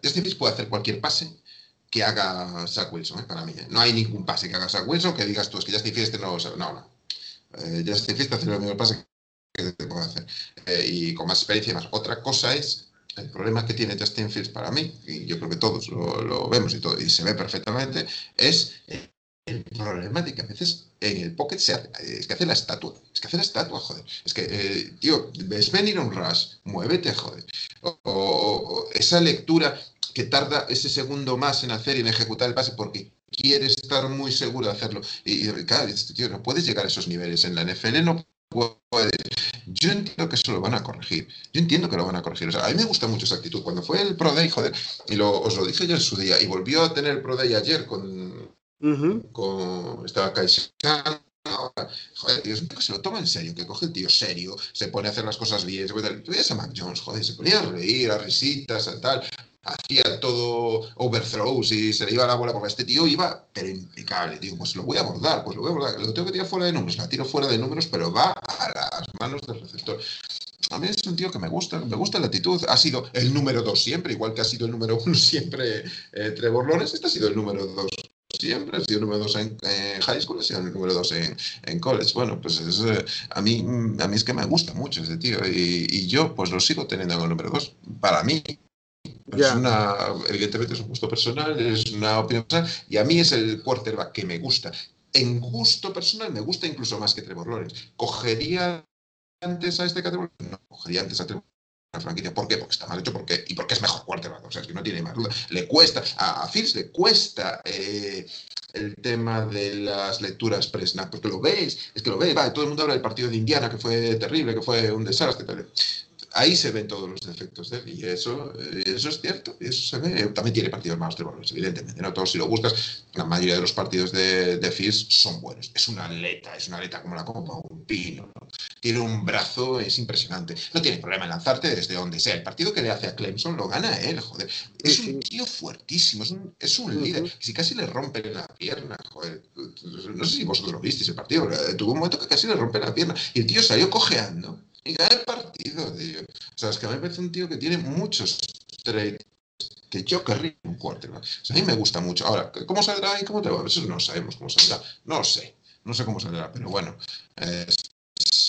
S3: Justin Fields puede hacer cualquier pase que haga Zach Wilson, ¿eh? para mí. ¿eh? No hay ningún pase que haga Zach Wilson que digas tú, es que Justin Fields no lo sabe. No, no. Eh, Justin Fields hace el mismo pase que te puede hacer. Eh, y con más experiencia y más. Otra cosa es el problema que tiene Justin Fields para mí, y yo creo que todos lo, vemos y, todo, y se ve perfectamente, es el problema de que a veces en el pocket se hace, es que hace la estatua, es que hace la estatua, joder. Es que, eh, tío, ves venir un rush, muévete, joder. O, esa lectura que tarda ese segundo más en hacer y en ejecutar el pase porque quiere estar muy seguro de hacerlo. Y, claro, tío, no puedes llegar a esos niveles. En la NFL no puedes. Yo entiendo que eso lo van a corregir. Yo entiendo que lo van a corregir. O sea, a mí me gusta mucho esa actitud. Cuando fue el Pro Day, joder, y lo, os lo dije yo en su día, y volvió a tener el Pro Day ayer con, con estaba Caixa ahora, joder, tío, es que se lo toma en serio, que coge el tío serio, se pone a hacer las cosas bien, se pone, tú a Mac Jones, joder, se ponía a reír, a risitas, a tal, hacía todo overthrows y se le iba la bola porque este tío iba, pero impecable, tío, pues lo voy a abordar, pues lo voy a abordar, lo tengo que tirar fuera de números, la tiro fuera de números, pero va a las manos del receptor. A mí es un tío que me gusta, me gusta la actitud. Ha sido el número dos siempre, igual que ha sido el número uno siempre eh, Trevor. Este ha sido el número dos siempre, ha sido el número dos en, high school, ha sido el número dos en, en college. Bueno, pues es, eh, a, mí, a mí es que me gusta mucho ese tío y, y yo pues lo sigo teniendo en el número dos. Para mí, es una, evidentemente es un gusto personal, es una opinión personal, y a mí es el quarterback que me gusta. En gusto personal me gusta incluso más que Trevor Lawrence. ¿Cogería antes a este categoría? No, cogería antes a Trevor franquicia. ¿Por qué? Porque está mal hecho porque, y porque es mejor quarterback. O sea, es que no tiene más duda. Le cuesta, a, a le cuesta eh, el tema de las lecturas pre-snap, porque lo ves, es que lo ves, va, todo el mundo habla del partido de Indiana, que fue terrible, que fue un desastre. Ahí se ven todos los defectos de él, y eso, eh, eso es cierto, eso se ve. También tiene partidos malos de evidentemente, ¿no? Todos si lo buscas, la mayoría de los partidos de, de Fierce son buenos. Es una aleta, es una aleta como la copa, un pino, ¿no? tiene un brazo, es impresionante. No tiene problema en lanzarte desde donde sea. El partido que le hace a Clemson lo gana él, joder. Es un tío fuertísimo, es un, es un líder. Si casi le rompen la pierna, joder. No sé si vosotros lo visteis el partido, tuvo un momento que casi le rompen la pierna. Y el tío salió cojeando y gana el partido, tío. O sea, es que a mí me parece un tío que tiene muchos traits que yo querría un quarterback. O sea, a mí me gusta mucho. Ahora, ¿cómo saldrá y cómo te va? Eso no sabemos cómo saldrá. No sé. No sé cómo saldrá, pero bueno.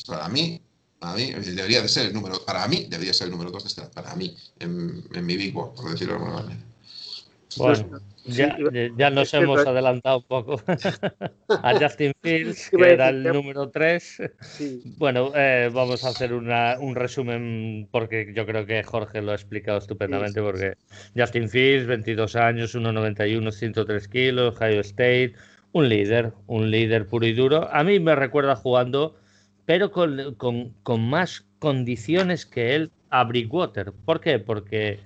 S3: Para mí, para mí debería de ser el número, para mí debería ser el número 2 de este, para mí, en, mi Big Board, por decirlo de alguna manera.
S2: Bueno, ya, ya nos hemos adelantado un poco a Justin Fields, que era el número 3. Bueno, eh, vamos a hacer una, un resumen porque yo creo que Jorge lo ha explicado estupendamente. Porque Justin Fields, 22 años, 1,91, 103 kilos, Ohio State, un líder, un líder puro y duro. A mí me recuerda jugando pero con, con, con más condiciones que él a Brickwater. ¿Por qué? Porque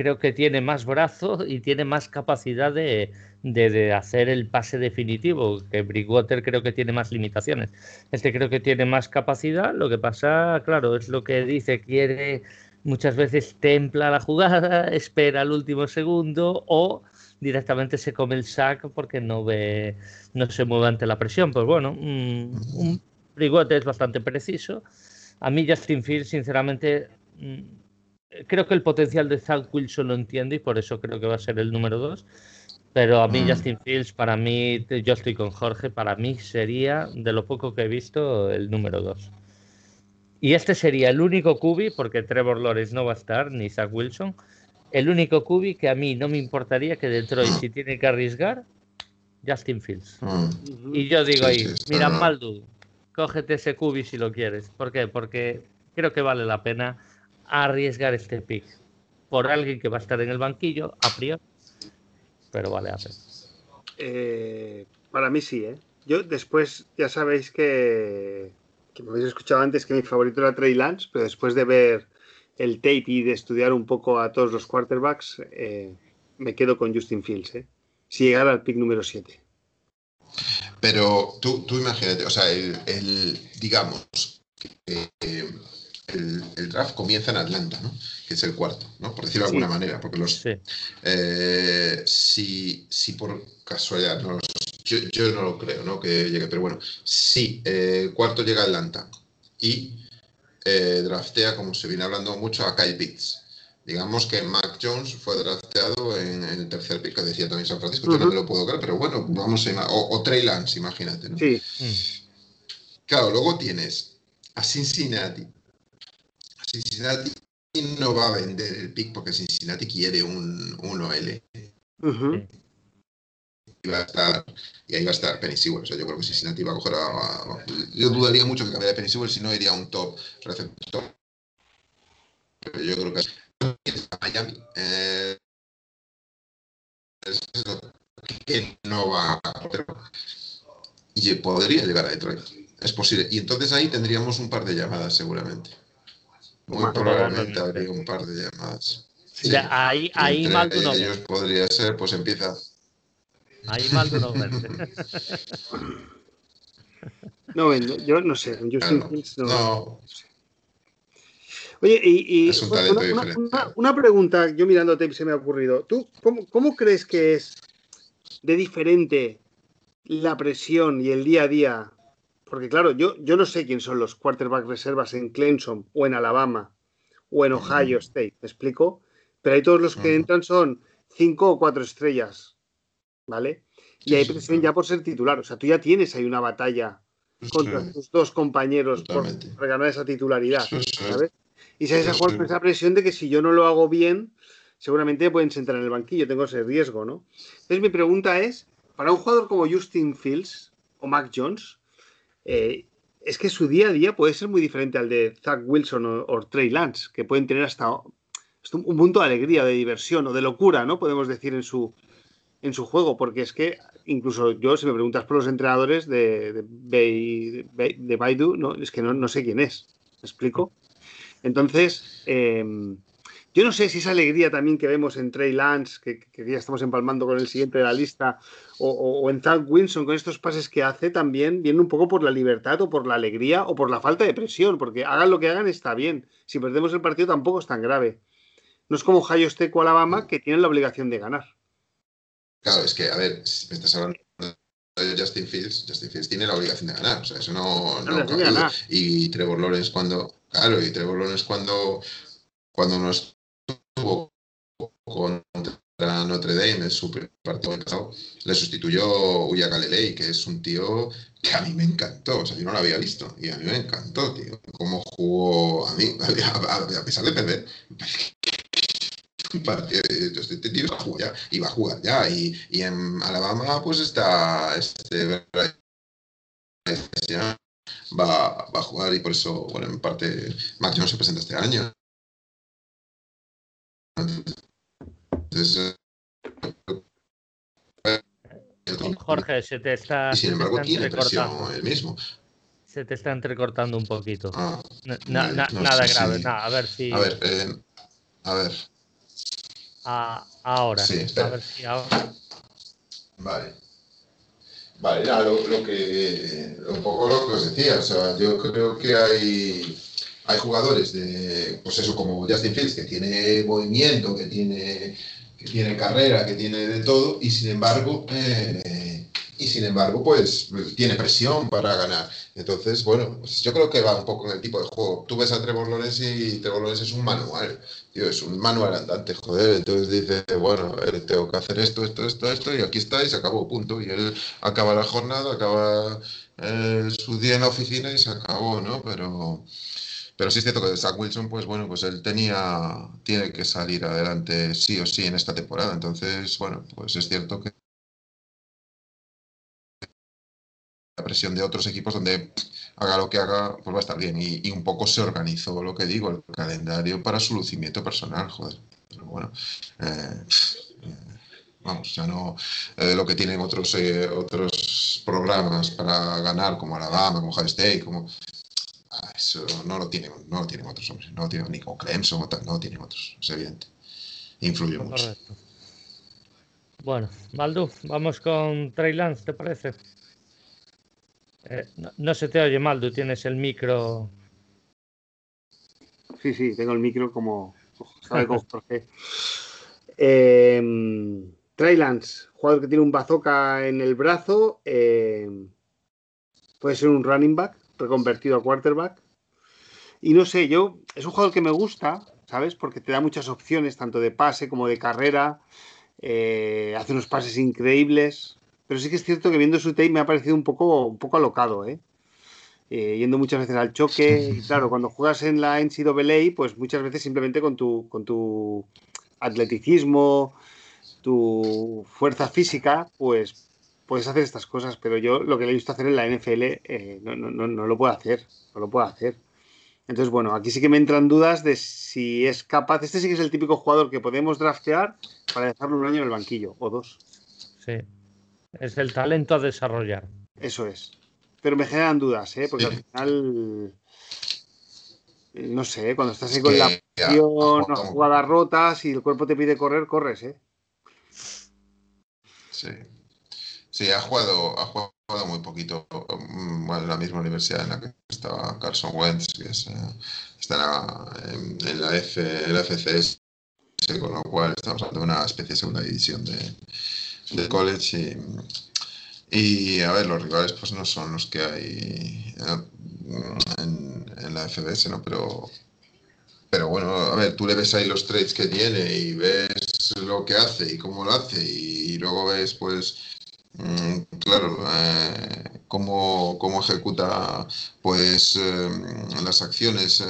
S2: creo que tiene más brazo y tiene más capacidad de, de, hacer el pase definitivo, que Brickwater creo que tiene más limitaciones. Este creo que tiene más capacidad, lo que pasa, claro, es lo que dice, quiere muchas veces templa la jugada, espera el último segundo o directamente se come el sack porque no ve, no se mueve ante la presión. Pues bueno, un Rigote es bastante preciso. A mí Justin Fields, sinceramente, mm, creo que el potencial de Zach Wilson lo entiendo y por eso creo que va a ser el número dos. Pero a mí mm. Justin Fields, para mí, yo estoy con Jorge, para mí sería, de lo poco que he visto, el número dos. Y este sería el único cubi, porque Trevor Lawrence no va a estar, ni Zach Wilson, el único cubi que a mí no me importaría que Detroit, si tiene que arriesgar, Justin Fields. Mm. Y yo digo ahí, mira, Maldu, cógete ese cubi si lo quieres. ¿Por qué? Porque creo que vale la pena arriesgar este pick por alguien que va a estar en el banquillo a priori, pero vale a pena.
S1: Eh, para mí sí, ¿eh? Yo después ya sabéis que, que me habéis escuchado antes que mi favorito era Trey Lance, pero después de ver el tape y de estudiar un poco a todos los quarterbacks, eh, me quedo con Justin Fields, ¿eh? Si llegara al pick número 7.
S3: Pero tú, tú imagínate, o sea, el, digamos, que el, draft comienza en Atlanta, ¿no? Que es el cuarto, ¿no? Por decirlo de alguna manera, porque los... Eh, si, si, por casualidad, no, yo, no lo creo, ¿no? Que llegue, pero bueno, si el eh, cuarto llega a Atlanta y eh, draftea, como se viene hablando mucho, a Kyle Pitts. Digamos que Mac Jones fue drafteado en, el tercer pick, que decía también San Francisco, yo no me lo puedo creer, pero bueno, vamos a o, o Trey Lance, imagínate, ¿no? Sí. Claro, luego tienes a Cincinnati, Cincinnati no va a vender el pick porque Cincinnati quiere un 1L. y, va a estar, y ahí va a estar Penny Sewell. O sea, yo creo que Cincinnati va a coger a, Yo dudaría mucho que cambiara Penny Sewell si no iría a un top receptor. Pero yo creo que es Miami. Eh, es que no va a y podría llegar a Detroit. Es posible. Y entonces ahí tendríamos un par de llamadas seguramente. Muy probablemente habría un par de llamadas.
S2: Sí. ahí, ahí mal no
S3: ellos podría ser, pues empieza.
S2: Ahí mal no
S1: No yo no sé. no. Oye, y, una, una, pregunta, yo mirándote se me ha ocurrido. ¿Tú cómo, cómo crees que es de diferente la presión y el día a día porque claro, yo, yo no sé quién son los quarterback reservas en Clemson o en Alabama o en Ohio State, ¿me explico? Pero ahí todos los que entran son cinco o cuatro estrellas, ¿vale? Y hay presión ya por ser titular. O sea, tú ya tienes ahí una batalla contra tus dos compañeros por, ganar esa titularidad, ¿sabes? Y se a jugar con esa presión de que si yo no lo hago bien, seguramente pueden sentar en el banquillo, tengo ese riesgo, ¿no? Entonces mi pregunta es, para un jugador como Justin Fields o Mac Jones, eh, es que su día a día puede ser muy diferente al de Zach Wilson o, Trey Lance, que pueden tener hasta un punto de alegría, de diversión o de locura, ¿no? Podemos decir en su, en su juego, porque es que incluso yo, si me preguntas por los entrenadores de, de, Baidu, no, es que no, sé quién es. ¿Me explico? Entonces, em, yo no sé si esa alegría también que vemos en Trey Lance, que, ya estamos empalmando con el siguiente de la lista, o, en Zach Wilson con estos pases que hace, también viene un poco por la libertad o por la alegría o por la falta de presión, porque hagan lo que hagan está bien. Si perdemos el partido tampoco es tan grave. No es como Ohio State o Alabama que tienen la obligación de ganar.
S3: Claro, es que, a ver, si me estás hablando de Justin Fields, Justin Fields tiene la obligación de ganar, o sea, eso no, no, Y Trevor Lawrence cuando, claro, y Trevor Lawrence cuando, cuando nos contra Notre Dame en su partido le sustituyó Uya Galilei, que es un tío que a mí me encantó, o sea, yo no lo había visto, y a mí me encantó, tío, cómo jugó a mí, a, pesar de perder. Este tío iba a jugar ya, iba a jugar ya, y, y en Alabama pues está este va, va a jugar y por eso, bueno, en parte Mac Jones se presenta este año.
S2: Jorge, se te está.
S3: sin embargo, tiene presión el mismo.
S2: Se te está entrecortando un poquito. Ah, nada grave, nada, a ver si.
S3: A ver, eh, a ver.
S2: ahora.
S3: Sí,
S2: A ver si ahora.
S3: Vale. Vale, nada, lo, lo, que. Un poco lo que os decía, o sea, yo creo que hay hay jugadores de, pues eso, como Justin Fields, que tiene movimiento, que tiene, que tiene carrera, que tiene de todo, y sin embargo, eh, y sin embargo, pues tiene presión para ganar. Entonces, bueno, pues yo creo que va un poco en el tipo de juego. Tú ves a Trevor Lawrence y Trevor Lawrence es un manual, es un manual andante, joder. Entonces dice, bueno, tengo que hacer esto, esto, esto, esto, y aquí está, y se acabó, punto. Y él acaba la jornada, acaba eh, su día en la oficina y se acabó, ¿no? Pero pero sí es cierto que Zach Wilson, pues bueno, pues él tenía, tiene que salir adelante sí o sí en esta temporada. Entonces, bueno, pues es cierto que la presión de otros equipos donde haga lo que haga, pues va a estar bien. Y, un poco se organizó lo que digo, el calendario para su lucimiento personal, joder. Pero bueno, eh, vamos, ya no eh, lo que tienen otros, eh, otros programas para ganar, como Alabama, como High State, como eso no lo tienen, no lo tienen otros hombres, no lo tienen ni con Clemson o tal, no lo tienen otros, es evidente. Influye mucho.
S2: Bueno, Maldu, vamos con Trey Lance, ¿te parece? Eh, no, se te oye mal, tú tienes el micro.
S1: Sí, sí, tengo el micro como. ¿Sabe cómo Jorge? Eh, jugador que tiene un bazooka en el brazo. Em, puede ser un running back, reconvertido a quarterback. Y no sé, yo. Es un jugador que me gusta, ¿sabes? Porque te da muchas opciones, tanto de pase como de carrera. Eh, hace unos pases increíbles. Pero sí que es cierto que viendo su tape me ha parecido un poco, un poco alocado, ¿eh? ¿eh? yendo muchas veces al choque. Y claro, cuando juegas en la NCAA, pues muchas veces simplemente con tu, con tu atleticismo, tu fuerza física, pues puedes hacer estas cosas. Pero yo lo que le he visto hacer en la NFL eh, no, no, no, lo puedo hacer. No lo puedo hacer. Entonces, bueno, aquí sí que me entran dudas de si es capaz. Este sí que es el típico jugador que podemos draftear para dejarlo un año en el banquillo o dos.
S2: Sí. Es el talento a desarrollar.
S1: Eso es. Pero me generan dudas, ¿eh? Porque al final. No sé, cuando estás ahí con la acción, las jugadas rotas y el cuerpo te pide correr, corres, ¿eh?
S3: Sí. Sí, ha jugado, ha jugado muy poquito. Mm, en la misma universidad en la que estaba Carson Wentz, que es, eh, está en la, F, FCS, con lo cual estamos hablando de una especie de segunda división de, del college y, a ver, los rivales pues no son los que hay en, en la FBS, ¿no? Pero, pero bueno, a ver, tú le ves ahí los trades que tiene y ves lo que hace y cómo lo hace y luego ves pues claro, eh, cómo, ejecuta pues eh, las acciones, eh,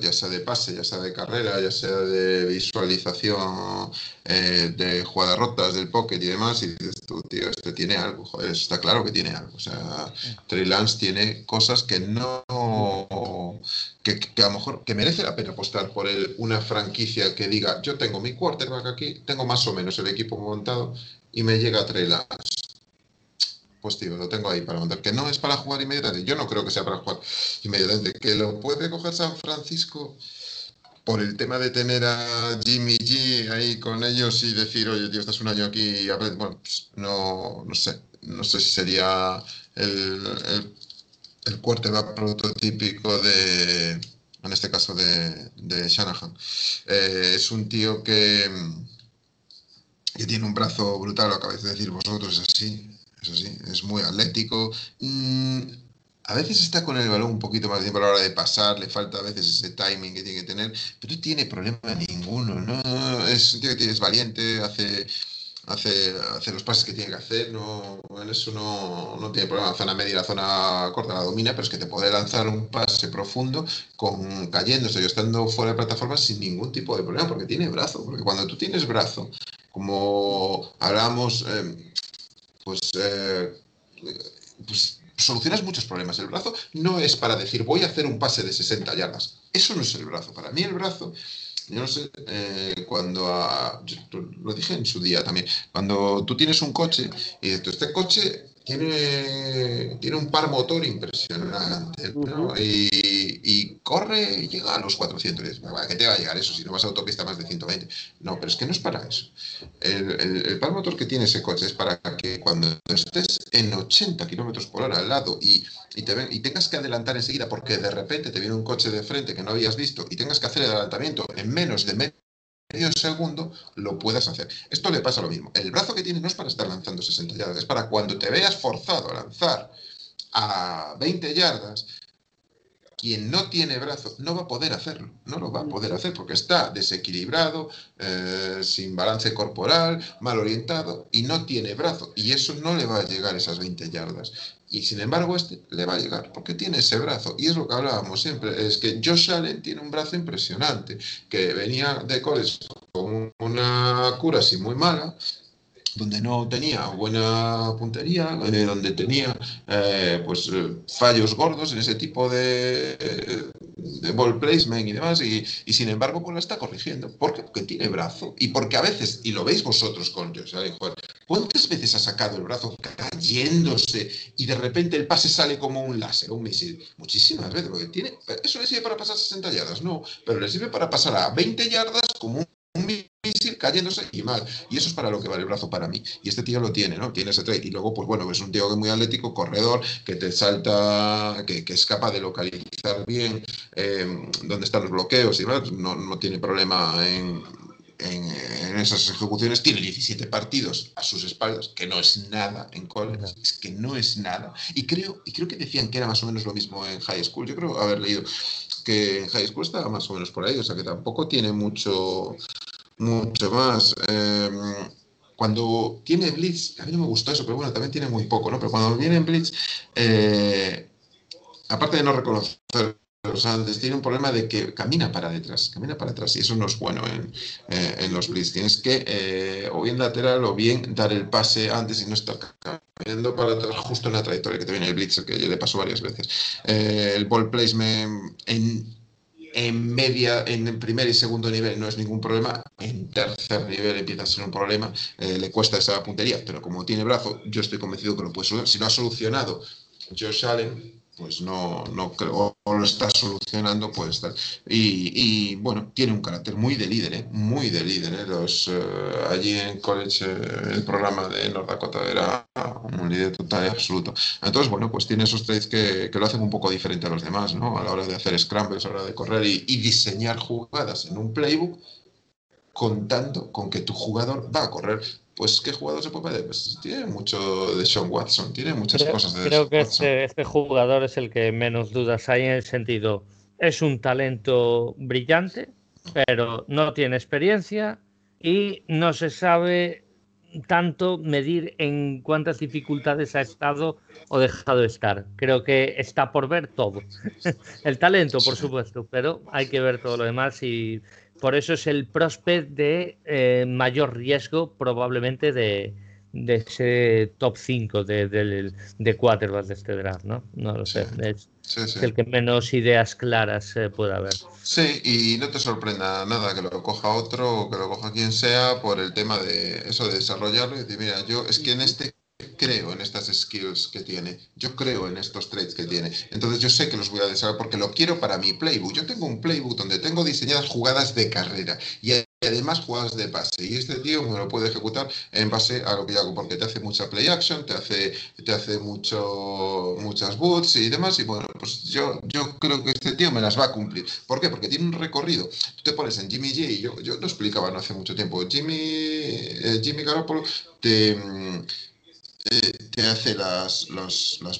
S3: ya sea de pase, ya sea de carrera, ya sea de visualización de jugadas rotas del pocket y demás, y dices tú, tío, este tiene algo, joder, está claro que tiene algo. O sea, Trey Lance tiene cosas que no que, a lo mejor que merece la pena apostar por él, una franquicia que diga, yo tengo mi quarterback aquí, tengo más o menos el equipo montado y me llega Lance pues tío, lo tengo ahí para montar. Que no es para jugar inmediatamente. Yo no creo que sea para jugar inmediatamente. Que lo puede coger San Francisco por el tema de tener a Jimmy G ahí con ellos y decir, oye, tío, estás un año aquí y Bueno, pues no, no sé. No sé si sería el, el, el quarterback prototípico de, en este caso de, de Shanahan. Eh, es un tío que, que tiene un brazo brutal, lo acabáis de decir vosotros, es así sí, es muy atlético. Mm, a veces está con el balón un poquito más de tiempo a la hora de pasar, le falta a veces ese timing que tiene que tener, pero no tiene problema ninguno, ¿no? Es un que es valiente, hace, hace, hace los pases que tiene que hacer, no, en eso no, no tiene problema. La zona media y la zona corta la domina, pero es que te puede lanzar un pase profundo con cayéndose y estando fuera de plataforma sin ningún tipo de problema, porque tiene brazo, porque cuando tú tienes brazo, como hablamos... Eh, pues, eh, pues solucionas muchos problemas. El brazo no es para decir voy a hacer un pase de 60 yardas. Eso no es el brazo. Para mí el brazo, yo no sé, eh, cuando lo dije en su día también, cuando tú tienes un coche y este coche tiene, tiene un par motor impresionante y, corre y llega a los 410. ¿Qué te va a llegar eso si no vas a autopista más de 120? No, pero es que no es para eso. El, par motor que tiene ese coche es para que cuando estés en 80 kilómetros por hora al lado y, y, te y tengas que adelantar enseguida porque de repente te viene un coche de frente que no habías visto y tengas que hacer el adelantamiento en menos de medio medio segundo lo puedas hacer. Esto le pasa lo mismo. El brazo que tiene no es para estar lanzando 60 yardas, es para cuando te veas forzado a lanzar a 20 yardas, quien no tiene brazo no va a poder hacerlo, no lo va a poder hacer porque está desequilibrado, eh, sin balance corporal, mal orientado y no tiene brazo y eso no le va a llegar esas 20 yardas. Y sin embargo, este le va a llegar porque tiene ese brazo. Y es lo que hablábamos siempre: es que Josh Allen tiene un brazo impresionante, que venía de college con una cura así muy mala, donde no tenía buena puntería, eh, donde tenía eh, pues eh, fallos gordos en ese tipo de, de ball placement y demás, y, y, sin embargo pues lo está corrigiendo. ¿Por qué? Porque tiene brazo y porque a veces, y lo veis vosotros con Josh ¿cuántas veces ha sacado el brazo cayéndose y de repente el pase sale como un láser, un misil? Muchísimas veces, porque tiene, eso le sirve para pasar 60 yardas, no, pero le sirve para pasar a 20 yardas como un misil cayéndose, y mal. Y eso es para lo que vale el brazo para mí. Y este tío lo tiene, ¿no? Tiene ese trait. Y luego, pues bueno, es un tío que es muy atlético, corredor, que te salta, que, que es capaz de localizar bien eh, dónde están los bloqueos y demás. No, no tiene problema en en, esas ejecuciones, tiene 17 partidos a sus espaldas, que no es nada en college, es que no es nada. Y creo, y creo que decían que era más o menos lo mismo en high school. Yo creo haber leído que en high school estaba más o menos por ahí, o sea que tampoco tiene mucho, mucho más. Em, cuando tiene Blitz, a mí no me gustó eso, pero bueno, también tiene muy poco, ¿no? Pero cuando viene en Blitz, eh, aparte de no reconocer antes tiene un problema de que camina para detrás, camina para atrás y eso no es bueno en, eh, los blitz. Tienes que eh, o bien lateral o bien dar el pase antes y no estar caminando para atrás justo en la trayectoria que te viene el blitz, que yo le paso varias veces. El ball placement en, en media, en el primer y segundo nivel no es ningún problema, en tercer nivel empieza a ser un problema, le cuesta esa puntería, pero como tiene brazo, yo estoy convencido que lo puede solucionar. Si lo ha solucionado Josh Allen, pues no, no creo, o lo está solucionando, puede estar. Y, bueno, tiene un carácter muy de líder, ¿eh? muy de líder. ¿eh? Los, eh, allí en college, el programa de North Dakota era un líder total y absoluto. Entonces, bueno, pues tiene esos traits que, que, lo hacen un poco diferente a los demás, ¿no? A la hora de hacer scrambles, a la hora de correr y, y diseñar jugadas en un playbook contando con que tu jugador va a correr pues ¿qué jugador se puede Pues tiene mucho de Sean Watson, tiene muchas cosas de
S2: Creo que este, este, jugador es el que menos dudas hay en el sentido, es un talento brillante, pero no tiene experiencia y no se sabe tanto medir en cuántas dificultades ha estado o dejado de estar. Creo que está por ver todo. el talento, por supuesto, pero hay que ver todo lo demás y por eso es el prospect de eh, mayor riesgo probablemente de, ese top 5 de, de, de quarterbacks de este draft, ¿no? No lo sé. Es, el que menos ideas claras eh, puede haber.
S3: Sí, y no te sorprenda nada que lo coja otro o que lo coja quien sea por el tema de eso de desarrollarlo y decir, mira, yo es que en este creo en estas skills que tiene, yo creo en estos traits que tiene. Entonces yo sé que los voy a desarrollar porque lo quiero para mi playbook. Yo tengo un playbook donde tengo diseñadas jugadas de carrera y además jugadas de pase. Y este tío me lo puede ejecutar en base a lo que yo hago, porque te hace mucha play action, te hace, te hace mucho, muchas boots y demás. Y bueno, pues yo, yo creo que este tío me las va a cumplir. ¿Por qué? Porque tiene un recorrido. Tú te pones en Jimmy y yo, yo lo explicaba no hace mucho tiempo. Jimmy, eh, Jimmy Garoppolo te te hace las, los, las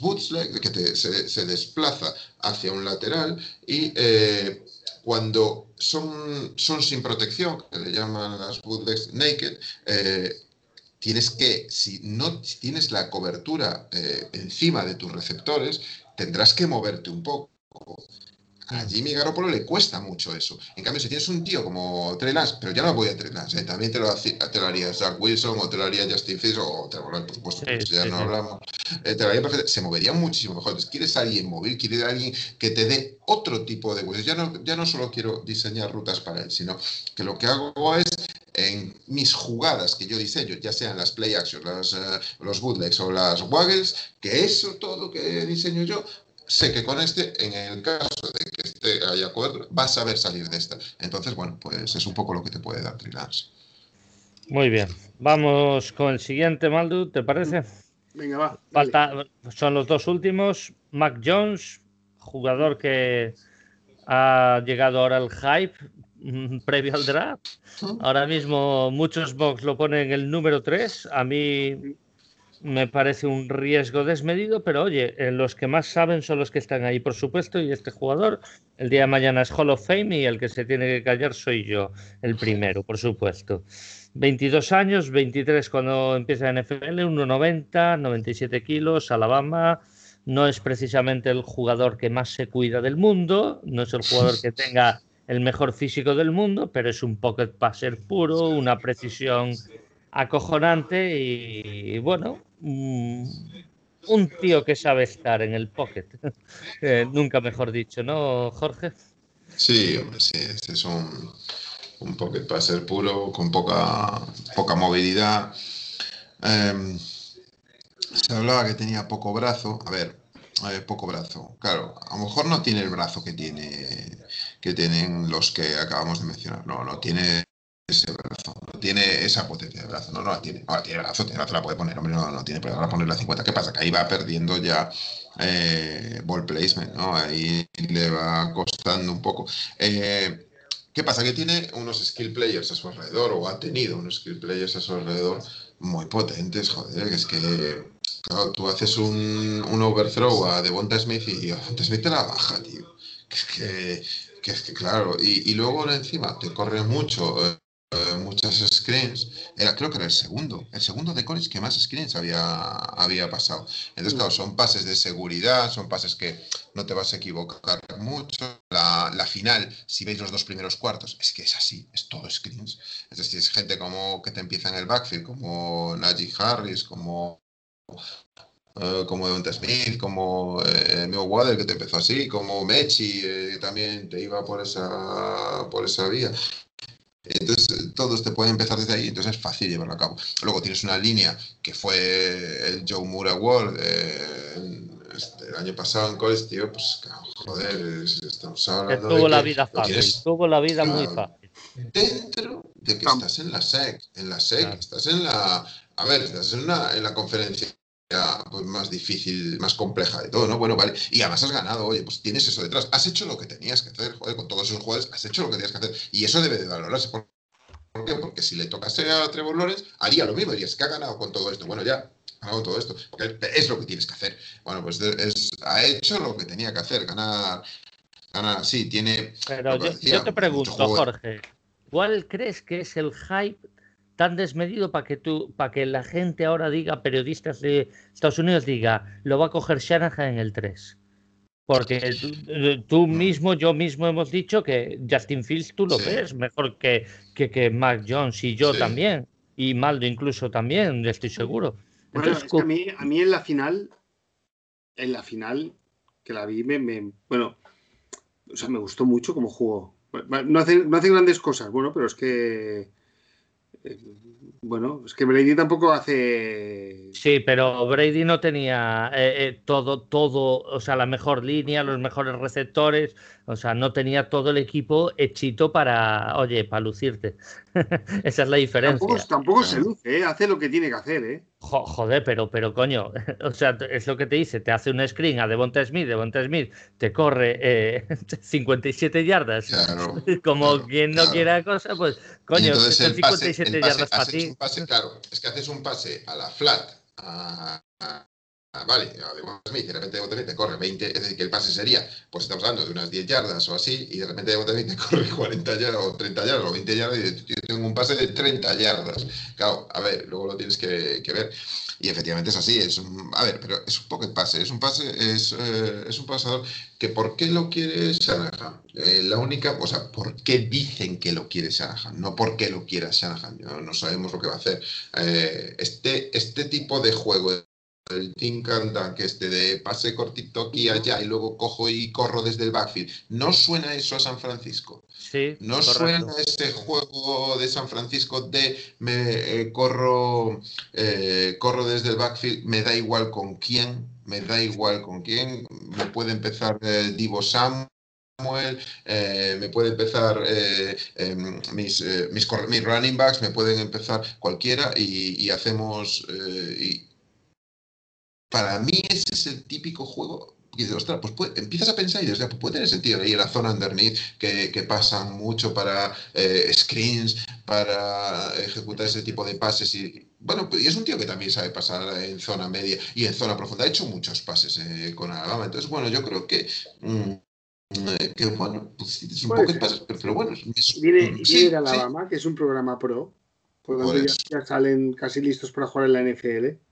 S3: que te, se, desplaza hacia un lateral y eh, cuando son, son sin protección, que le llaman las bootlegs naked, eh, tienes que, si no tienes la cobertura eh, encima de tus receptores, tendrás que moverte un poco. A Jimmy Garoppolo le cuesta mucho eso. En cambio, si tienes un tío como Trey Lance, pero ya no voy a Trey Lance, ¿eh? también te lo, te lo, haría Zach Wilson o te lo haría Justin Fields o te lo por supuesto, ya no hablamos. Eh, te lo haría perfecto. Se movería muchísimo mejor. Quieres alguien móvil, quieres alguien que te dé otro tipo de huesos. Ya no, ya no solo quiero diseñar rutas para él, sino que lo que hago es en mis jugadas que yo diseño, ya sean las play actions, eh, los bootlegs o las waggles, que eso todo que diseño yo sé que con este, en el caso de que este haya cobertura, va a saber salir de esta. Entonces, bueno, pues es un poco lo que te puede dar Trilance.
S2: Muy bien. Vamos con el siguiente, Maldu, ¿te parece?
S1: Venga, va.
S2: Falta, son los dos últimos. Mac Jones, jugador que ha llegado ahora al hype mm, previo al draft. Ahora mismo muchos box lo ponen en el número 3. A mí me parece un riesgo desmedido, pero oye, eh, los que más saben son los que están ahí, por supuesto, y este jugador el día de mañana es Hall of Fame y el que se tiene que callar soy yo, el primero, por supuesto. 22 años, 23 cuando empieza en NFL, 1,90, 97 kilos, Alabama. No es precisamente el jugador que más se cuida del mundo, no es el jugador que tenga el mejor físico del mundo, pero es un pocket passer puro, una precisión acojonante y, bueno, mm, un tío que sabe estar en el pocket. Eh, nunca mejor dicho, ¿no, Jorge?
S3: Sí, hombre, sí, este es un, un pocket passer puro, con poca, poca movilidad. Em, se hablaba que tenía poco brazo. A ver, poco brazo. Claro, a lo mejor no tiene el brazo que tiene que tienen los que acabamos de mencionar. No, no tiene ese brazo, tiene esa potencia de brazo, no, no la tiene. Ahora tiene brazo, tiene brazo, la puede poner, hombre, no, no tiene problema ponerle a 50. ¿Qué pasa? Que ahí va perdiendo ya eh, ball placement, ¿no? Ahí le va costando un poco. Eh, ¿Qué pasa? Que tiene unos skill players a su alrededor, o ha tenido unos skill players a su alrededor muy potentes, joder, es que claro, tú haces un, un overthrow a Devonta Smith y Devonta Smith te la baja, tío. Que es que, que, es que claro, y, y luego encima te corre mucho. Eh, muchas screens. Era, creo que era el segundo, el segundo de college que más screens había, había pasado. Entonces, claro, son pases de seguridad, son pases que no te vas a equivocar mucho. La, la final, si veis los dos primeros cuartos, es que es así, es todo screens. Es decir, es gente como que te empieza en el backfield, como Najee Harris, como Uh, como Devonta Smith, como eh, Waddle, que te empezó así, como Mechi, eh, que también te iba por esa, por esa vía. Entonces, todos te pueden empezar desde ahí, entonces es fácil llevarlo a cabo. Luego tienes una línea que fue el Joe Moore Award eh, este, el año pasado en college, tío, pues joder, estamos hablando.
S2: tuvo la vida fácil, tuvo la vida muy fácil.
S3: Dentro de que estás en la SEC, en la SEC, estás en la. A ver, estás en, una, en la conferencia pues, más difícil, más compleja de todo, ¿no? Bueno, vale. Y además has ganado, oye, pues tienes eso detrás. Has hecho lo que tenías que hacer, joder, con todos esos jugadores, has hecho lo que tenías que hacer. Y eso debe de valorarse. ¿Por qué? Porque si le tocase a Trevor Lawrence, haría lo mismo. Dirías que ha ganado con todo esto. Bueno, ya, ha ganado todo esto. Porque es lo que tienes que hacer. Bueno, pues es, ha hecho lo que tenía que hacer, ganar. ganar. Sí, tiene.
S2: Pero yo, decía, yo te pregunto, Jorge, ¿cuál crees que es el hype tan desmedido para que tú, para que la gente ahora diga, periodistas de Estados Unidos diga, lo va a coger Shanahan en el 3. Porque tú, mismo, yo mismo hemos dicho que Justin Fields tú lo ves mejor que, que, que Mac Jones y yo también. Y Maldo incluso también, estoy seguro.
S1: Bueno, es que a mí, a mí en la final, en la final que la vi, me, me, bueno, o sea, me gustó mucho como jugó. No hace, no hace grandes cosas, bueno, pero es que bueno, es que Brady tampoco hace.
S2: Sí, pero Brady no tenía eh, eh, todo, todo, o sea, la mejor línea, los mejores receptores, o sea, no tenía todo el equipo hechito para, oye, para lucirte. Esa es la diferencia.
S1: Tampoco, se luce, ¿eh? hace lo que tiene que hacer, ¿eh?
S2: joder, pero, pero coño, o sea, es lo que te dice, te hace un screen a Devonta Smith, Devonta Smith te corre eh, 57 yardas, como quien no quiera cosa, pues coño,
S3: entonces 57 yardas para ti. claro, es que haces un pase a la flat, a, Ah, vale, Smith, de repente de te corre 20, es decir, que el pase sería, pues estamos hablando de unas 10 yardas o así, y de repente de Smith te corre 40 yardas o 30 yardas o 20 yardas, y yo tengo un pase de 30 yardas. Claro, a ver, luego lo tienes que, ver. Y efectivamente es así, es un, a ver, pero es un poco el pase, es un pase, es, eh, es un pasador que ¿por qué lo quiere Shanahan? Eh, la única, o sea, ¿por qué dicen que lo quiere Shanahan? No por qué lo quiera Shanahan, no, no sabemos lo que va a hacer. Eh, este, este tipo de juego el think and que este de pase cortito aquí allá y luego cojo y corro desde el backfield. ¿No suena eso a San Francisco?
S2: Sí.
S3: ¿No suena ese juego de San Francisco de me eh, corro, eh, corro desde el backfield, me da igual con quién, me da igual con quién, me puede empezar eh, Divo Samuel, me puede empezar em, mis, mis, mis, running backs, me pueden empezar cualquiera y, y hacemos y, para mí ese es el típico juego y dices, ostras, pues empiezas a pensar y dices, pues puede tener sentido ahí la zona underneath que, que pasan mucho para eh, screens, para ejecutar ese tipo de pases y bueno, pues, y es un tío que también sabe pasar en zona media y en zona profunda. Ha hecho muchos pases eh, con Alabama. Entonces, bueno, yo creo que, mm, eh, que bueno, pues es un poco pases, pero, pero, bueno.
S1: Es, viene, mm, sí, viene Alabama, sí. que es un programa pro, por lo tanto ya, ya salen casi listos para jugar en la NFL.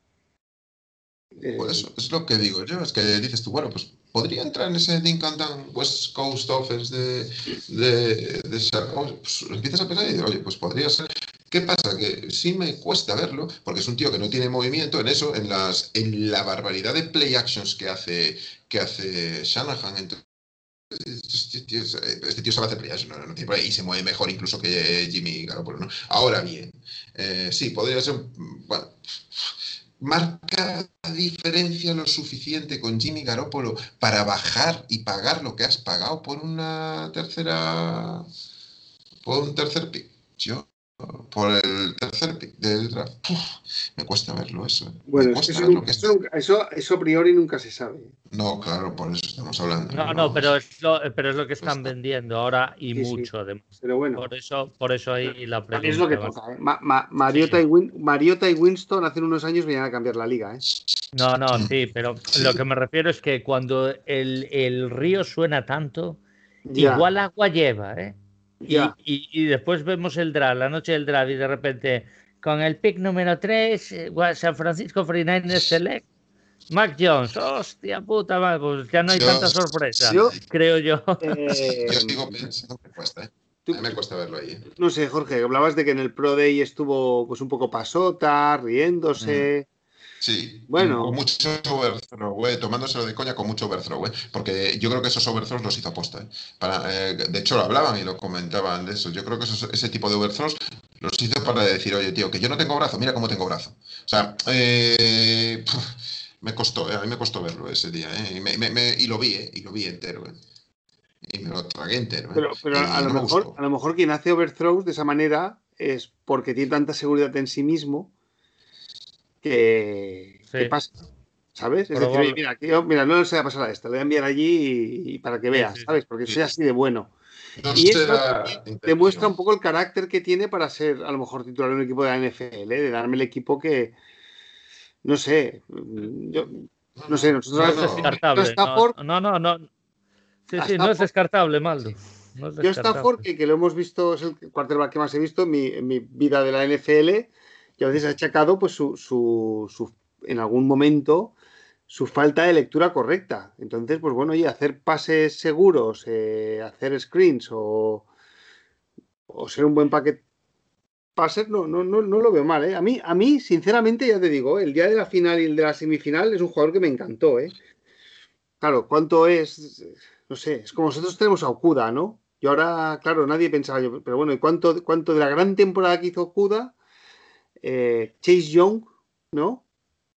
S3: Pues eso es lo que digo yo, es que dices tú, bueno, pues podría entrar en ese Dinkantan West Coast Offense de, de, de pues empiezas a pensar y dices, oye, pues podría ser. ¿Qué pasa? Que sí me cuesta verlo, porque es un tío que no tiene movimiento en eso, en las en la barbaridad de play actions que hace, que hace Shanahan. Entonces, este tío, este sabe hacer play actions, no, no tiene y se mueve mejor incluso que Jimmy Garoppolo, ¿no? Ahora bien, eh, sí, podría ser. Bueno, marca diferencia lo suficiente con Jimmy Garoppolo para bajar y pagar lo que has pagado por una tercera por un tercer pick. Yo por el tercer pick del draft. me cuesta verlo eso. ¿eh?
S1: Bueno, eso, eso, a priori nunca se sabe.
S3: No, claro, por eso estamos hablando.
S2: No, no, pero, es lo, pero es lo que están vendiendo ahora y mucho además.
S1: Pero bueno.
S2: Por eso, por eso ahí la
S1: pregunta. Es lo que toca. ¿eh? Mariota, y Mariota, y Winston hace unos años venían a cambiar la liga. ¿eh?
S2: No, no, sí, pero lo que me refiero es que cuando el, el río suena tanto, igual agua lleva, ¿eh? Y, después vemos el draft, la noche del draft, y de repente, con el pick número 3, eh, San Francisco 49ers Select, Mac Jones, hostia puta, pues ya no hay tanta sorpresa, creo yo.
S3: Eh, yo sigo pensando que cuesta, ¿eh? A mí me cuesta verlo ahí.
S1: No sé, Jorge, hablabas de que en el Pro Day estuvo pues un poco pasota, riéndose.
S3: Sí, bueno. Con mucho overthrow, eh, tomándoselo de coña con mucho overthrow, eh, porque yo creo que esos overthrows los hizo aposta. Eh. Para, eh, de hecho, lo hablaban y lo comentaban de eso. Yo creo que ese tipo de overthrows los hizo para decir, oye, tío, que yo no tengo brazo, mira cómo tengo brazo. O sea, me costó, a mí me costó verlo ese día, y, lo vi, y lo vi entero. Y me lo tragué entero.
S1: Pero, a, lo mejor, a lo mejor quien hace overthrows de esa manera es porque tiene tanta seguridad en sí mismo que, pasa. ¿Sabes? Es decir, mira, mira, no se va a pasar a esto, lo voy a enviar allí y, para que veas, ¿sabes? Porque soy así de bueno. y esto demuestra un poco el carácter que tiene para ser a lo mejor titular en un equipo de la NFL, ¿eh? de darme el equipo que, no sé, yo, no sé, nosotros...
S2: No es descartable. No, no, no. Sí, sí, no es descartable, Maldo.
S1: Yo Stafford, que, que, lo hemos visto, es el quarterback que más he visto en mi, en mi vida de la NFL, y a veces ha achacado pues su, su, en algún momento su falta de lectura correcta. Entonces, pues bueno, y hacer pases seguros, eh, hacer screens o, o, ser un buen paquete passer, no, no, no, no lo veo mal. ¿eh? A, mí, a mí, sinceramente, ya te digo, el día de la final y el de la semifinal es un jugador que me encantó. ¿eh? Claro, ¿cuánto es? No sé, es como nosotros tenemos a Okuda, ¿no? Y ahora, claro, nadie pensaba yo, pero bueno, ¿y cuánto, cuánto de la gran temporada que hizo Okuda? Eh, Chase Young, ¿no?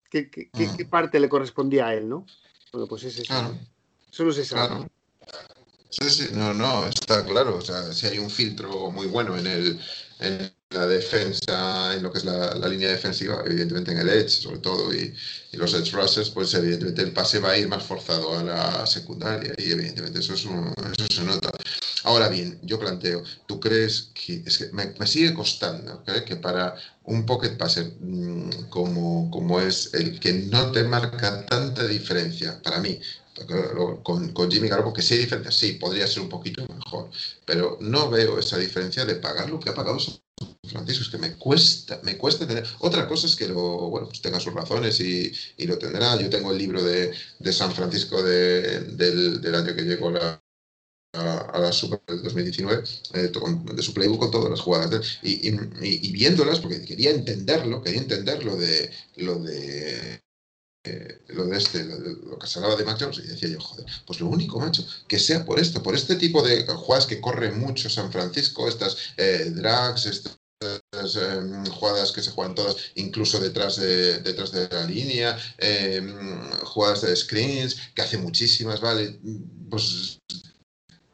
S1: ¿Qué, parte le correspondía a él, no? Bueno, pues es eso. Eso no se sabe.
S3: Sí, sí, no, no, está claro. O sea, si hay un filtro muy bueno en, el, en la defensa, en lo que es la, línea defensiva, evidentemente en el edge, sobre todo, y, los edge rushers, pues evidentemente el pase va a ir más forzado a la secundaria, y evidentemente eso, es eso se nota. Ahora bien, yo planteo, ¿tú crees que, es que me, sigue costando que para un pocket passer mm, como, como es el que no te marca tanta diferencia, para mí, con, con, Jimmy Garoppolo, que sí hay diferencia, sí, podría ser un poquito mejor, pero no veo esa diferencia de pagar lo que ha pagado San Francisco, es que me cuesta, me cuesta tener. Otra cosa es que lo, bueno, pues tenga sus razones y, y lo tendrá. Yo tengo el libro de, de San Francisco de, del, del, año que llegó la, a, la Super del 2019, eh, de su playbook con todas las jugadas. Y, y, y, viéndolas, porque quería entenderlo, quería entender lo de, lo de eh, lo de este, lo, que se hablaba de Mac Jones, y decía yo, joder, pues lo único, macho, que sea por esto, por este tipo de jugadas que corre mucho San Francisco, estas eh, drags, estas em, jugadas que se juegan todas incluso detrás de, detrás de la línea, em, jugadas de screens, que hace muchísimas, ¿vale? Pues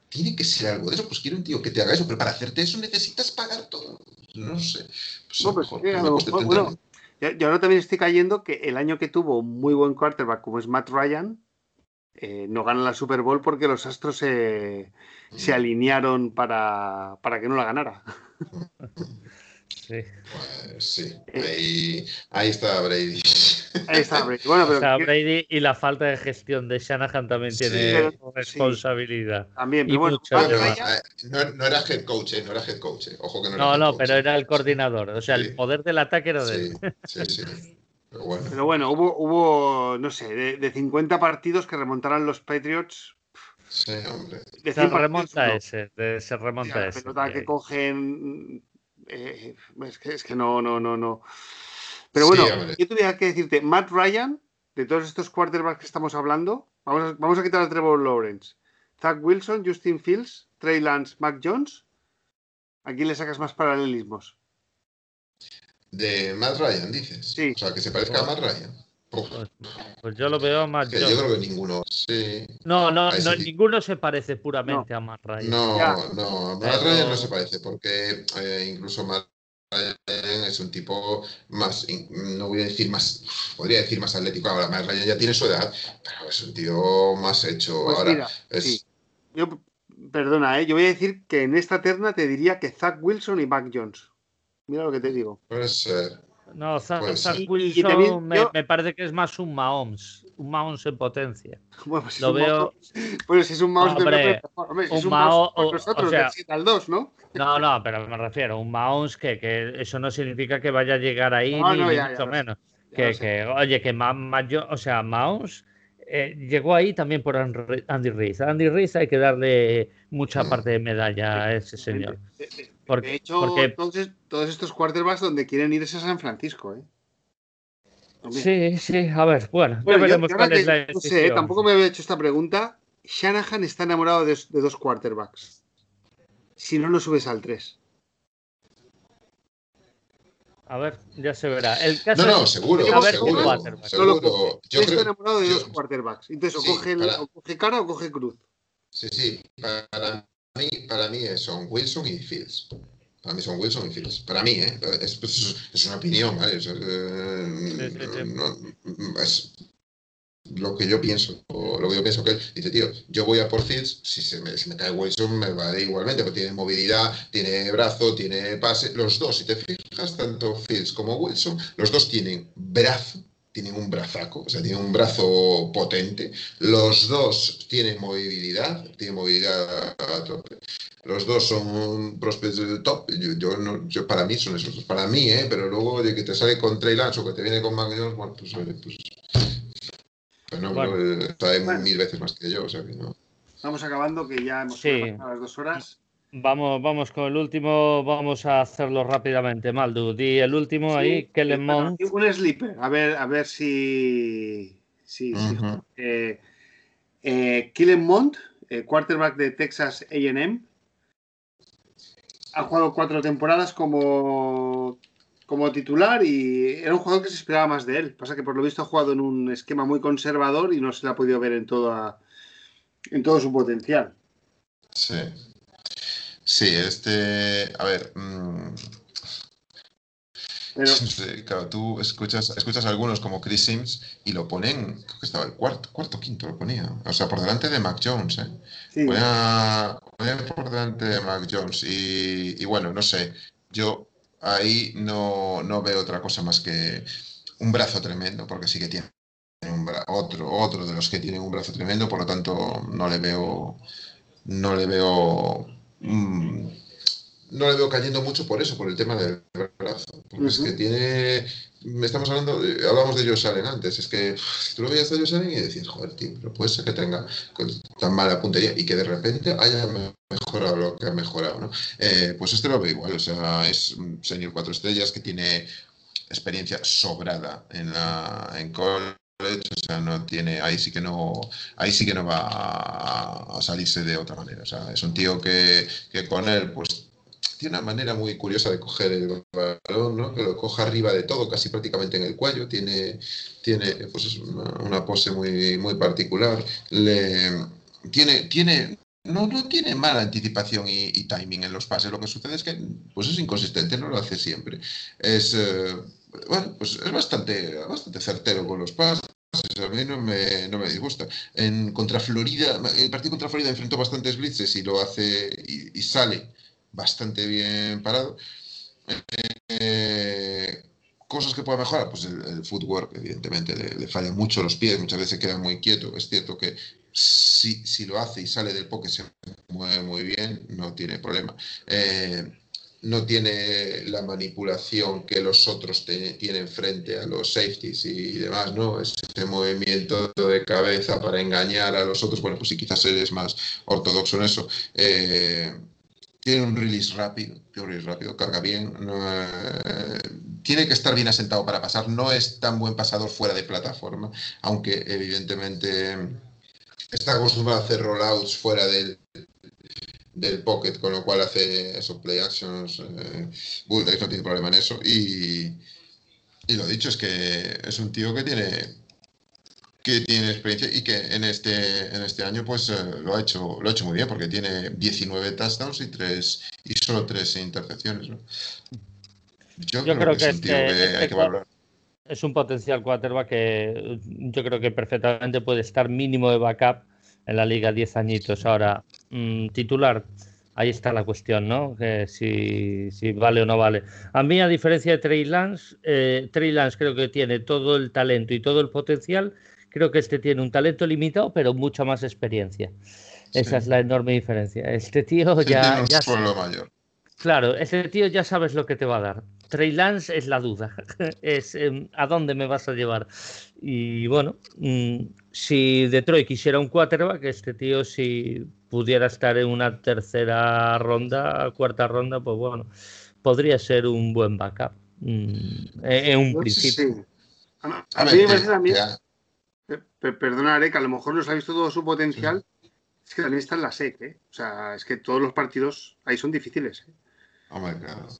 S3: tiene que ser algo de eso, pues quiero un tío que te haga eso, pero para hacerte eso necesitas pagar todo. No sé. Pues no,
S1: yo ahora también estoy cayendo que el año que tuvo un muy buen quarterback como es Matt Ryan, eh, no gana la Super Bowl porque los astros se, se alinearon para, para, que no la ganara.
S3: Sí. Pues sí, eh, ahí, está Brady.
S1: Ahí está Brady. Bueno,
S2: pero Brady y la falta de gestión de Shanahan también tiene responsabilidad.
S1: También,
S3: pero bueno, eh, no, era head coach, eh, no era head coach. Ojo que no
S2: era No, no, pero era el coordinador. O sea, el poder del ataque era de él.
S3: Sí, sí. Pero bueno,
S1: pero bueno hubo, hubo, no sé, de, 50 partidos que remontaran los Patriots.
S3: Sí, hombre.
S2: se remonta ese, se remonta ese.
S1: Pelota que cogen eh, es, que, es que no, no, no, no. Pero bueno, yo tuviera que decirte, Matt Ryan, de todos estos quarterbacks que estamos hablando, vamos a, vamos a quitar a Trevor Lawrence, Zach Wilson, Justin Fields, Trey Lance, Mac Jones. ¿A quién le sacas más paralelismos?
S3: De Matt Ryan, dices. Sí. O sea, que se parezca a Matt Ryan.
S2: Pues, pues, yo lo veo más.
S3: Yo creo que ninguno. Sí.
S2: No, no, no ninguno se parece puramente a Matt Ryan.
S3: No, no, Matt Ryan no se parece, porque eh, incluso Matt es un tipo más, no voy a decir más, podría decir más atlético. Ahora, Matt Ryan ya tiene su edad, pero es un tío más hecho.
S1: Pues
S3: ahora,
S1: mira,
S3: es,
S1: sí. Yo, perdona, ¿eh? yo voy a decir que en esta terna te diría que Zach Wilson y Mac Jones. Mira lo que te digo.
S3: puede ser.
S2: No, Zach,
S3: Pues
S2: Zach. Wilson
S1: Y también
S2: me,
S1: yo-
S2: me parece que es más un Mahomes, un Mahomes en potencia.
S1: Bueno, pues,
S2: Lo
S1: es un
S2: veo-
S1: bueno, si es un de
S2: Hombre,
S1: mejor, hombre, si
S2: un
S1: es un mouse
S2: o-
S1: nosotros
S2: o sea-
S1: del 7 al 2, ¿no?
S2: No, no, pero me refiero, un Mahomes que, que eso no significa que vaya a llegar ahí,
S1: No,
S2: ni,
S1: no,
S2: ni
S1: ya, ya
S2: mucho menos.
S1: Ya
S2: Que, que, oye, que Ma- Ma- yo- o sea, Mahomes eh, llegó ahí también por Andy. A Andy Reid hay que darle mucha parte de medalla a ese señor.
S1: De, de-
S2: Porque-
S1: de hecho,
S2: porque-
S1: entonces, todos estos quarterbacks donde quieren ir es a San Francisco, ¿eh?
S2: Sí, sí, a ver, bueno, ya
S1: Bueno,
S2: veremos
S1: yo
S2: cuál es la
S1: no sé, tampoco me había hecho esta pregunta. Shanahan está enamorado de, de dos quarterbacks. Si no, no subes al 3.
S2: A ver, ya se verá. El caso
S3: No, no,
S2: es
S3: seguro,
S1: a ver,
S3: seguro,
S2: quarterback.
S3: Yo
S1: Estoy
S3: creo,
S1: enamorado de
S3: yo-
S1: dos quarterbacks. Entonces, o,
S3: Sí,
S1: coge el-
S3: para-
S1: o coge cara o coge cruz.
S3: Sí, sí, para mí, para mí son Wilson y Fields. Para mí son Wilson y Fields. Para mí, ¿eh? Es, es- es una opinión, ¿vale? Es, eh, no- es lo que yo pienso. O lo que yo pienso que él dice, tío, yo voy a por Fields, si se me, si me cae Wilson me vale igualmente, porque tiene movilidad, tiene brazo, tiene pase. Los dos, si te fijas, tanto Fields como Wilson, los dos tienen brazo, tienen un brazaco, o sea, tienen un brazo potente. Los dos tienen movilidad, tienen movilidad a tope. Los dos son prospects del top. Yo, yo no, yo, para mí son esos dos. Para mí, ¿eh? Pero luego, oye, que te sale con Trey Lance o que te viene con Mac Jones, bueno, pues, oye, pues. Pues no,
S2: Bueno.
S3: no, sabe
S1: Bueno.
S3: mil veces más que yo, o sea que no.
S1: Vamos acabando, que ya hemos
S2: Sí.
S1: pasado las dos horas.
S2: Vamos, vamos con el último, vamos a hacerlo rápidamente, Maldu. Di el último ahí, Kellen
S1: bueno,
S2: Mond.
S1: y un sleeper. A ver, a ver si. si, si-
S3: Ujú.
S1: eh, eh, Kellen Mond, eh, quarterback de Texas AM. Ha jugado cuatro temporadas como, como titular y era un jugador que se esperaba más de él. Pasa que por lo visto ha jugado en un esquema muy conservador y no se le ha podido ver en, toda, en todo su potencial.
S3: Sí. Sí, este. A ver. mm,
S1: Pero
S3: claro, tú escuchas, escuchas a algunos como Chris Sims y lo ponen, creo que estaba el cuarto, cuarto quinto lo ponía. O sea, por delante de Mac Jones, ¿eh?
S1: sí,
S3: Ponía, ponía por delante de Mac Jones. Y, y bueno, no sé, yo ahí no, no veo otra cosa más que un brazo tremendo, porque sí que tiene un bra- otro, otro de los que tienen un brazo tremendo, por lo tanto no le veo, no le veo, mm, no le veo cayendo mucho por eso, por el tema del brazo, porque es que tiene, estamos hablando, de- hablamos de Josh Allen antes, es que tú lo veías a Josh Allen y decías, joder, tío, pero puede ser que tenga tan mala puntería y que de repente haya me- mejorado lo que ha mejorado, ¿no? Eh, pues este lo veo igual, o sea, es un senior cuatro estrellas que tiene experiencia sobrada en la en college, o sea, no tiene, ahí sí que no, ahí sí que no va a, salirse de otra manera, o sea, es un tío que, con él, pues tiene una manera muy curiosa de coger el balón, ¿no? Que lo coja arriba de todo, casi prácticamente en el cuello, tiene, tiene pues es una, pose muy, muy particular, le, tiene, tiene, no, no tiene mala anticipación y, y timing en los pases. Lo que sucede es que pues es inconsistente, no lo hace siempre. Es, eh, bueno, pues es bastante, bastante certero con los pases. A mí no me, no me disgusta. En contra Florida, el partido contra Florida enfrentó bastantes blitzes y lo hace y, sale bastante bien parado. Eh, cosas que pueda mejorar, pues el, footwork, evidentemente, le, le falla mucho los pies, muchas veces queda muy quieto. Es cierto que si, si lo hace y sale del poke se mueve muy bien, no tiene problema. Eh, no tiene la manipulación que los otros tienen frente a los safeties y demás, ¿no? Ese movimiento de cabeza para engañar a los otros, bueno, pues sí, quizás eres más ortodoxo en eso. Eh, tiene un release rápido, tiene un release rápido, carga bien, eh, tiene que estar bien asentado para pasar, no es tan buen pasador fuera de plataforma, aunque evidentemente está acostumbrado a hacer rollouts fuera del, del pocket, con lo cual hace esos play actions. Eh, Bulldogs no tiene problema en eso. Y, y lo dicho es que es un tío que tiene que tiene experiencia y que en este en este año pues eh, lo ha hecho lo ha hecho muy bien porque tiene 19 touchdowns y tres y solo tres intercepciones ¿no?
S2: Yo, creo, que, es, este es un potencial quarterback que yo creo que perfectamente puede estar mínimo de backup en la liga 10 añitos. Ahora, mm, titular, ahí está la cuestión, ¿no? Que si, vale o no vale. A mí, a diferencia de Trey Lance, eh, Trey Lance creo que tiene todo el talento y todo el potencial. Creo que este tiene un talento limitado, pero mucha más experiencia. Esa es la enorme diferencia. Este tío ya. ya
S3: mayor.
S2: Claro, ese tío ya sabes lo que te va a dar. Trey Lance es la duda, es em, a dónde me vas a llevar. Y bueno, mm, si Detroit quisiera un quarterback, este tío si pudiera estar en una tercera ronda, cuarta ronda, pues bueno, podría ser un buen backup. Mm, en un principio.
S1: A, mí me perdona, que a lo mejor no se ha visto todo su potencial. Es que también está en la SEC, ¿eh? O sea, es que todos los partidos ahí son difíciles. ¿eh?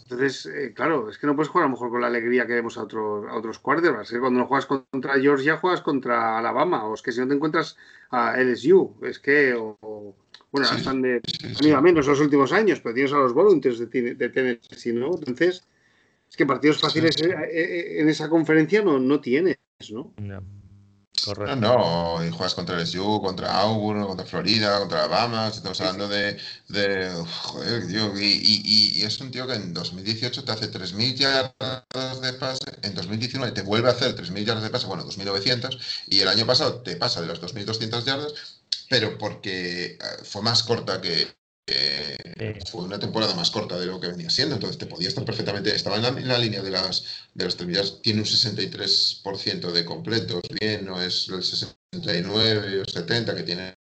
S1: Entonces, eh, claro, es que no puedes jugar a lo mejor con la alegría que vemos a otros, a otros quarterbacks. Que cuando no juegas contra Georgia, juegas contra Alabama. O es que si no te encuentras a LSU, es que. bueno, están de. Han ido a menos los últimos años, pero tienes a los Volunteers de, de Tennessee, ¿no? Entonces, es que partidos fáciles eh, en esa conferencia no, no tienes, ¿no? no.
S3: Correcto. No, no, y juegas contra LSU, contra Auburn, contra Florida, contra Alabama. Estamos hablando de. de joder, tío. Y, y, es un tío que en 2018 te hace 3.000 yardas de pase. En 2019 te vuelve a hacer 3.000 yardas de pase. Bueno, 2.900. Y el año pasado te pasa de las 2.200 yardas. Pero porque eh, fue más corta que, fue una temporada más corta de lo que venía siendo, entonces te podía estar perfectamente, estaba en la, línea de las, de las terminadas, tiene un 63% de completos, bien, no es el 69 o 70 que tienen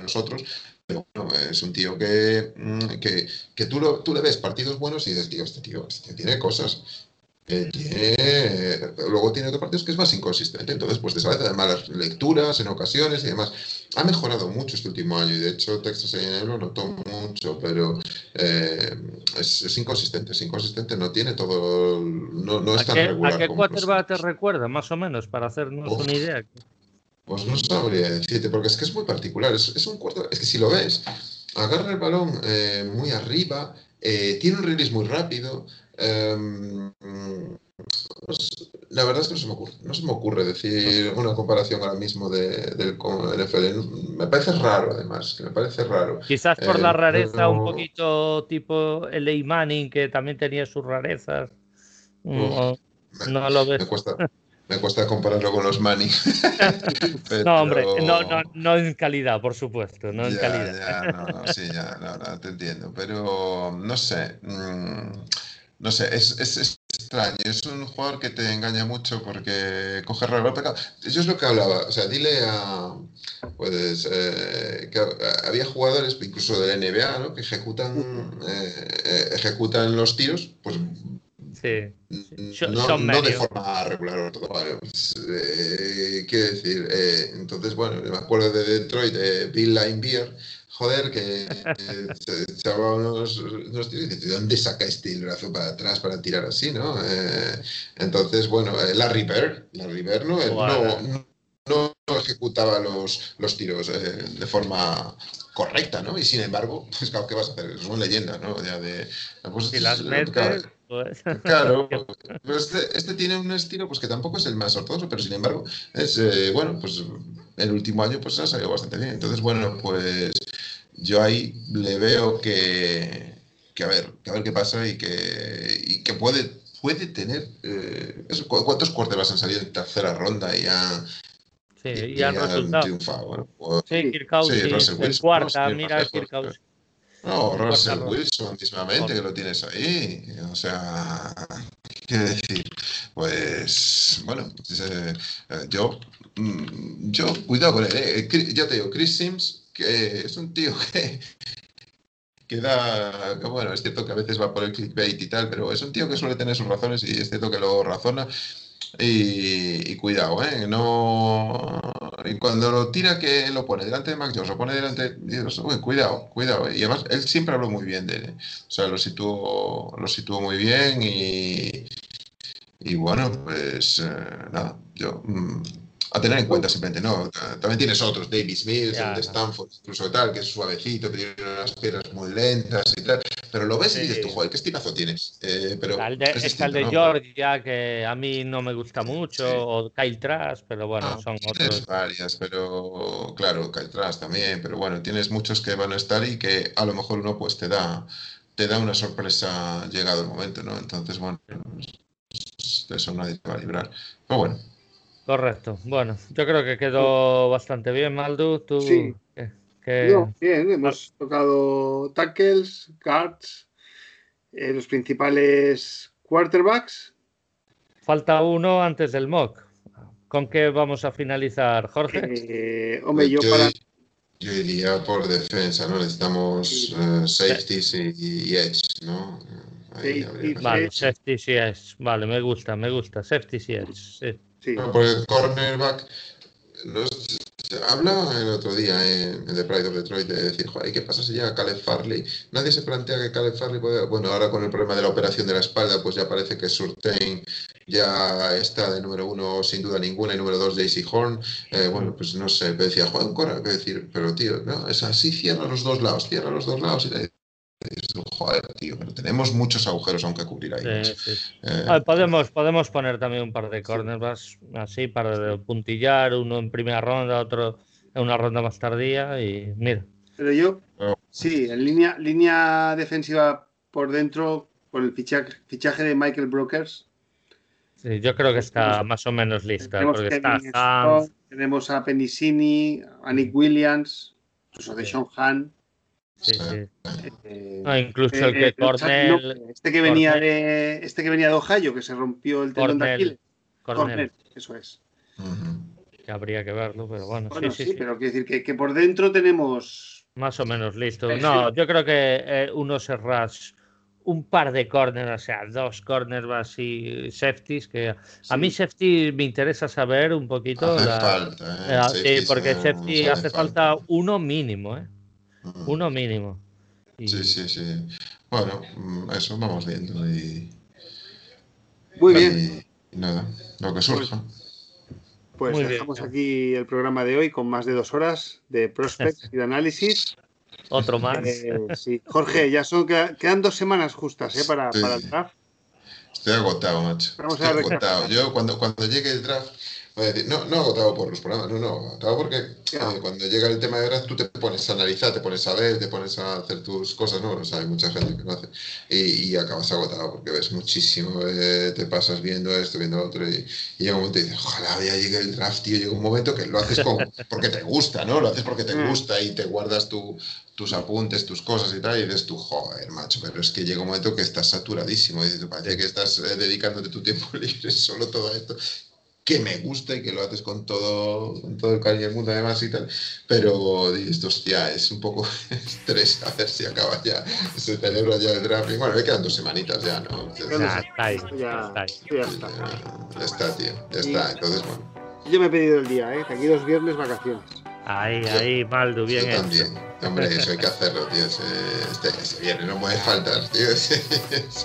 S3: nosotros, pero bueno, es un tío que, mm, que, que tú, lo, tú le ves partidos buenos y dices, tío, este tío, este tío tiene cosas, luego tiene otros partidos que es más inconsistente, entonces pues te sale de malas lecturas en ocasiones y demás. Ha mejorado mucho este último año y de hecho Texas A&M lo notó mucho, pero eh, es, inconsistente, es inconsistente, no tiene todo, no, no es tan regular.
S2: ¿A qué quarterback te recuerda más o menos para hacernos una idea?
S3: Pues no sabría decirte, porque es que es muy particular, es, un cuarto, es que si lo ves, agarra el balón eh, muy arriba, eh, tiene un release muy rápido, Em, pues, la verdad es que no se me ocurre, no se me ocurre decir una comparación ahora mismo de, del NFL. Me parece raro, además, me parece raro.
S2: Quizás por la eh, rareza, un poquito tipo el Manning, que también tenía sus rarezas. no, lo ves.
S3: Me cuesta, me cuesta compararlo con los Manning.
S2: No, hombre, no, no, no, en calidad, por supuesto, no en calidad.
S3: Ya, no, no, sí, ya, no, te entiendo, pero no sé. Mm, no sé, es, es, extraño. Es un jugador que te engaña mucho porque coge raro pecado. Eso es lo que hablaba. O sea, dile a. Pues. Eh, que había jugadores, incluso de la NBA, ¿no? que ejecutan, eh, ejecutan los tiros, pues.
S2: Sí.
S3: No, no de forma regular todo. Pues, eh, quiero decir, entonces, bueno, me acuerdo de Detroit, de Bill Linebeer joder, que, se echaba unos, unos tiros y dice, ¿de dónde saca este el brazo para atrás para tirar así, no? Eh, entonces, bueno, eh, la River, la River no, no, no, ejecutaba los, los tiros eh, de forma correcta, ¿no? Y sin embargo, pues claro, ¿qué vas a hacer? Es una leyenda, ¿no? Ya de,
S2: pues, si las metes,
S3: pues... Claro, pero este, este, tiene un estilo pues que tampoco es el más ortodoxo, pero sin embargo es, bueno, pues el último año pues ha salido bastante bien. Entonces, bueno, pues yo ahí le veo que, que a ver, que a ver qué pasa y que, y que puede, puede tener eh, ¿cuántos quarterbacks han salido en tercera ronda y ya
S2: Sí, y, han resultado. Triunfado, pues, sí, Kirkhouse, sí, el cuarta, mira Kirkhouse.
S3: No, Russell Wilson, mismamente, que lo tienes ahí. O sea, ¿qué decir? Pues, bueno, pues, eh, yo, mm, yo, cuidado con él. Eh. Ya te digo, Chris Sims, que es un tío que, que da, bueno, es cierto que a veces va por el clickbait y tal, pero es un tío que suele tener sus razones y es cierto que lo razona. Y, cuidado, ¿eh? No, y cuando lo tira que lo pone delante de Mac Jones, lo pone delante, uy, cuidado, cuidado. Y además, él siempre habló muy bien de él. ¿eh? O sea, lo situó, lo situó muy bien y, y bueno, pues eh, nada, yo mm, a tener en cuenta simplemente, ¿no? También tienes otros, Davis Mills, el de Stanford, incluso tal, que es suavecito, que tiene unas piedras muy lentas y tal, pero lo ves y dices tú, joder, qué estinazo tienes. Eh, pero
S2: el de, es el de Georgia, que a mí no me gusta mucho, o Kyle Trask, pero bueno, ah, son otros.
S3: varias, pero claro, Kyle Trask también, pero bueno, tienes muchos que van a estar y que a lo mejor uno pues te da, te da una sorpresa llegado el momento, ¿no? Entonces, bueno, eso nadie te va a librar. Pero bueno.
S2: Correcto. Bueno, yo creo que quedó bastante bien, Maldu. Tú,
S1: sí. bien, hemos tocado tackles, guards, eh, los principales quarterbacks.
S2: Falta uno antes del mock. ¿Con qué vamos a finalizar, Jorge?
S1: Eh, hombre, yo, para.
S3: Yo iría por defensa, ¿no? Necesitamos eh, safeties y, edge, ¿no?
S2: vale, safety sí es. Vale, me gusta, me gusta. Safety sí es. Sí.
S3: Sí. por el cornerback, hablaba el otro día en, The Pride of Detroit de decir, joder, ¿qué pasa si llega Caleb Farley? Nadie se plantea que Caleb Farley puede... Bueno, ahora con el problema de la operación de la espalda, pues ya parece que Surtain ya está de número uno sin duda ninguna y número dos JC Horn. Eh, bueno, pues no sé, decía, un corner, decir, pero tío, no, es así, cierra los dos lados, cierra los dos lados y joder, tío, pero tenemos muchos agujeros aunque cubrir ahí.
S2: Eh, podemos, podemos poner también un par de corners así para puntillar, uno en primera ronda, otro en una ronda más tardía y mira.
S1: Pero yo, sí, en línea, línea defensiva por dentro, por el fichaje, de Michael Brokers.
S2: Sí, yo creo que está más o menos lista.
S1: tenemos a Penicini, a Nick Williams, incluso de Sean Han.
S2: Sí, sí. Eh, ah, incluso el que Cornell.
S1: este que venía de. Este que venía de Ohio, que se rompió el tendón de Aquiles. Cornell. eso es.
S2: Que habría que verlo, pero bueno.
S1: bueno
S2: sí, sí,
S1: pero quiero decir que, que, por dentro tenemos.
S2: Más o menos listo. No, yo creo que eh, uno se un par de corners, o sea, dos corners así, safeties, que a mí safety me interesa saber un poquito.
S3: Hace falta,
S2: ¿eh? sí, porque safety hace falta uno mínimo, ¿eh? Uno mínimo.
S3: Sí, sí, sí. Bueno, mm, eso vamos viendo y.
S1: Muy bien.
S3: Y nada, lo que surja.
S1: Pues dejamos aquí el programa de hoy con más de dos horas de prospects y de análisis.
S2: Otro más.
S1: Eh, sí. Jorge, ya son quedan dos semanas justas ¿eh? para, para el draft.
S3: Estoy agotado, macho. Estoy agotado. Yo cuando, cuando llegue el draft no, no agotado por los programas, no, no, agotado porque eh, cuando llega el tema de verdad tú te pones a analizar, te pones a ver, te pones a hacer tus cosas, ¿no? O sea, hay mucha gente que lo hace y, acabas agotado porque ves muchísimo, eh, te pasas viendo esto, viendo otro y, llega un momento y dices, ojalá ya llegue el draft, tío, llega un momento que lo haces con, porque te gusta, ¿no? Lo haces porque te mm. gusta y te guardas tu, tus apuntes, tus cosas y tal, y dices tú, joder, macho, pero es que llega un momento que estás saturadísimo, y dices, parece que estás eh, dedicándote tu tiempo libre solo todo esto, que me gusta y que lo haces con todo, con todo el cariño del mundo además y tal, pero esto ya es un poco estrés a ver si acaba ya, se celebra ya el draft. Bueno, me quedan dos semanitas ya, ¿no?
S2: Ya, ya, está ahí,
S1: ya,
S2: ya,
S1: está.
S3: Ya, está, tío, ya está. Entonces, bueno.
S1: Yo me he pedido el día, ¿eh? Aquí dos viernes vacaciones.
S2: Ahí, ahí, Maldo, bien
S3: yo también. Hombre, eso hay que hacerlo, tío. Se, este, se viene, no puede faltar, tío. Se,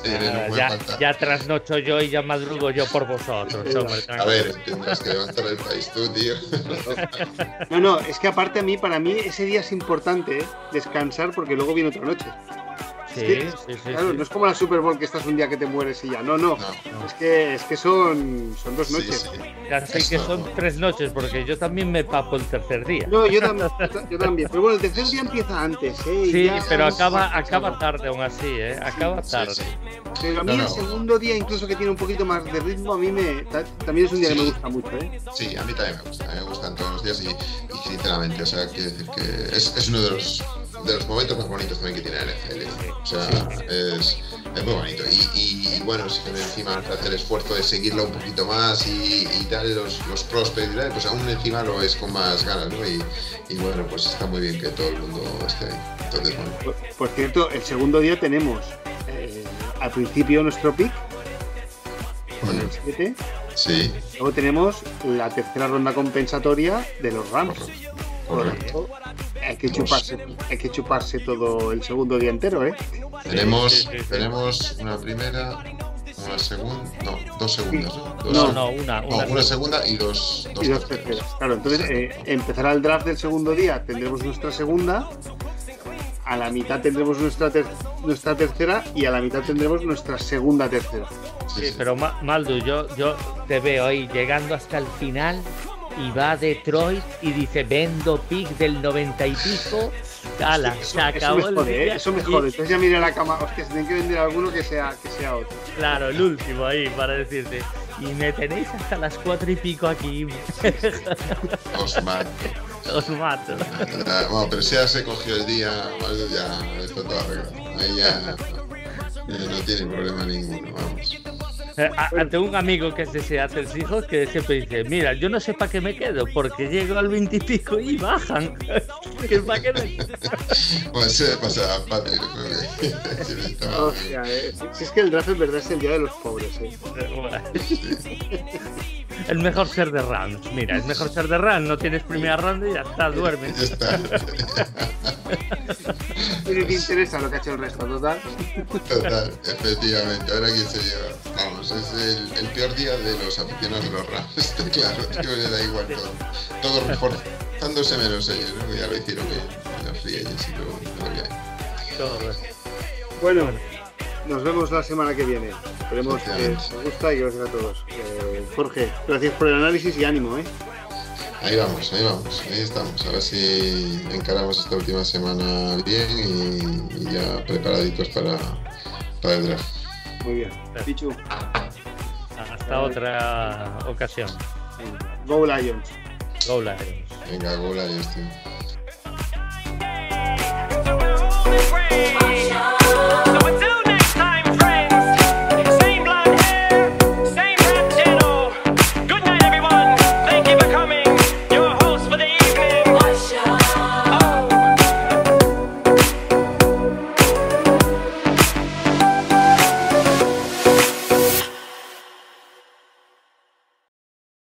S3: viene, no puede
S2: ya,
S3: faltar.
S2: ya trasnocho yo y ya madrugo yo por vosotros, hombre.
S3: A ver, tendrás que levantar el país tú, tío.
S1: No, no, es que aparte a mí, para mí, ese día es importante, ¿eh? descansar, porque luego viene otra noche.
S2: Sí, sí, sí,
S1: claro, no es como la Super Bowl que estás un día que te mueres y ya. No, no. Es que es que son, son dos noches.
S2: Ya sé que son tres noches, porque yo también me papo el tercer día.
S1: No, yo también. yo también. Pero bueno, el tercer día empieza antes, ¿eh?
S2: Sí, pero acaba, acaba tarde aún así, ¿eh? Acaba tarde.
S1: Pero a mí el segundo día, incluso que tiene un poquito más de ritmo, a mí me también es un día que me gusta mucho, ¿eh?
S3: Sí, a mí también me gusta. A mí me gustan todos los días y, y sinceramente, o sea, quiero decir que es, es uno de los de los momentos más bonitos también que tiene la NFL. O sea, es, es, muy bonito. Y, y, bueno, si encima hace el esfuerzo de seguirlo un poquito más y, y tal, los, los prospects, pues aún encima lo es con más ganas, ¿no? Y, y, bueno, pues está muy bien que todo el mundo esté ahí. Entonces, bueno.
S1: Por, cierto, el segundo día tenemos eh, al principio nuestro pick con el 7.
S3: Sí.
S1: Luego tenemos la tercera ronda compensatoria de los Rams. Correcto. Hay que, chuparse, hay que chuparse todo el segundo día entero, ¿eh?
S3: Tenemos, tenemos una primera, una segunda, no, dos segundas, ¿no? Dos
S2: No,
S3: seg-
S2: no, una.
S3: no,
S2: una
S3: una segunda y dos, dos
S1: y dos
S3: terceras.
S1: terceras. Claro, entonces eh, empezará el draft del segundo día, tendremos nuestra segunda, a la mitad tendremos nuestra, ter- nuestra tercera y a la mitad tendremos nuestra segunda tercera.
S3: Sí,
S2: Sí,
S3: sí.
S2: pero Ma- Maldu, yo, yo te veo ahí llegando hasta el final y va a Detroit y dice vendo pick del 90 y pico. Ala,
S1: Eso-
S2: se acabó
S1: eso ¿eh?
S2: día y-
S1: mejor. Entonces ya mira la cama, hostia, si tienen que vender alguno que sea, que sea otro.
S2: Claro, el último ahí para decirte. Y me tenéis hasta las cuatro y pico aquí.
S3: Os mato.
S2: Os mato.
S3: Ah, Bueno, pero si ya se cogió el día, ya está todo arreglado. Ahí ya, ya no tiene problema ninguno, vamos.
S2: Eh, a- Ante un amigo que es de Seattle hijos que siempre dice, mira, yo no sé para qué me quedo, porque llego al 20 y pico y bajan. Que pa' qué me-
S3: Pues pasa a Patrick, creo que sí, estaba bien.
S1: Hostia, eh, si es que el draft en verdad es el día de los pobres, ¿eh?
S2: El mejor ser de Rams. Mira, es mejor ser de Rams. No tienes primera ronda y ya está, duermes.
S3: Ya está.
S1: Ni te interesa lo que ha hecho el resto, total.
S3: Total, efectivamente. Ahora quién se lleva. Vamos, es el, el peor día de los aficionados de los Rams. Está claro, es que le da igual todo. Todo reforzándose menos ellos, ¿no? Ya lo hicieron bien. Los agents y luego lo que hay.
S2: Todo.
S1: Bueno, nos vemos la semana que viene. Esperemos que os gusta y gracias a todos. Eh, Jorge, gracias por el análisis y ánimo, ¿eh?
S3: Ahí vamos, ahí vamos, ahí estamos. A ver si encaramos esta última semana bien y, y ya preparaditos para, para el draft.
S1: Muy bien. Pichu,
S2: Hasta otra ocasión.
S1: Go Lions.
S2: Go Lions.
S3: Venga, este.
S4: Watch out.